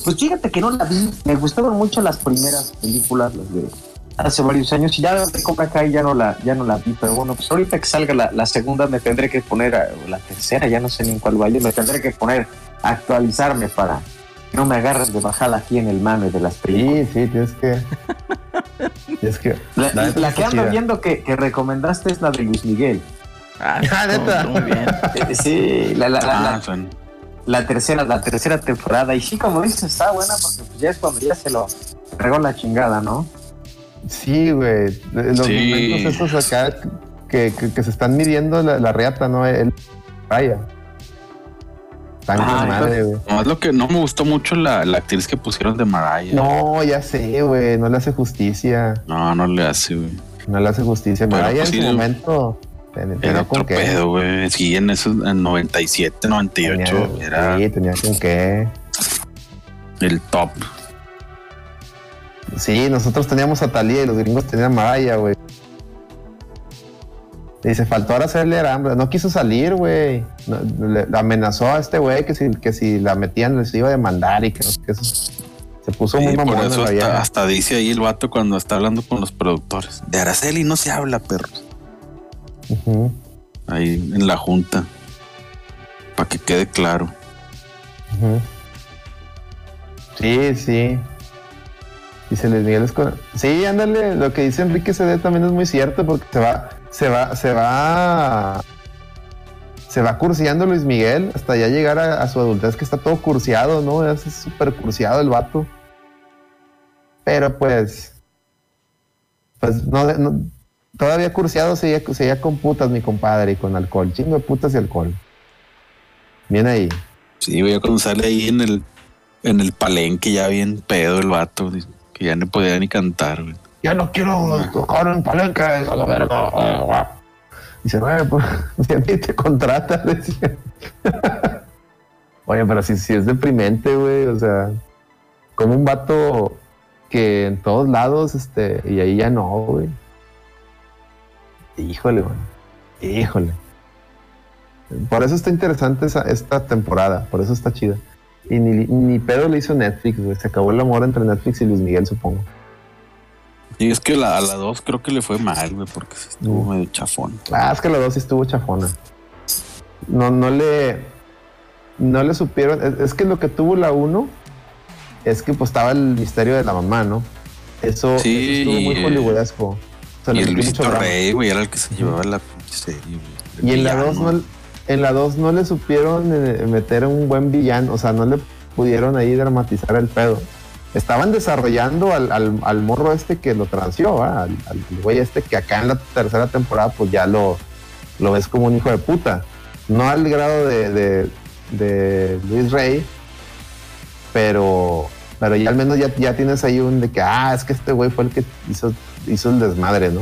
Pues fíjate que no la vi. Me gustaron mucho las primeras películas, las de hace varios años. Y ya de Cobra Kai ya no la, ya no la vi. Pero bueno, pues ahorita que salga la, la segunda me tendré que poner, a- o la tercera, ya no sé ni en cuál vaya, me tendré que poner a actualizarme para que no me agarren de bajada aquí en el mame de las películas. Sí, sí, tienes que. [laughs] tienes que. La, que ando viendo que, que recomendaste es la de Luis Miguel. Ah, Ah, neta. Muy bien. [laughs] Eh, Sí, la, la, la- Ah, la- tercera, la tercera temporada. Y sí, como dices, está buena porque pues, ya es cuando ya se lo regó la chingada, ¿no? Sí, güey. Los Sí. momentos esos acá que, que, que se están midiendo la, la reata, ¿no? El vaya. Tan Ah, madre, güey. Nomás lo que no me gustó mucho la, la actriz que pusieron de Mariah. No, ya sé, güey. No le hace justicia. No, no le hace, güey. No le hace justicia. Pero, Mariah pues, en sí, su momento. Era otro qué. pedo, güey. Sí, en esos, en 97, 98, Tenía- era Sí, tenía con qué. el top. Sí, nosotros teníamos a Talía y los gringos tenían a Mariah, güey. Dice, faltó ahora hacerle hambre. No quiso salir, güey. No, le, le amenazó a este güey que si, que si la metían les iba a demandar y que, qué. Eso- Se puso Sí, muy por mamón eso la hasta, dice ahí el vato cuando está hablando con los productores. De Araceli no se habla, perros. Ahí en la junta. Para que quede claro. Sí, sí. Dice Luis Miguel es con- Sí, ándale, lo que dice Enrique CD también es muy cierto porque se va, se va, se va, se va curseando Luis Miguel hasta ya llegar a, a su adultez que está todo curseado, ¿no? Es súper curseado el vato. Pero pues, pues no, todavía curseado seguía, seguía con putas mi compadre y con alcohol, chingo de putas y alcohol. Bien ahí. Sí, güey, cuando sale ahí en el, en el palenque ya bien pedo el vato. dice Que ya no podía ni cantar, güey. ya no quiero tocar en palenque, a la verga. Dice, güey, pues, [laughs] si a mí te contrata, [laughs] decía. Oye, pero si, si es deprimente, güey, o sea, como un vato que en todos lados, este, y ahí ya no, güey. Híjole, güey. Híjole. Por eso está interesante esa- esta temporada, por eso está chida. Y ni, ni pedo le hizo Netflix, güey. Se acabó el amor entre Netflix y Luis Miguel, supongo. Y es que la, a la 2 creo que le fue mal, güey, porque sí estuvo Mm. medio chafón. Ah, es que la dos sí estuvo chafona. No, no le. No le supieron. Es, es que lo que tuvo la uno es que pues estaba el misterio de la mamá, ¿no? Eso, Sí, eso estuvo muy hollywoodesco. O sea, Y el Luisito. Rey, güey, era el que se llevaba la serie, güey. Y en la Villano. 2 no, en la dos no le supieron eh, meter un buen villano, o sea, no le pudieron ahí dramatizar el pedo. Estaban desarrollando al, al- al morro este que lo transió, al, güey este que acá en la tercera temporada pues ya lo, lo ves como un hijo de puta. No al grado de, de- de Luis Rey, pero, pero ya al menos ya, ya tienes ahí un de que, ah, es que este güey fue el que hizo, hizo el desmadre, ¿no?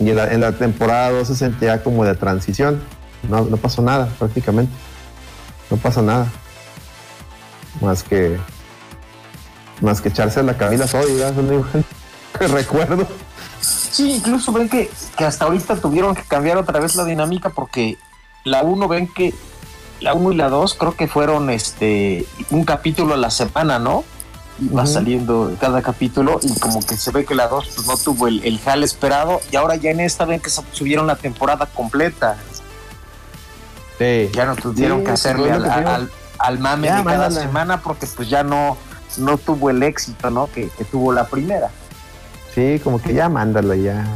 Y en la, en la temporada 2 se sentía como de transición. No, no pasó nada, prácticamente. No pasó nada. Más que. Más que echarse a la Camila Sodi, [laughs] que recuerdo. Sí, incluso ven que, que hasta ahorita tuvieron que cambiar otra vez la dinámica porque la 1 ven que la 1 y la 2 creo que fueron este un capítulo a la semana, ¿no? Iba Ujú. saliendo cada capítulo y como que se ve que la 2 pues, no tuvo el, el jale esperado y ahora ya en esta ven que subieron la temporada completa. Sí. Ya no tuvieron Sí, que hacerle al, mame Ya, de cada semana porque pues ya no, no tuvo el éxito, ¿no? Que, que tuvo la primera. Sí, como que ya mándalo ya.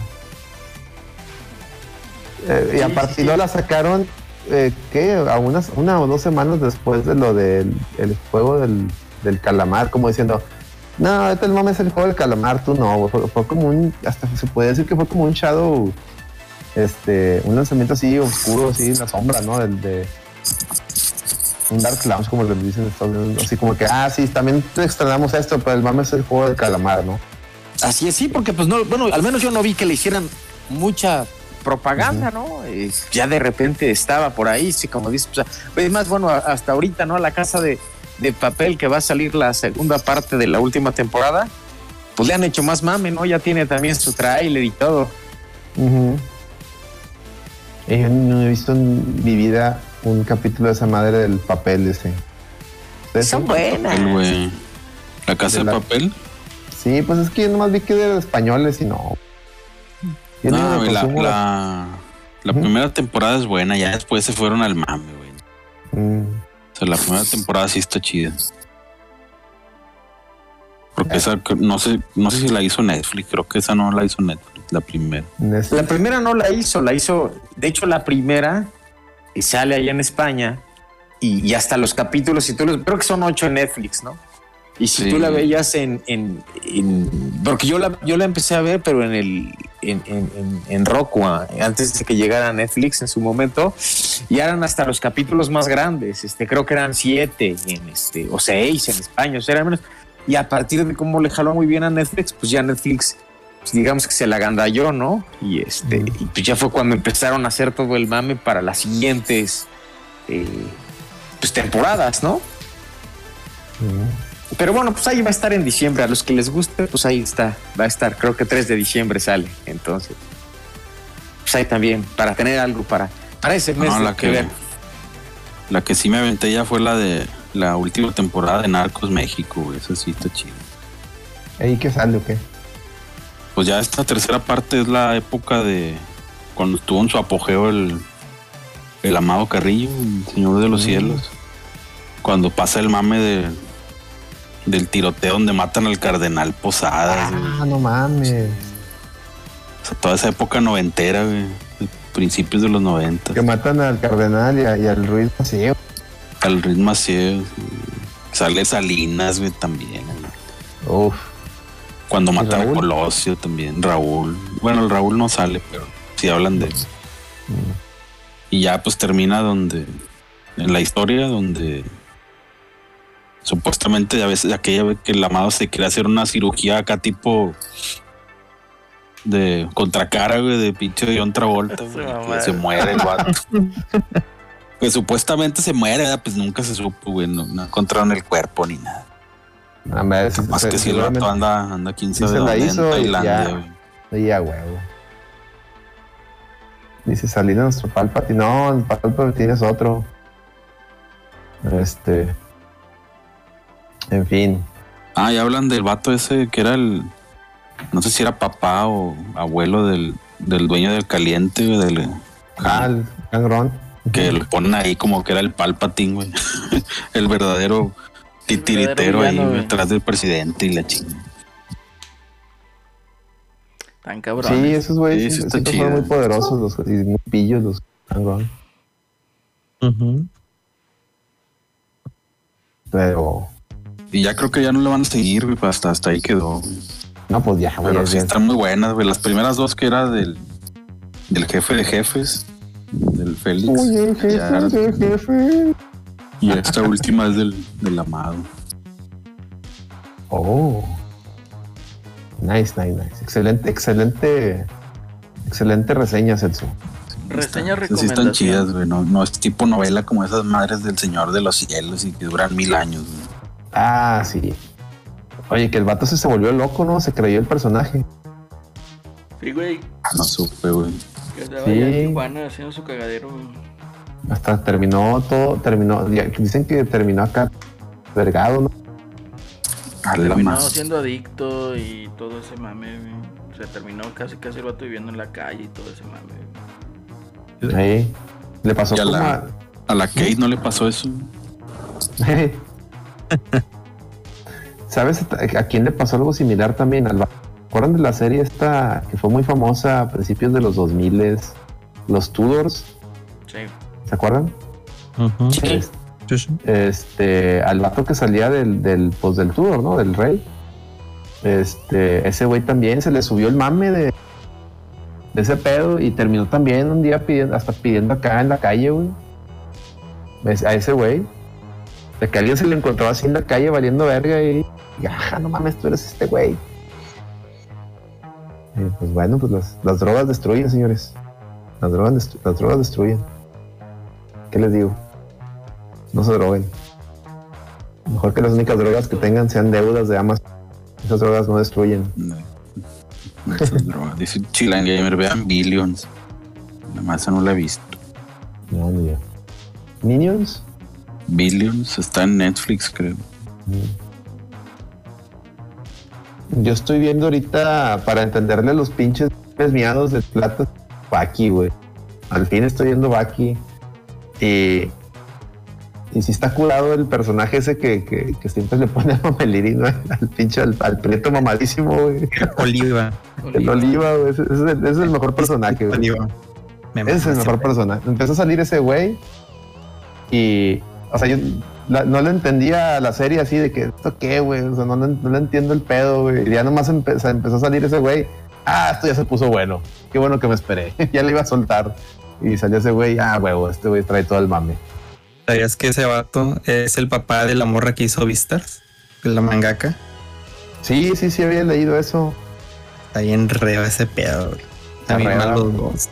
Eh, y Sí, aparte, sí, y luego sí. la sacaron, eh, ¿qué? A unas, una o dos semanas después de lo del el juego del, del calamar, como diciendo, no, el mame es el juego del calamar, tú no, güey". fue, fue como un, hasta se puede decir que fue como un shadow, este, un lanzamiento así oscuro, así en la sombra, ¿no? Del, de un Dark Lounge, como le dicen en Estados Unidos, así como que, ah, sí, también extrañamos esto, pero el mame es el juego del calamar, ¿no? Así es, sí, porque pues no, bueno, al menos yo no vi que le hicieran mucha propaganda, ¿no? Eh, ya de repente estaba por ahí, sí, como dices, pues, es más, bueno, hasta ahorita, ¿no? La casa de, de papel que va a salir la segunda parte de la última temporada, pues le han hecho más mame, ¿no? Ya tiene también su trailer y todo. Ujú. Eh, Yo no he visto en mi vida un capítulo de esa madre del papel ese. ¿Ustedes Son buenas. El güey. La casa De de, la- papel. Sí, pues es que yo nomás vi que de españoles y no. Yo No, güey, la, primera temporada es buena, ya después se fueron al mame, güey. Mm, sea, la primera temporada sí está chida. Porque esa, no sé, no sé si la hizo Netflix, creo que esa no la hizo Netflix, la primera. Netflix. La primera no la hizo, la hizo, de hecho la primera y sale allá en España y, y hasta los capítulos, si tú los, creo que son ocho en Netflix, ¿no? Y si Sí. tú la veías en, en, en- porque yo la, yo la empecé a ver, pero en el, en, en, en, Roku, antes de que llegara a Netflix en su momento, y eran hasta los capítulos más grandes, este, creo que eran siete en este, o seis en España, o sea, eran menos. Y a partir de cómo le jaló muy bien a Netflix, pues ya Netflix pues digamos que se la agandalló, ¿no? Y este, y pues ya fue cuando empezaron a hacer todo el mame para las siguientes eh, pues temporadas, ¿no? Mm. Pero bueno, pues ahí va a estar en diciembre. A los que les guste, pues ahí está. Va a estar. Creo que 3 de diciembre sale. Entonces. pues ahí también, para tener algo para, para ese mes No, la que que, ver. la que sí me aventé ya fue la de la última temporada de Narcos México. Esa sí está chido. ¿Ahí qué sale o qué? Pues ya esta tercera parte es la época de cuando estuvo en su apogeo el, el amado Carrillo, el Señor de los Mm. Cielos. Cuando pasa el mame de, del tiroteo donde matan al cardenal Posadas. güey. Ah, no mames. O sea, toda esa época noventera, güey. Principios de los noventas. Que matan al cardenal y, a- y al Ruiz Maceo. Al ritmo así. Sale Salinas, güey, también. güey. Uf. Cuando matan a? Colosio también. Raúl. Bueno, el Raúl no sale, pero sí hablan de él. Y ya pues termina donde. En la historia donde. Supuestamente a veces aquella vez que el amado se quiere hacer una cirugía acá tipo. De contracara, güey, de pinche John Travolta, güey, que se muere el vato. [laughs] pues supuestamente se muere, ¿verdad? pues nunca se supo, güey, no, no encontraron el cuerpo ni nada. A ver, si- Más se- que si el vato anda, anda quién sí sabe se la dónde, en hizo y Tailandia, ya. güey. Y a huevo. Dice Salinas nuestro Palpatine. No, el Palpatine es otro. Este. En fin. Ah, y hablan del vato ese que era el. No sé si era papá o abuelo del, del dueño del caliente, güey, del. Ah, el Cangrón. que lo ponen ahí como que era el Palpatine, güey. [laughs] el verdadero titiritero ahí villano, güey. detrás del presidente y la chingada. Tan cabrón. Sí, esos güeyes Sí, sí son muy poderosos los, y muy pillos los Cangrón. Pero. Y ya creo que ya no le van a seguir, güey, hasta, hasta ahí quedó. No, pues ya, güey. Pero sí están muy buenas, güey. Las primeras dos que era del, del jefe de jefes, del Félix. Oye, jefe, ya- jefe, jefe. y esta última es del, del amado. Oh. Nice, nice, nice. Excelente, excelente. Excelente reseña, Celso. Reseña Esas sí están chidas, güey. No, no es tipo novela como esas madres del Señor de los Cielos y que duran mil años, güey. Ah, sí. Oye, que el vato se, se volvió loco, ¿no? Se creyó el personaje. Sí, güey. No supe, güey. Que andaba Sí. en Tijuana haciendo su cagadero, güey. Hasta terminó todo, terminó. Dicen que terminó acá vergado, ¿no? Terminó siendo adicto y todo ese mame, güey. Se terminó casi casi el vato viviendo en la calle y todo ese mame. güey. Ahí. Le pasó Y a como la- a- A la Kate no le pasó eso. [laughs] ¿Sabes a quién le pasó algo similar también? Al ¿Recuerdan de la serie esta que fue muy famosa a principios de los 2000 Los Tudors? Sí. ¿Se acuerdan? Sí. Es- Este, al vato que salía del, del, pues del Tudor, ¿no? Del rey. Este, ese güey también se le subió el mame de, de ese pedo y terminó también un día pidiendo, hasta pidiendo acá en la calle, güey. A ese güey. De que alguien se le encontró así en la calle valiendo verga y, y, ajá, no mames, tú eres este güey. Y, pues bueno, pues las, las drogas destruyen, señores. Las drogas, destru- las drogas destruyen. ¿Qué les digo? No se droguen. Mejor que las únicas drogas que tengan sean deudas de Amazon. Esas drogas no destruyen. No, esas [laughs] drogas. Dice Chilan Gamer, vean Billions. Nada más no la he visto. No, ni yo. Minions. Billions está en Netflix, creo. Yo estoy viendo ahorita para entenderle los pinches miados de plata. Baki, güey. Al fin estoy viendo Baki. Y. Y si está curado el personaje ese que, que, que siempre le pone a Mameliri, ¿no? Al pinche, al, al prieto mamadísimo, güey. Oliva. El oliva, güey. Ese, ese es el, ese es el mejor personaje, güey. Oliva. Me Ese es el mejor personaje. Empezó a salir ese güey y, o sea, yo la- no le entendía la serie así de que esto qué, güey. O sea, no, le- no le entiendo el pedo, güey. Y ya nomás empe- empezó a salir ese güey. Ah, esto ya se puso bueno. Qué bueno que me esperé. [laughs] ya le iba a soltar. Y salió ese güey. Ah, huevo, este güey trae todo el mame. ¿Sabías que ese vato es el papá de la morra que hizo Vistas? De la mangaka. Sí, sí, sí, había leído eso. Está bien reo ese pedo, güey. Está bien reba, mal los dos.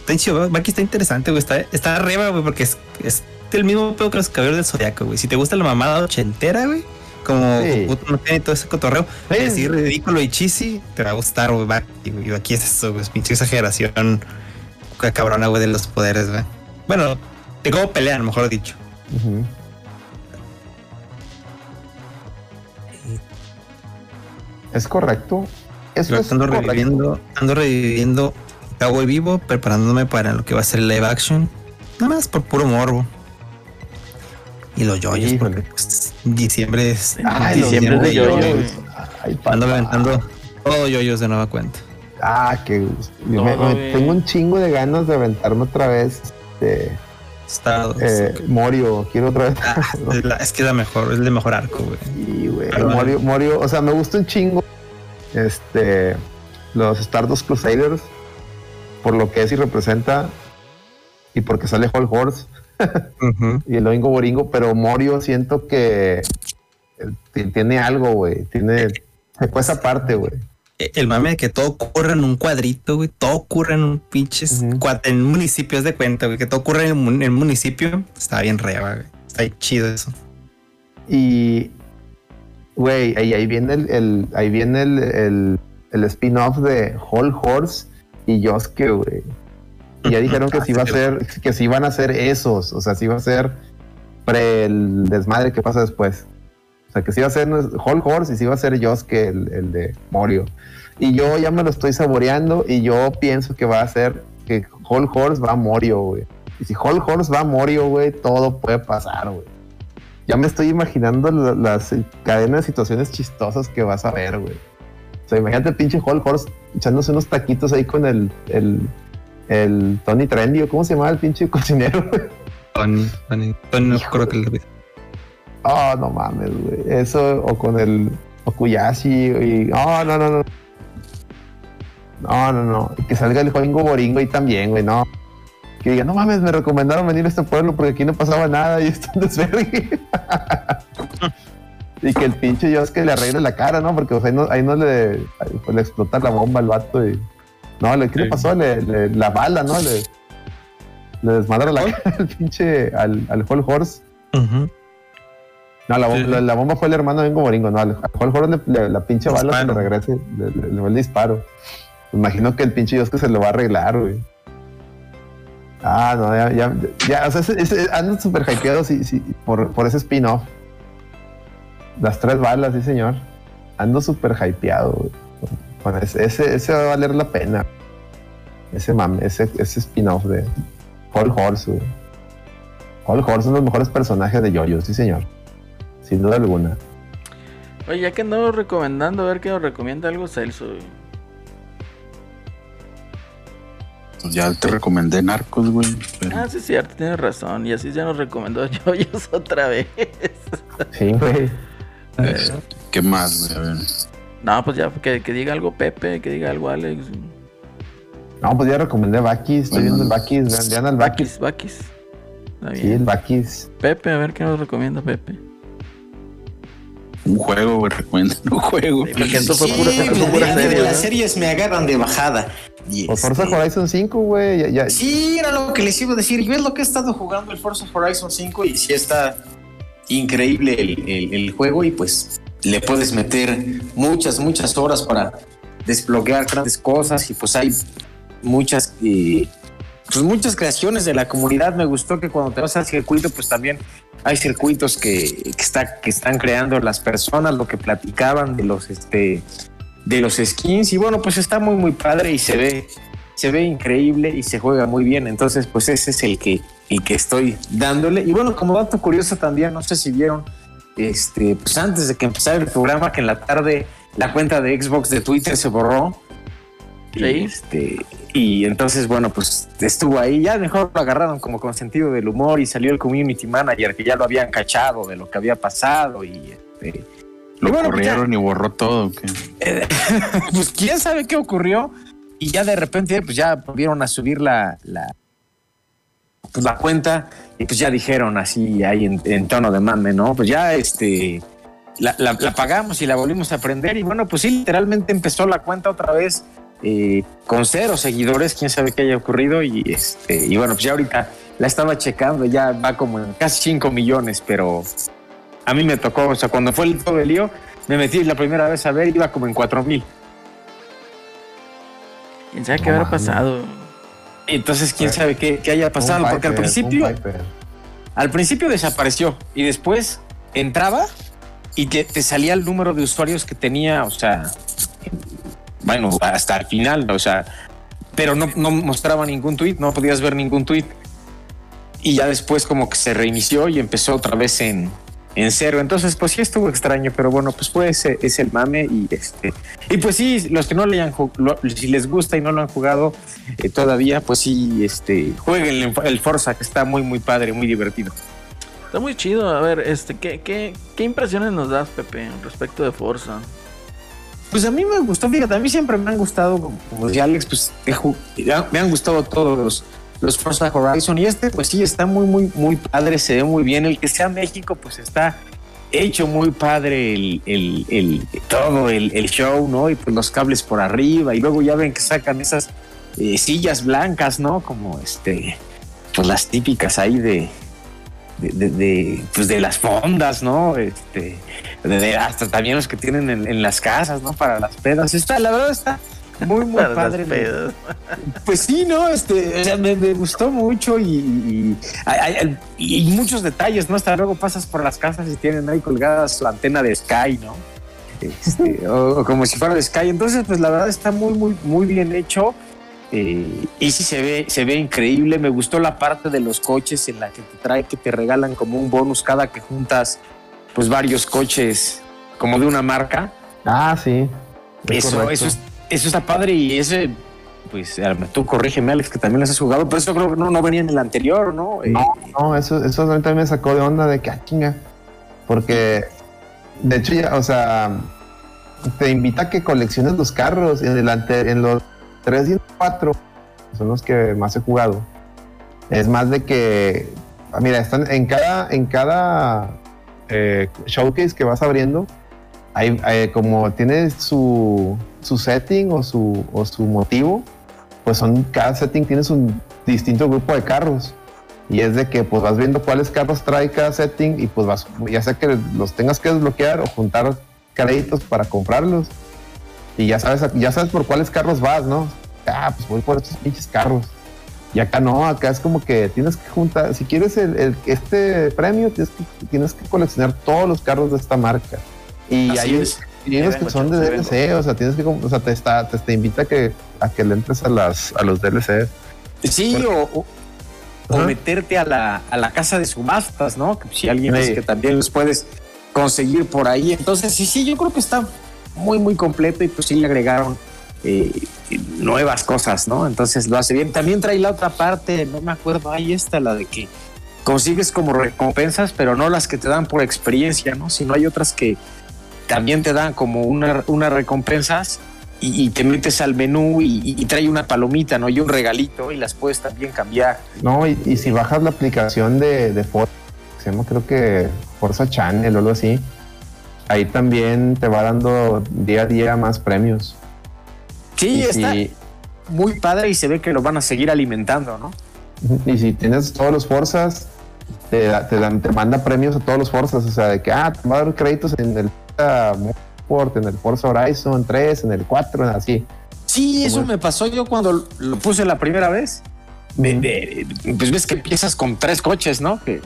Está chido, Baki está interesante, güey. Está, está arriba, güey, porque es, es el mismo pedo que los caballeros del zodiaco, güey. Si te gusta la mamada ochentera, güey, como Sí. Hokuto no tiene todo ese cotorreo, Sí. decir ridículo y cheesy, te va a gustar, güey. Y Aquí es eso, güey. Es pinche exageración cabrona, güey, de los poderes, güey. Bueno, de cómo pelean, mejor dicho. Ujú. Es correcto. Eso es ando correcto. reviviendo, ando reviviendo Cowboy Vivo, preparándome para lo que va a ser live action. Nada más por puro morbo. Y los yoyos, porque pues, diciembre es. Ay, Diciembre es de yoyos. yoyos. Ay, Ando papá. levantando todo yoyos de nueva cuenta. Ah, qué gusto. Me- me- tengo un chingo de ganas de aventarme otra vez. este, eh, Morio, quiero otra vez. Ah, [laughs] es, la- es que es la mejor, es el mejor arco, güey. Sí, güey. Morio, Morio, o sea, me gusta un chingo. Este, los Stardust Crusaders, por lo que es y representa, y porque sale Whole Horse [laughs] Y el Oingo Boringo, pero Morio siento que eh, ti- tiene algo, güey. Tiene, se fue esa parte, güey. Eh, El mame de que todo ocurre en un cuadrito, güey. Todo ocurre en un pinches Ujú. cua- en municipios de cuenta, güey. Que todo ocurre en el, municipio. Está bien reba, güey. Está chido eso. Y, güey, ahí, ahí viene el, el- ahí viene el, el, el spin-off de Whole Horse y Yosuke, güey. Y ya dijeron que Ah, sí va a ser, que sí van a ser esos, o sea, sí va a ser pre el desmadre que pasa después. O sea, que sí va a ser Whole Horse y sí va a ser Yosuke el, el de Morio. Y yo ya me lo estoy saboreando y yo pienso que va a ser que Whole Horse va a Morio, güey. Y si Whole Horse va a Morio, güey, todo puede pasar, güey. Ya me estoy imaginando la- las cadenas de situaciones chistosas que vas a ver, güey. O sea, imagínate el pinche Hulk Horse echándose unos taquitos ahí con el, el, el Tony Trendy, o cómo se llamaba el pinche cocinero. [laughs] Tony, Tony, Tony, no creo que le Oh, no mames, güey. Eso, o con el Okuyashi, y. Oh, no, no, no. No, no, no. Y que salga el Joingo Boringo ahí también, güey, no. Que diga, no mames, me recomendaron venir a este pueblo porque aquí no pasaba nada y esto es desvergue. [laughs] y que el pinche Yosuke le arregle la cara, ¿no? Porque pues, ahí, no, ahí no le, ahí, pues, le explota la bomba al vato y. No, le, ¿qué le pasó? Le, le- la bala, ¿no? Le, le desmadra la cara al pinche, al, al Whole Horse. No, la, Sí, la, la bomba fue el hermano de Bingo Boringo, no, al al Whole Horse le- la pinche bala que le regrese, le, va el disparo. Me imagino que el pinche Yosuke se lo va a arreglar, güey. Ah, no, ya, ya, ya, o sea, ese, ese- ando súper hypeado sí, sí, por, por ese spin-off. Las tres balas, sí, señor. Ando súper hypeado, güey. Con ese, ese, ese va a valer la pena. Ese mame, ese, ese spin-off de Whole Horse, güey. Whole Horse es uno de los mejores personajes de Yoyo, sí, señor. Sin duda alguna. Oye, ya que andamos recomendando, a ver que nos recomienda algo Celso. güey. Pues ya te recomendé Narcos, güey. pero- Ah, sí, es cierto, tienes razón. Y así ya nos recomendó [laughs] Yoyos otra vez. Sí, güey. Este, ¿Qué más, güey? A ver. No, pues ya, que, que diga algo Pepe, que diga algo Alex. No, pues ya recomendé Bakis. Estoy viendo el Bakis. Vean, al Bakis. Bakis, Bakis. Sí, el Bakis. Pepe, a ver qué nos recomienda Pepe. Un juego, güey. Recomiendan un juego. Sí, porque esto fue Sí, pura, esto fue pura de- las series me agarran de bajada. Y Pues Forza este, Horizon 5, güey. Ya, ya- Sí, era lo que les iba a decir. Yo es lo que he estado jugando el Forza Horizon 5 y sí está increíble el, el- el juego y pues le puedes meter muchas, muchas horas para desbloquear grandes cosas y pues hay muchas, eh, pues muchas creaciones de la comunidad. Me gustó que cuando te vas al circuito pues también hay circuitos que, que, está, que están creando las personas, lo que platicaban de los, este, de los skins y bueno pues está muy muy padre y se ve se ve increíble y se juega muy bien. Entonces, pues ese es el que, el que estoy dándole. Y bueno, como dato curioso también, no sé si vieron, este, pues antes de que empezara el programa, que en la tarde la cuenta de Xbox de Twitter se borró. Sí. Y, este, y entonces, bueno, pues estuvo ahí. Ya mejor lo agarraron como con sentido del humor y salió el community manager que ya lo habían cachado de lo que había pasado. Y este, Lo y bueno, pues, ya- corrieron y borró todo. ¿qué? eh, [laughs] pues quién sabe qué ocurrió y ya de repente pues ya volvieron a subir la, la, pues, la cuenta y pues ya dijeron así ahí en, en tono de mame, ¿no? Pues ya este la, la- la pagamos y la volvimos a prender y bueno, pues sí, literalmente empezó la cuenta otra vez eh, con cero seguidores, quién sabe qué haya ocurrido y este y bueno, pues ya ahorita la estaba checando, ya va como en casi 5 millones, pero a mí me tocó, o sea, cuando fue el todo el lío, me metí la primera vez a ver, iba como en 4 mil. ¿Quién sabe qué habrá pasado? Entonces, quién sabe qué, qué haya pasado, porque al principio, al principio desapareció y después entraba y te, te salía el número de usuarios que tenía, o sea, bueno, hasta el final, o sea, pero no, no mostraba ningún tweet, no podías ver ningún tweet. Y ya después como que se reinició y empezó otra vez en, en cero. Entonces, pues sí estuvo extraño, pero bueno, pues fue ese, es el mame y este. Y pues sí, los que no le hayan jugado, si les gusta y no lo han jugado eh, todavía, pues sí, este, jueguen el, Forza, que está muy, muy padre, muy divertido. Está muy chido. A ver, este, ¿qué, qué, qué impresiones nos das, Pepe, respecto de Forza? Pues a mí me gustó, fíjate, a mí siempre me han gustado, como decía Alex, pues me han gustado todos los, los Forza Horizon y este pues sí está muy, muy, muy padre, se ve muy bien. El que sea México pues está hecho muy padre el, el, todo el, el show, ¿no? Y pues los cables por arriba y luego ya ven que sacan esas eh, sillas blancas, ¿no? Como este, pues las típicas ahí de... De, de- pues de las fondas, ¿no? Este, de- de- hasta también los que tienen en, en las casas, ¿no? Para las pedas. Está, la verdad está muy, muy Para padre. Pues sí, ¿no? Este, o sea, me, me gustó mucho y, y, muchos detalles, ¿no? Hasta luego pasas por las casas y tienen ahí colgadas su antena de Sky, ¿no? Este, o, o como si fuera de Sky. Entonces, pues la verdad está muy, muy, muy bien hecho. Eh, y sí se ve, se ve increíble. Me gustó la parte de los coches en la que te trae, que te regalan como un bonus cada que juntas pues varios coches como de una marca. Ah, sí. es Eso, correcto. eso, es- eso está padre y ese, pues tú corrígeme, Alex, que también los has jugado, pero eso creo que no, no venía en el anterior, ¿no? Eh, No, no, eso, eso también me sacó de onda de que, ah, chinga. Porque, de hecho, ya, o sea, te invita a que colecciones los carros en, el ante- en los 3 y el 4, son los que más he jugado. Es más de que, ah, mira, están en cada, en cada eh, showcase que vas abriendo, hay, hay- como tiene su, su setting o su, su motivo, pues son, cada setting tiene su distinto grupo de carros. Y es de que pues vas viendo cuáles carros trae cada setting y pues vas, ya sea que los tengas que desbloquear o juntar créditos para comprarlos. Y ya sabes, ya sabes por cuáles carros vas, ¿no? Ah, pues voy por estos pinches carros. Y acá no, acá es como que tienes que juntar, si quieres el- este premio, tienes que, tienes que coleccionar todos los carros de esta marca. Y Así hay, es. unos que son de DLC, o sea, tienes que, o sea, te, está, te, te invita a que, a que le entres a, las, a los DLC. Sí, o, o- meterte a la, a la casa de subastas, ¿no? Si alguien Sí. dice que también los puedes conseguir por ahí. Entonces, sí, sí, yo creo que está muy, muy completo y pues sí le agregaron eh, nuevas cosas, ¿no? Entonces lo hace bien. También trae la otra parte, no me acuerdo, ahí está la de que consigues como recompensas, pero no las que te dan por experiencia, ¿no? Sino hay otras que también te dan como una, unas recompensas y, y te metes al menú y, y- y trae una palomita, ¿no? Y un regalito y las puedes también cambiar. No, y, si bajas la aplicación de, de Forza, que se llama creo que Forza Channel o algo así, ahí también te va dando día a día más premios. Sí, está si, muy padre y se ve que lo van a seguir alimentando, ¿no? y si tienes todos los Forzas, te, te, te manda premios a todos los Forzas, o sea, de que, ah, te va a dar créditos en el Motorsport, en el Forza Horizon 3, en el 4, así. Sí, eso me pasó yo cuando lo puse la primera vez. De- de- pues ves que empiezas con tres coches, ¿no? Que,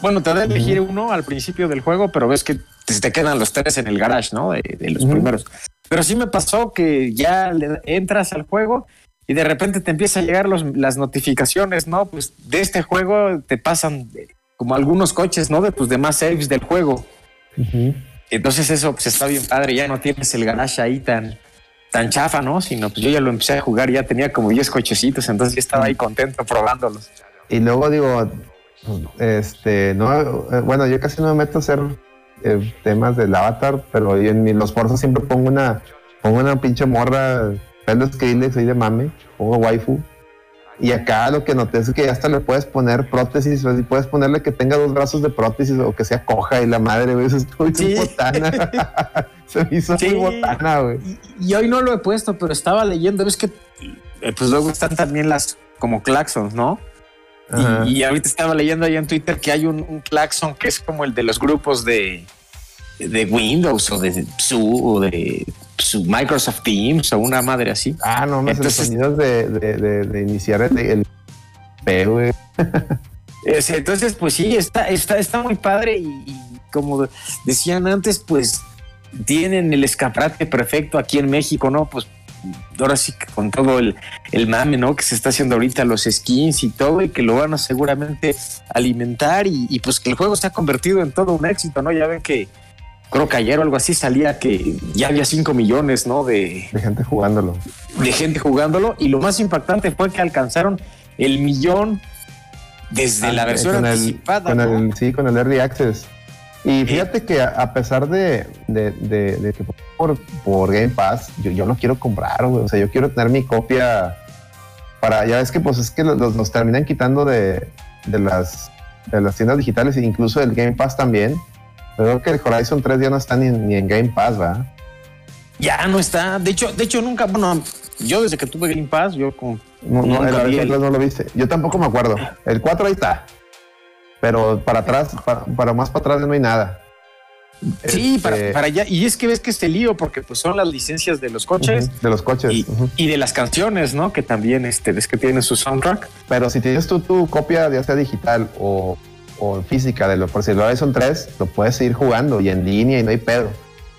bueno, te da a elegir uno al principio del juego, pero ves que te, te quedan los tres en el garage, ¿no? De, de los primeros. Pero sí me pasó que ya le- entras al juego y de repente te empieza a llegar los- las notificaciones, ¿no? Pues de este juego te pasan eh, como algunos coches, ¿no? De tus demás saves del juego. Ujú. Entonces eso pues está bien padre, ya no tienes el garage ahí tan, tan chafa, ¿no? Sino pues yo ya lo empecé a jugar, ya tenía como 10 cochecitos, entonces ya estaba ahí contento probándolos. Y luego digo, este, no, eh, bueno, yo casi no me meto a hacer eh, temas del avatar, pero yo en los forzos siempre pongo una, pongo una pinche morra, pelo Skrillex ahí de mame, pongo waifu. Y acá lo que noté es que hasta le puedes poner prótesis, o puedes ponerle que tenga dos brazos de prótesis o que sea coja y la madre, güey, eso estuvo bien Sí. botana. [laughs] Se me hizo Sí. muy botana, güey. Y, y hoy no lo he puesto, pero estaba leyendo, ves que eh, pues luego están también las como claxons, ¿no? Y, y ahorita estaba leyendo ahí en Twitter que hay un, un claxon que es como el de los grupos de de Windows o de su o de su Microsoft Teams o una madre así. Ah, no, me Entonces- los de, de, de, de iniciar el, el. Es- Entonces, pues sí, está, está, está muy padre y, y como decían antes, pues tienen el escaparate perfecto aquí en México, ¿no? Pues ahora sí que con todo el, el mame, ¿no? Que se está haciendo ahorita los skins y todo y que lo van a seguramente alimentar y, y, pues que el juego se ha convertido en todo un éxito, ¿no? Ya ven que creo que ayer o algo así salía que ya había 5 millones, ¿no? De, De gente jugándolo. de gente jugándolo y lo más impactante fue que alcanzaron el millón desde la Ah, versión con el- anticipada. con ¿no? el, sí, con el Early Access. Y fíjate que a, pesar de, de, de- de que por, por Game Pass, yo, yo lo quiero comprar, güey. O sea, yo quiero tener mi copia para, ya ves que pues es que los, los- terminan quitando de, de las, de las tiendas digitales e incluso el Game Pass también. Pero creo que el Horizon 3 ya no está ni, ni en Game Pass, ¿va? Ya no está. De hecho, de hecho nunca, bueno, yo desde que tuve Game Pass, yo con No, no, el Horizon el- 3 no lo viste. Yo tampoco me acuerdo. El 4 ahí está. Pero para atrás, para, para más para atrás no hay nada. Sí, Este, para, para allá. Y es que ves que este lío, porque pues son las licencias de los coches ujú, de los coches. y de las canciones, ¿no? Que también este, ves que tienen su soundtrack. Pero si tienes tú tu copia, ya sea digital o, o física de lo, por si lo Horizon 3, lo puedes seguir jugando y en línea y no hay pedo.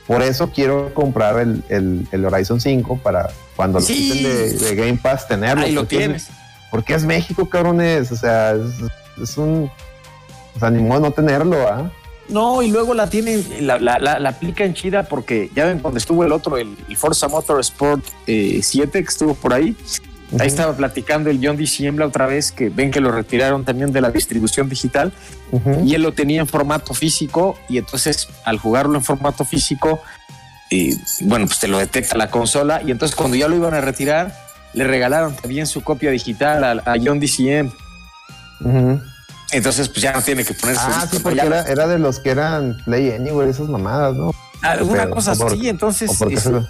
Por eso quiero comprar el, el, el Horizon 5 para cuando lo Sí. quiten de, de Game Pass tenerlo. Ahí lo es- tienes. porque es México, cabrones. O sea, es, es un. O sea, ni modo no tenerlo, ¿ah? No, y luego la tienen, la, la, la, la aplican chida porque ya ven cuando estuvo el otro, el, el Forza Motorsport eh, 7 que estuvo por ahí. Ahí estaba platicando el John DCM la otra vez que ven que lo retiraron también de la distribución digital y él lo tenía en formato físico y entonces al jugarlo en formato físico, eh, bueno, pues te lo detecta la consola y entonces cuando ya lo iban a retirar, le regalaron también su copia digital a, a John DCM. Ujú. Entonces pues ya no tiene que ponerse... Ah, sí, porque era, era de los que eran Play Anywhere, esas mamadas, ¿no? Alguna cosa así, entonces... ¿O por qué es- se lo-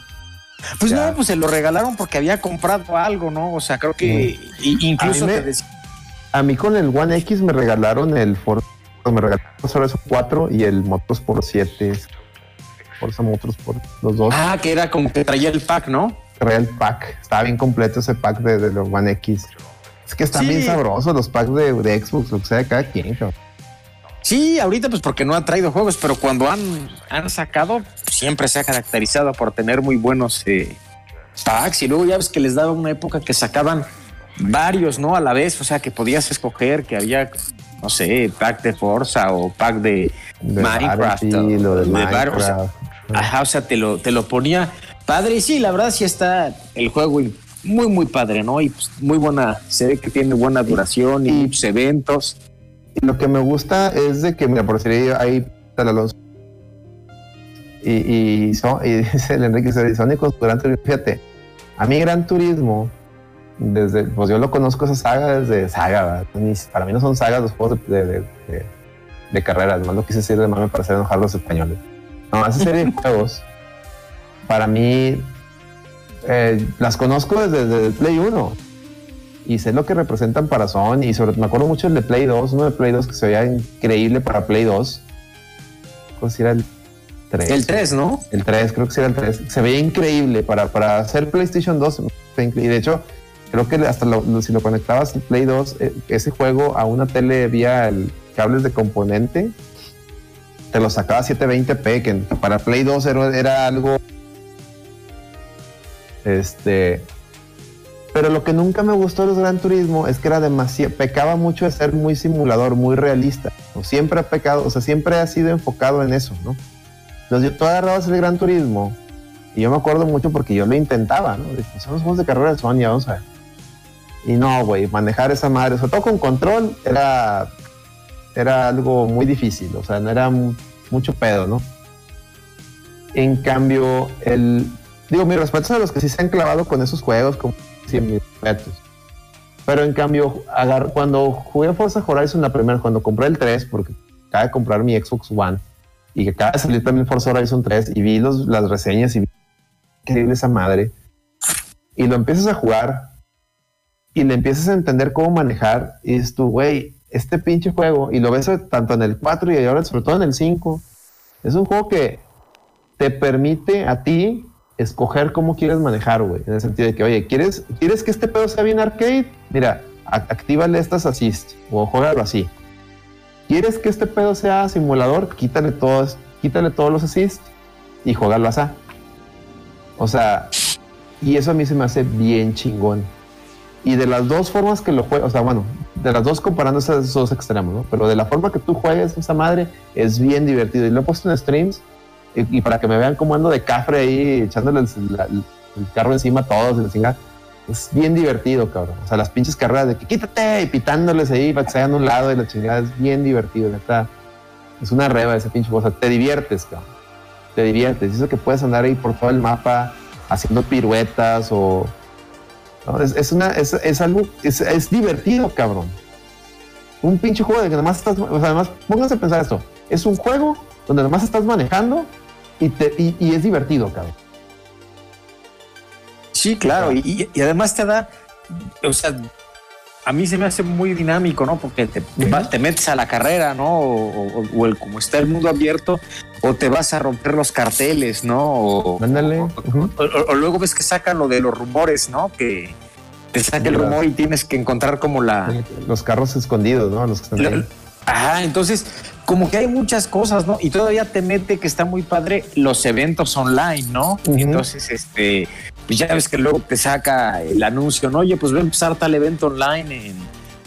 Pues Ya. no, pues se lo regalaron porque había comprado algo, ¿no? O sea, creo que incluso A mí me- te A mí con el One X me regalaron el Forza, me regalaron esos 4 y el Motorsport 7. Forza Motorsport, los dos. Ah, que era como que traía el pack, ¿no? Traía el pack, estaba bien completo ese pack de, de los One X. Es que están Sí. bien sabrosos los packs de, de Xbox, lo que sea de cada quien. cabrón. Sí, ahorita pues porque no ha traído juegos, pero cuando han, han sacado, siempre se ha caracterizado por tener muy buenos eh, packs. Y luego ya ves que les daba una época que sacaban varios, ¿no? A la vez, o sea, que podías escoger que había, no sé, pack de Forza o pack de, De Minecraft. Battlefield, o de de Bar- o sea, Minecraft. Ajá, o sea, te lo, te lo ponía padre. Y sí, la verdad sí está el juego muy, muy padre, ¿no? Y pues, muy buena, se ve que tiene buena duración y, Y- muchos eventos. Y lo que me gusta es de que, mira, por decir ahí está el Alonso. Y, y, [laughs] dice el Enrique Sonic con su Gran Turismo. Fíjate, a mí Gran Turismo, desde, pues yo lo conozco esa saga desde saga, para mí no son sagas los juegos de, de, de, de carreras, más lo quise decir de mame para hacer enojar a los españoles. No, esa serie de [laughs] juegos, para mí, eh, las conozco desde, desde Play 1 y sé lo que representan para Sony y sobre me acuerdo mucho el de Play 2, uno de Play 2 que se veía increíble para Play 2. ¿Cómo si era el 3? El 3, ¿no? El 3, creo que sí era el 3. Se veía increíble para, para hacer PlayStation 2. fue increíble. Y de hecho, creo que hasta lo- si lo conectabas el Play 2, eh, ese juego a una tele vía el cables de componente, te lo sacaba a 720p, que para Play 2 era, era algo. Este. Pero lo que nunca me gustó de los Gran Turismo es que era demasiado, pecaba mucho de ser muy simulador, muy realista. O siempre ha pecado, o sea, siempre ha sido enfocado en eso, ¿no? Entonces yo tú agarrabas el Gran Turismo y yo me acuerdo mucho porque yo lo intentaba, ¿no? Dije, son los juegos de carrera de Sony, vamos a. Y no, güey, manejar esa madre, sobre todo con control, era, era algo muy difícil, o sea, no era mu- mucho pedo, ¿no? En cambio, el, digo, mis respetos a los que sí se han clavado con esos juegos, como sí, mis respetos. Pero en cambio, agar- cuando jugué Forza Horizon la primera, cuando compré el 3, porque acaba de comprar mi Xbox One, y que acaba de salir también Forza Horizon 3, y vi los, las reseñas y vi increíble esa madre, y lo empiezas a jugar, y le empiezas a entender cómo manejar, y dices tú, güey, este pinche juego, y lo ves tanto en el 4 y ahora sobre todo en el 5, Es un juego que te permite a ti escoger cómo quieres manejar, güey. En el sentido de que, oye, ¿quieres, ¿quieres que este pedo sea bien arcade? Mira, actívale estas assists o juégalo así. ¿Quieres que este pedo sea simulador? Quítale todos, quítale todos los assists y juégalo así. O sea, y eso a mí se me hace bien chingón. Y de las dos formas que lo juegas, o sea, bueno, de las dos comparando esos dos extremos, ¿no? Pero de la forma que tú juegues esa madre es bien divertido. Y lo he puesto en streams y, para que me vean cómo ando de cafre ahí echándole el, carro encima a todos y la chingada. Es bien divertido, cabrón. O sea, las pinches carreras de que quítate y pitándoles ahí para que se hagan un lado y la chingada es bien divertido, neta. Es una reba ese pinche cosa. Te diviertes, cabrón. Te diviertes. Eso que puedes andar ahí por todo el mapa haciendo piruetas o. es una, es, es algo, es, es divertido, cabrón. Un pinche juego de que nomás estás, o sea, además, pónganse a pensar esto. Es un juego donde nomás estás manejando y, te, y, y es divertido, cabrón. Sí, claro, y, y- y además te da, o sea, a mí se me hace muy dinámico, ¿no? Porque te, metes a la carrera, ¿no? O, o- o el, como está el mundo abierto, o te vas a romper los carteles, ¿no? O, Mándale. o- luego ves que sacan lo de los rumores, ¿no? Que te saca el rumor y tienes que encontrar como la... Los carros escondidos, ¿no? Los que están ahí. Ajá, entonces, como que hay muchas cosas, ¿no? Y todavía te mete que está muy padre los eventos online, ¿no? Entonces, este, pues ya ves que luego te saca el anuncio, ¿no? Oye, pues va a empezar tal evento online en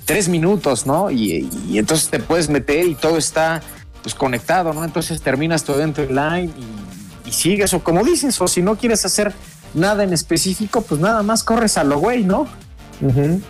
tres minutos, ¿no? Y, y entonces te puedes meter y todo está pues conectado, ¿no? Entonces terminas tu evento online y, y sigues, o como dices, o si no quieres hacer nada en específico, pues nada más corres a lo güey, ¿no? Ujú.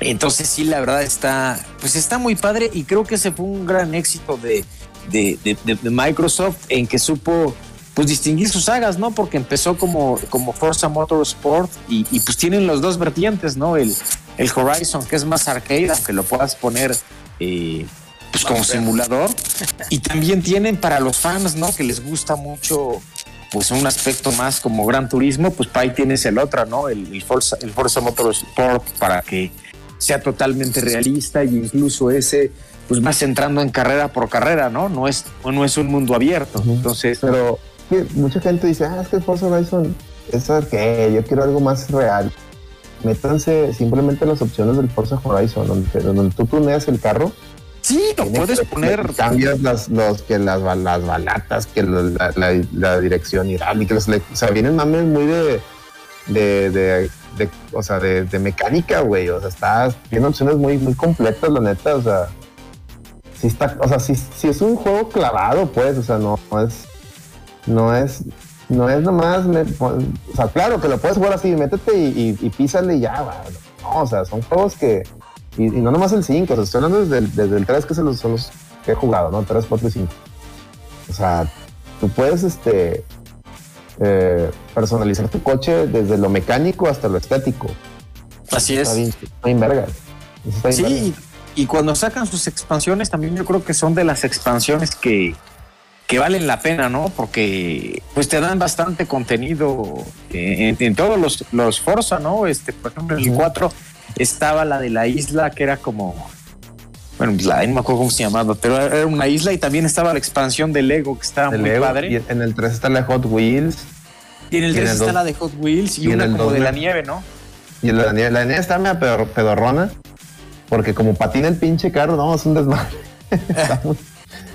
Entonces sí, la verdad está, pues está muy padre y creo que ese fue un gran éxito de, de, de- Microsoft en que supo pues distinguir sus sagas, ¿no? Porque empezó como, como Forza Motorsport y, y, pues tienen los dos vertientes, ¿no? El, el Horizon que es más arcade, aunque lo puedas poner eh, pues como simulador y también tienen para los fans, ¿no? Que les gusta mucho pues un aspecto más como Gran Turismo, pues para ahí tienes el otro, ¿no? El, el Forza, el Forza Motorsport para que sea totalmente realista y incluso ese pues vas entrando en carrera por carrera, ¿no? No es, no es un mundo abierto. Entonces, Pero mucha gente dice, ah, es que Forza Horizon es que yo quiero algo más real. Métanse simplemente las opciones del Forza Horizon, donde, donde tú tuneas el carro. sí, lo puedes poner. Cambias las, los, que las, las balatas, que la, la- la dirección hidráulica. O sea, vienen mames muy de, de, de, de- o sea, de, de mecánica, güey. O sea, está, tiene opciones muy, muy completas, la neta. O sea, sí está, o sea, sí, sí es un juego clavado, pues. O sea, no, es, no es, no es nomás, me- o sea, claro que lo puedes jugar así, métete y, y, y písale y ya. No, o sea, son juegos que, y, no nomás el 5, o sea, estoy hablando desde desde el 3 que son los, los que he jugado, ¿no? 3, 4 y 5. O sea, tú puedes, este, eh, personalizar tu coche desde lo mecánico hasta lo estético. Así Está es. bien, está bien verga. Está bien. Sí, y, y cuando sacan sus expansiones, también yo creo que son de las expansiones que, que valen la pena, ¿no? Porque pues te dan bastante contenido eh, en, en todos los, los Forza, ¿no? Este, por ejemplo, en el Ujú. 4 estaba la de la isla que era como. Bueno, pues la, no me acuerdo cómo se llamaba, pero era una isla y también estaba la expansión de Lego que estaba De muy Lego, padre. y en el 3 está la Hot Wheels. Y en el y en 3 el está la de Hot Wheels y, y una como de la nieve, ¿no? Y la nieve, la nieve está media pedor- pedorrona. Porque como patina el pinche carro, no, es un desmadre. [laughs]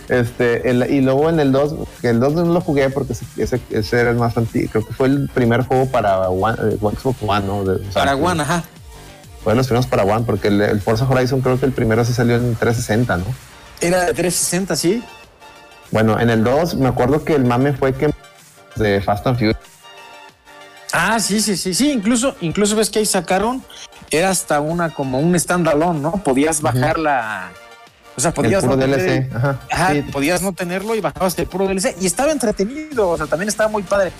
Este, el- y luego en el 2, que el 2 no lo jugué porque ese, era el más antiguo. Creo que fue el primer juego para One, eh, Xbox One, ¿no? De- o sea, Para One, ajá. Fue de los primeros para One, porque el, el Forza Horizon creo que el primero sí salió en 360, ¿no? Era de 360, sí. Bueno, en el 2 me acuerdo que el mame fue que de Fast and Furious. Ah, sí, sí, sí, sí. Incluso, incluso ves que ahí sacaron, era hasta una como un standalone, ¿no? Podías bajar la. O sea, podías no tener DLC. el- Ajá. Ajá, Sí, podías no tenerlo y bajabas el puro DLC. Y estaba entretenido, o sea, también estaba muy padre.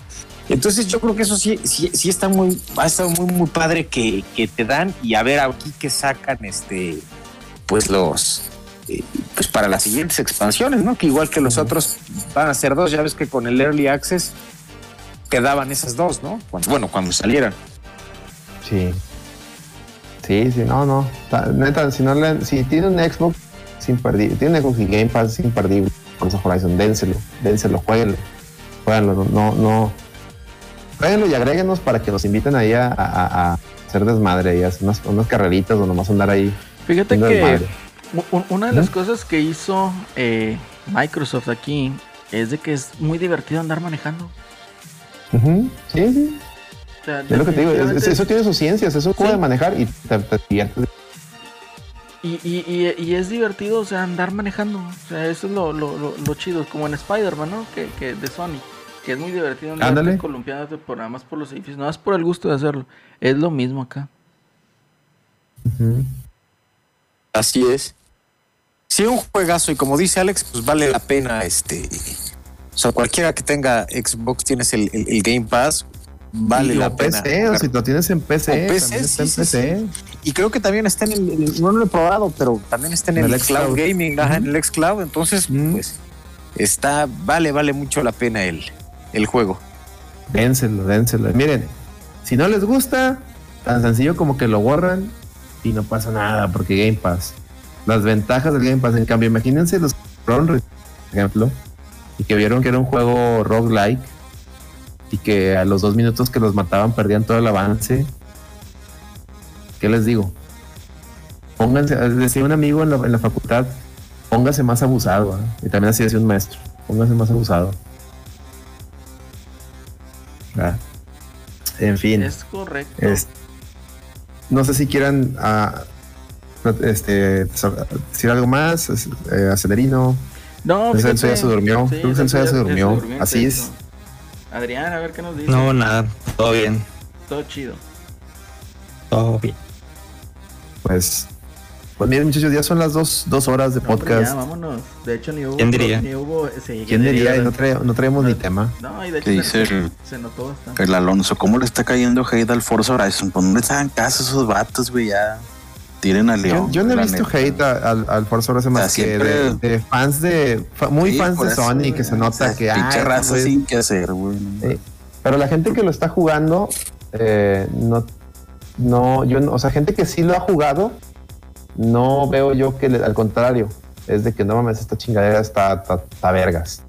Entonces yo creo que eso sí, sí, sí está muy, ha estado muy, muy padre que, que te dan y a ver aquí que sacan este, pues los, eh, pues para las siguientes expansiones, ¿no? Que igual que los otros van a ser dos, ya ves que con el Early Access te daban esas dos, ¿no? Cuando- bueno, cuando salieran. Sí. Sí, sí, no, no. Ta- Neta, si no le, si tiene un Xbox, es imperdible. Tiene y Game Pass, es imperdible. Forza Horizon, dénselo, dénselo, jueguenlo, jueguenlo, no, no. Jueguenlo y agréguenos para que nos inviten ahí a, a- a- hacer desmadre y hacer unas, unas carreritas o nomás andar ahí. Fíjate que desmadre. una de las cosas que hizo eh, Microsoft aquí es de que es muy divertido andar manejando. Sí, sí, O sea, es lo que te digo, es- eso tiene sus ciencias, es un juego Sí. de manejar y te, te diviertes. Y, y, y, y es divertido, o sea, andar manejando. O sea, eso es lo, lo, lo, lo chido. Como en Spider-Man, ¿no? Que, que de Sony. Que es muy divertido andar columpiándote por nada más por los edificios. Nada más por el gusto de hacerlo. Es lo mismo acá. Ujú. Así es. Sí, un juegazo y como dice Alex, pues vale la pena este. O sea, cualquiera que tenga Xbox tienes el, el- el Game Pass, vale Y la pena. PC, o si lo tienes en PC, O en sí, sí, PC. Y creo que también está en el, no lo he probado, pero también está en En el, el Cloud. Gaming, en el Xcloud. Entonces, pues está, vale, vale mucho la pena el, el juego. Dénselo, dénselo. Miren, si no les gusta, tan sencillo como que lo borran y no pasa nada, porque Game Pass. Las ventajas del Game Pass, en cambio, imagínense los por ejemplo, y que vieron que era un juego roguelike y que a los dos minutos que los mataban perdían todo el avance. ¿Qué les digo? Pónganse, decía un amigo en la, en la facultad, póngase más abusado. ¿eh? Y también así decía un maestro, póngase más abusado. Ah. En fin, Es correcto. es- no sé si quieran ah, este, so- decir algo más, eh, Acelerino. No, Pues Celso ya se durmió. Creo que Celso ya se durmió. Así es. Adrián, a ver qué nos dice. No, nada, todo bien, Todo chido. todo bien. Pues, pues miren muchachos, ya son las dos, dos horas de No, podcast. ya, vámonos. De hecho, ni hubo. ¿Quién diría? Ni hubo sí, ¿Quién diría? Y no, trae- no traemos ni tema. No, y de hecho ¿Qué dice se, el, se notó bastante. el Alonso? ¿Cómo le está cayendo hate al Forza Horizon? Pues no le hagan caso a esos vatos, güey, ya. Tiren al Yo, león. yo no he visto neta. hate a- al, al Forza Horizon más O sea, que siempre- de, de fans de muy Sí, fans de eso, Sony que se O nota sea, que Pinche ah, raza güey. sin que hacer, güey. Sí. Pero la gente que lo está jugando, eh, no, no, yo no, o sea, gente que sí lo ha jugado, no veo yo que le- al contrario, es de que no mames, esta chingadera está, está, está vergas.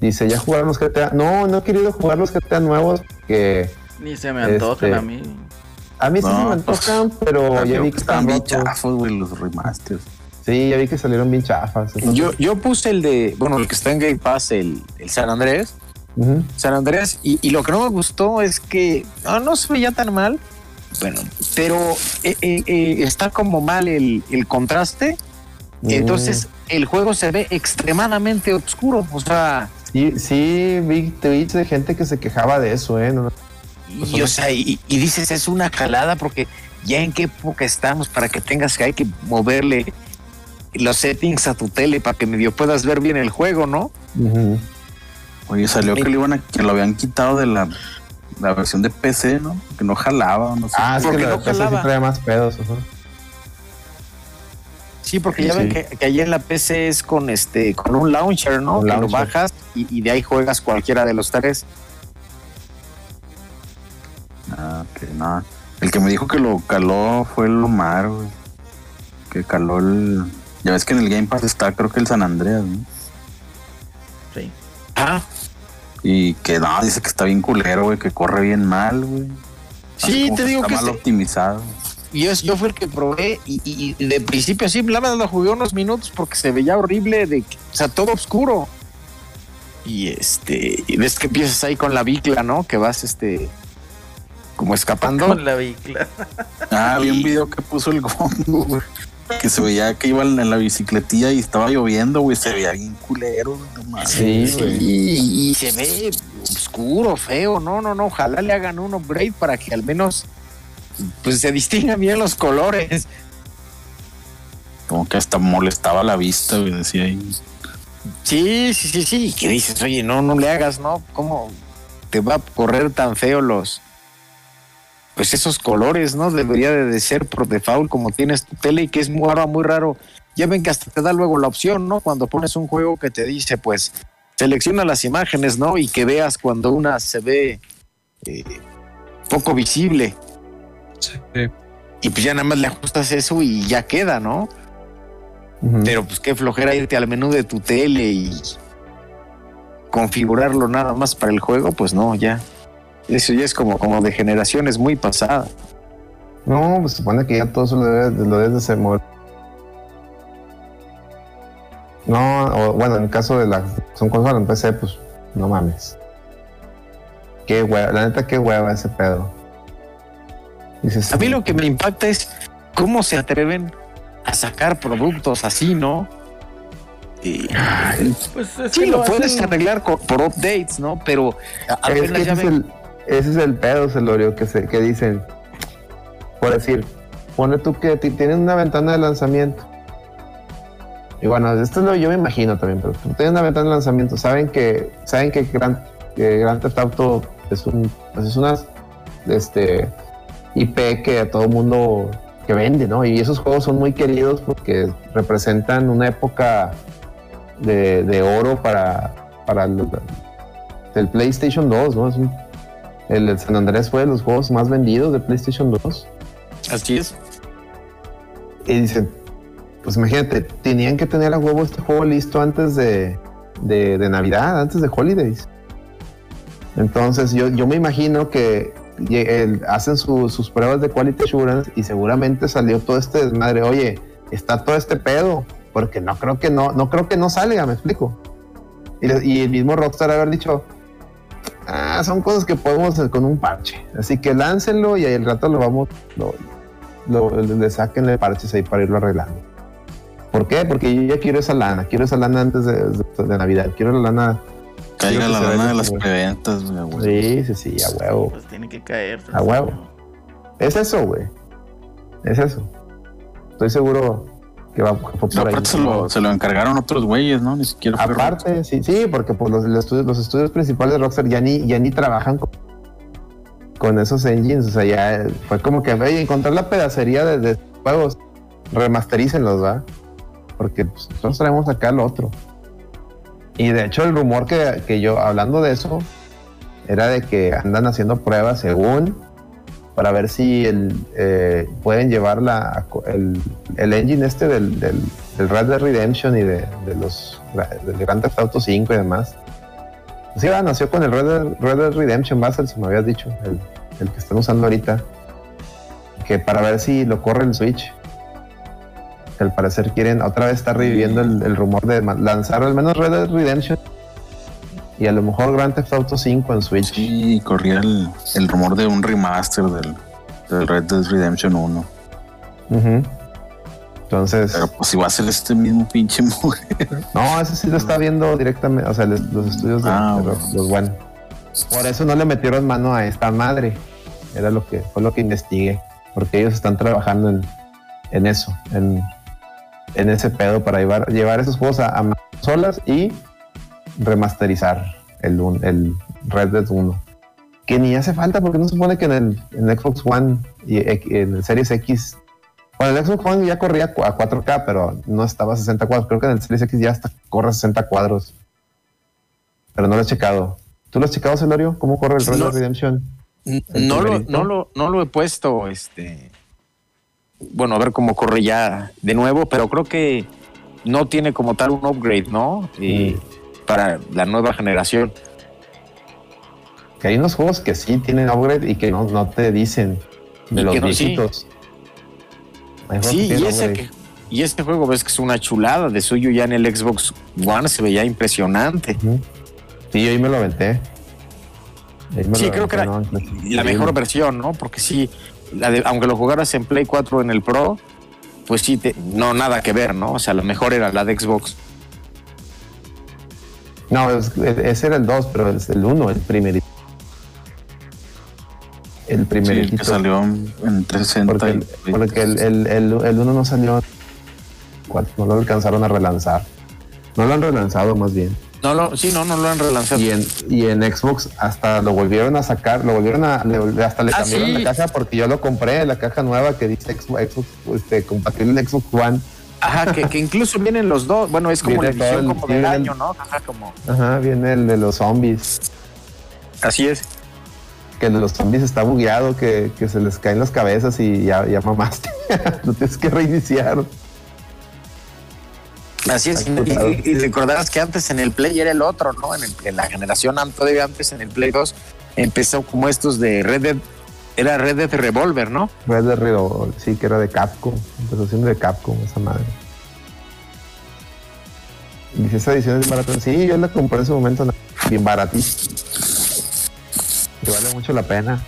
Dice, ¿ya jugaron los GTA? No, no he querido jugar los GTA nuevos que Ni se me antojan Este, a mí. A mí sí No, se me pues, antojan, pero ya vi que están bien chafos, güey, los remasters. Sí, ya vi que salieron bien chafas. entonces- Yo, yo puse el de, bueno, el que está en Game Pass, el, el San Andrés. San Andrés, y, y lo que no me gustó es que no, no se veía tan mal, bueno, pero eh, eh, eh, está como mal el, el contraste, Mm. entonces el juego se ve extremadamente oscuro, o sea, Sí, sí, vi tweets de gente que se quejaba de eso, ¿eh? No- y, o sea, y, y dices, es una jalada porque ya en qué época estamos para que tengas que hay que moverle los settings a tu tele para que medio puedas ver bien el juego, ¿no? Oye, salió que, le iban a, que lo habían quitado de la, la versión de PC, ¿no? Que no jalaba, no sé. Ah, es que Porque la no PC sí jalaba. trae más pedos. ajá. Sí, porque Sí, ya ven que, que ahí en la PC es con este con un launcher, ¿no? Un que lo bajas y, y de ahí juegas cualquiera de los tres. Ah, que no. El que me dijo que lo caló fue el Omar, güey. Que caló el. Ya ves que en el Game Pass está, creo que el San Andreas, ¿no? Sí. Ah, Y que no, dice que está bien culero, güey, que corre bien mal, güey. Sí, como te digo está que mal sí. optimizado. yo, yo fui el que probé y, y- y de principio sí, la verdad lo jugué unos minutos porque se veía horrible, de, o sea, todo oscuro. Y este, y ves que empiezas ahí con la bicla, ¿no? Que vas este como escapando. Con la bicla. [laughs] Ah, vi un video que puso el Gongo, [laughs] güey. Que se veía que iba en la bicicletilla y estaba lloviendo, güey. Se veía bien culero, güey, no. Sí, güey. Y, y se ve oscuro, feo. No, no, no. Ojalá le hagan un upgrade para que al menos pues se distingan bien los colores. Como que hasta molestaba la vista, güey, decía ahí. Sí, sí, sí, sí. ¿Qué dices? Oye, no, no le hagas, ¿no? ¿Cómo te va a correr tan feo los... Pues esos colores, ¿no? Debería de ser por default como tienes tu tele y que es muy raro, muy raro. Ya ven que hasta te da luego la opción, ¿no? Cuando pones un juego que te dice, pues, selecciona las imágenes, ¿no? Y que veas cuando una se ve eh, poco visible. Y pues ya nada más le ajustas eso y ya queda, ¿no? Pero pues qué flojera irte al menú de tu tele y configurarlo nada más para el juego, pues no, ya. Eso ya es como, como de generaciones muy pasada. No, pues se supone que ya todo eso lo debes, lo debes de ser mover. No, o, bueno, en el caso de la son consolas en PC, pues no mames. Qué hueva, la neta, qué hueva ese pedo. Dices, A mí lo que me impacta es cómo se atreven a sacar productos así, ¿no? Y, Pues es sí, lo puedes hacen- arreglar por updates, ¿no? Pero a- es apenas que ya ven- el, ese es el pedo, Celorio, que, se, que dicen, por decir, pone tú que ti- tienen una ventana de lanzamiento. Y bueno, esto es lo yo me imagino también, pero tú tienes una ventana de lanzamiento, saben que, saben que Grand, que Auto es un, pues es una este, IP que a todo mundo que vende, ¿no? Y esos juegos son muy queridos porque representan una época de, de oro para, para el, el PlayStation 2, ¿no? Es un- el, San Andrés fue de los juegos más vendidos de PlayStation 2. así es. Y dicen, pues imagínate, tenían que tener a huevo este juego listo antes de, de, de Navidad, antes de Holidays. Entonces yo, yo me imagino que el- hacen su- sus pruebas de Quality Assurance y seguramente salió todo este desmadre. Oye, está todo este pedo, porque no creo que no, no creo que no salga, me explico. Y, y el mismo Rockstar haber dicho, ah, son cosas que podemos hacer con un parche. Así que láncenlo y ahí el rato lo vamos, lo, lo- le saquen el parches ahí para irlo arreglando. ¿Por qué? Porque yo ya quiero esa lana, quiero esa lana antes de, de- de Navidad, quiero la lana. Caiga la lana de las preventas, güey, güey. Sí, sí, sí, a huevo. Pues tiene que caer. A huevo. Es eso, güey. Es eso. Estoy seguro que va ahí. Se lo, se lo encargaron otros güeyes, ¿no? Ni siquiera fue Aparte, sí, sí, porque pues los, los estudios, los estudios principales de Rockstar ya ni, ya ni trabajan con, con esos engines. O sea, ya fue como que, oye, encontrar la pedacería de, de juegos, remasterícenlos, ¿va? Porque pues, nosotros traemos acá lo otro. Y de hecho, el rumor que, que yo, hablando de eso, era de que andan haciendo pruebas según para ver si el, eh, pueden llevar la, el, el engine este del, del, Red Dead Redemption y de, de los Grand Theft Auto 5 y demás. Sí, va, nació con el Red Dead, Red Dead Redemption Basel, si me habías dicho, el, que están usando ahorita. Que para ver si lo corre el Switch. Al parecer quieren otra vez estar reviviendo el, rumor de lanzar al menos Red Dead Redemption y a lo mejor Grand Theft Auto 5 en Switch. Sí, corría el, el rumor de un remaster del, del Red Dead Redemption 1. Ujú. Entonces, Pero pues si va a ser este mismo pinche mujer. no, ese sí lo está viendo directamente, o sea, les- los estudios de, Ah, de bueno. los, buenos. Por eso no le metieron mano a esta madre. Era lo que fue lo que investigué, porque ellos están trabajando en, en eso, en, en ese pedo para llevar, llevar esos juegos a, a consolas y remasterizar el, el Red Dead 1. Que ni hace falta porque no se supone que en el, en Xbox One y en el Series X. Bueno, el Xbox One ya corría a 4K, pero no estaba a 60 cuadros. Creo que en el Series X ya hasta corre a 60 cuadros. Pero no lo he checado. ¿Tú lo has checado, Celorio? ¿Cómo corre el Red No. Dead Redemption? No lo, no, lo, no lo he puesto, este. Bueno, a ver cómo corre ya de nuevo, pero creo que no tiene como tal un upgrade, ¿no? Y Para la nueva generación. Que hay unos juegos que sí tienen upgrade y que no, no te dicen de Y los no, sí. viejitos. Y ese, que- y este juego ves que es una chulada de suyo ya en el Xbox One se veía impresionante. Sí, yo ahí me lo aventé. Me Sí, lo creo que era ¿no? la mejor versión, ¿no? Porque sí, la de- aunque lo jugaras en Play 4 en el Pro, pues sí, te- no, nada que ver, ¿no? O sea, la mejor era la de Xbox. No, es- ese era el 2, pero es el 1, el primerito. El Sí, primerito. el que salió en en 360. porque el, porque el, el, el, el 1 no salió. cuatro, No lo alcanzaron a relanzar. No lo han relanzado más bien. No, lo, sí, no, no lo han relanzado. Y en, y en Xbox hasta lo volvieron a sacar, lo volvieron a, le- hasta le Ah, cambiaron sí. la caja porque yo lo compré, la caja nueva que dice Xbox, Xbox, este, compatible en Xbox One. Ajá, que, que incluso vienen los dos. Bueno, es como Viene la edición como del año, ¿no? Ajá, como. Ajá, viene el de los zombies. Así es. Que el de los zombies está bugueado, que, que se les caen las cabezas y ya, ya mamaste. [laughs] lo tienes que reiniciar. Así es, y, y- y recordarás que antes en el Play era el otro, ¿no? En, el- en la generación an- todavía antes, en el Play 2, empezó como estos de Red Dead, era Red Dead Revolver, ¿no? Red Dead Redemption, sí, que era de Capcom. Empezó siendo de Capcom esa madre. Dice, esa edición es barata. Sí, yo la compré en ese momento, bien baratita. Que vale mucho la pena.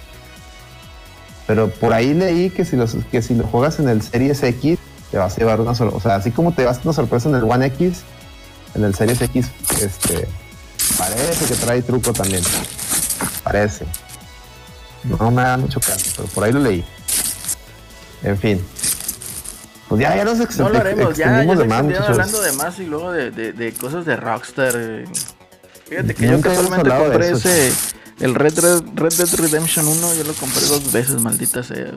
Pero por ahí leí que si, los, que si lo juegas en el Series X, te vas a llevar una sorpresa. O sea, así como te vas una sorpresa en el One X, en el Series X, este, parece que trae truco también. Parece. No me da mucho caso, pero por ahí lo leí. En fin. Pues ya, ya nos ex- No lo haremos, ya, ya de más, hablando de más y luego de, de- de cosas de Rockstar. eh. Fíjate que Nunca yo casualmente compré ese, el Red, Red, Red Dead Redemption 1, yo lo compré dos veces, maldita sea.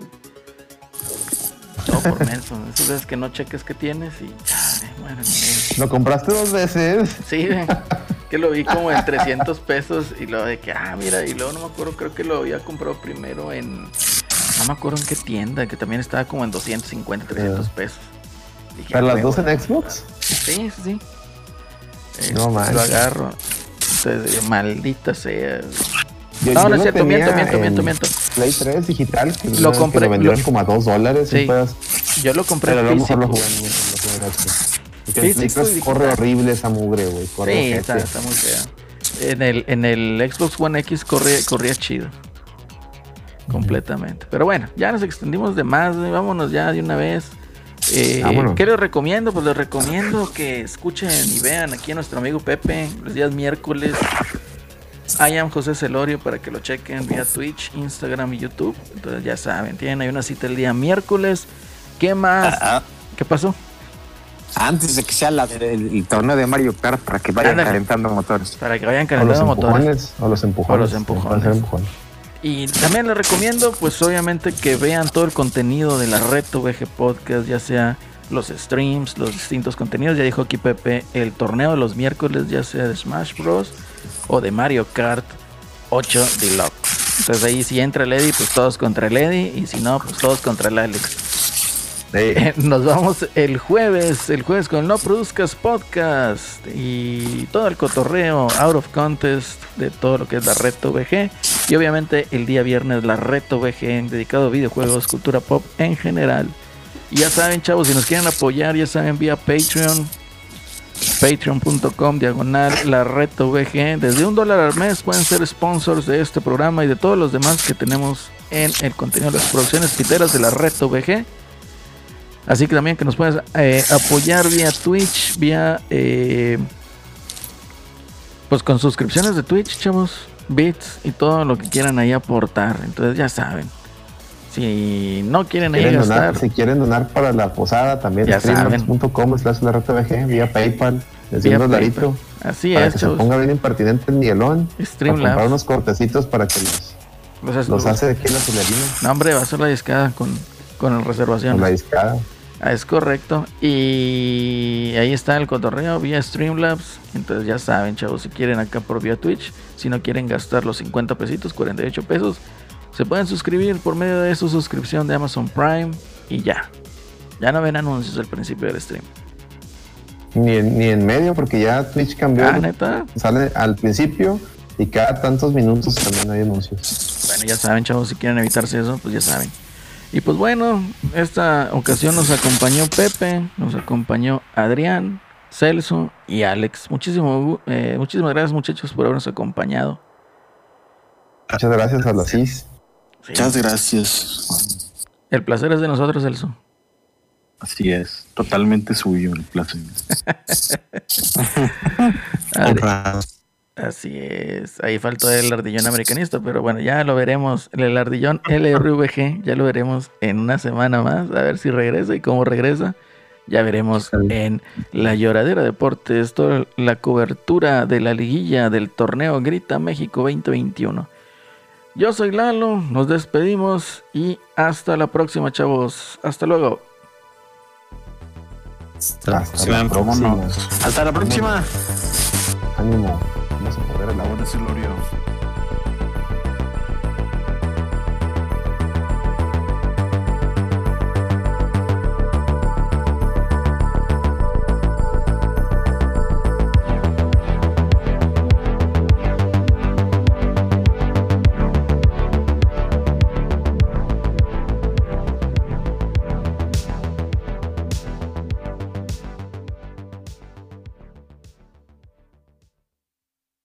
Todo por menso, [laughs] esas veces que no cheques que tienes y chale, bueno. Lo compraste dos veces. Sí, que lo vi como en 300 pesos y luego de que, ah, mira, y luego no me acuerdo, creo que lo había comprado primero en, no me acuerdo en qué tienda, que también estaba como en 250, 300 pesos. Dije, ¿Pero "Ah, las dos huevo". en Xbox? Sí, sí, sí. Este, No Lo manches. agarro. Entonces, maldita sea. Yo- No, yo no es lo cierto, miento, miento, miento, en miento. Play 3 digital, que Lo que compré- lo vendieron lo- como a dos dólares. Sí. pedazo, Yo lo compré pero a lo mejor lo jugué en, lo en. Porque en Play Físico y 3 corre horrible esa mugre, güey. Corre Sí, está, está muy fea. En el, en el Xbox One X corría, corría chido. Completamente. Pero bueno, ya nos extendimos de más. Vámonos ya de una vez. Eh. ¿Qué les recomiendo? Pues les recomiendo que escuchen y vean aquí a nuestro amigo Pepe los días miércoles. I am José Celorio para que lo chequen vía Twitch, Instagram y YouTube. Entonces ya saben, tienen ahí una cita el día miércoles. ¿Qué más? Ah, ¿Qué pasó? Antes de que sea la- el, el torneo de Mario Kart para que vayan Ándale. calentando motores. Para que vayan O los calentando motores. O los empujones. O los empujones. Y también les recomiendo, pues obviamente que vean todo el contenido de la Reto VG Podcast, ya sea los streams, los distintos contenidos. Ya dijo aquí Pepe, el torneo de los miércoles, ya sea de Smash Bros. o de Mario Kart 8 Deluxe. Entonces ahí si entra el Eddie, pues todos contra el Eddie. Y si no, pues todos contra el Alex. Sí. [laughs] Nos vamos el jueves, el jueves con No Produzcas Podcast y todo el cotorreo out of contest de todo lo que es la Reto VG. Y obviamente el día viernes la Reto VG dedicado a videojuegos, cultura pop en general. Y ya saben, chavos, si nos quieren apoyar, ya saben, vía Patreon. Patreon.com diagonal la reto VG. Desde un dólar al mes pueden ser sponsors de este programa y de todos los demás que tenemos en el contenido de las producciones piteras de la reto VG. Así que también que nos puedes eh, apoyar vía Twitch, vía eh, pues con suscripciones de Twitch, chavos, bits y todo lo que quieran ahí aportar. Entonces ya saben. Si no quieren ahí gastar, donar, si quieren donar para la posada, también streamers.com slash la reta VG, vía PayPal, desde Vía un. PayPal. Así para es, que se ponga bien impertinente el Miguelón. Para Streamlabs. comprar unos cortecitos para que los, Los- los hace de aquí en la solerina, No, hombre, va a ser la discada con, con la reservación. con la discada. Ah, es correcto. Y ahí está el cotorreo vía Streamlabs. Entonces ya saben, chavos, si quieren acá por vía Twitch, si no quieren gastar los 50 pesitos, 48 pesos, se pueden suscribir por medio de su suscripción de Amazon Prime y ya. Ya no ven anuncios al principio del stream. Ni en, ni en medio, porque ya Twitch cambió. Ah, neta. Sale al principio y cada tantos minutos también hay anuncios. Bueno, ya saben, chavos, si quieren evitarse eso, pues ya saben. Y pues bueno, esta ocasión nos acompañó Pepe, nos acompañó Adrián, Celso y Alex. Muchísimo, eh, muchísimas gracias muchachos por habernos acompañado. Muchas gracias a la CIS. Sí. Muchas gracias. El placer es de nosotros, Celso. Así es, totalmente suyo el placer. [laughs] Así es. Ahí faltó el ardillón americanista, pero bueno, ya lo veremos. El ardillón LRVG, [laughs] ya lo veremos en una semana más. A ver si regresa y cómo regresa. Ya veremos en la lloradera deportes toda la cobertura de la liguilla del torneo Grita México 2021. Yo soy Lalo, nos despedimos y hasta la próxima, chavos. Hasta luego. Hasta la Hasta próxima. la próxima. Hasta la próxima. Ánimo. Vamos a poder el agua. Celorio.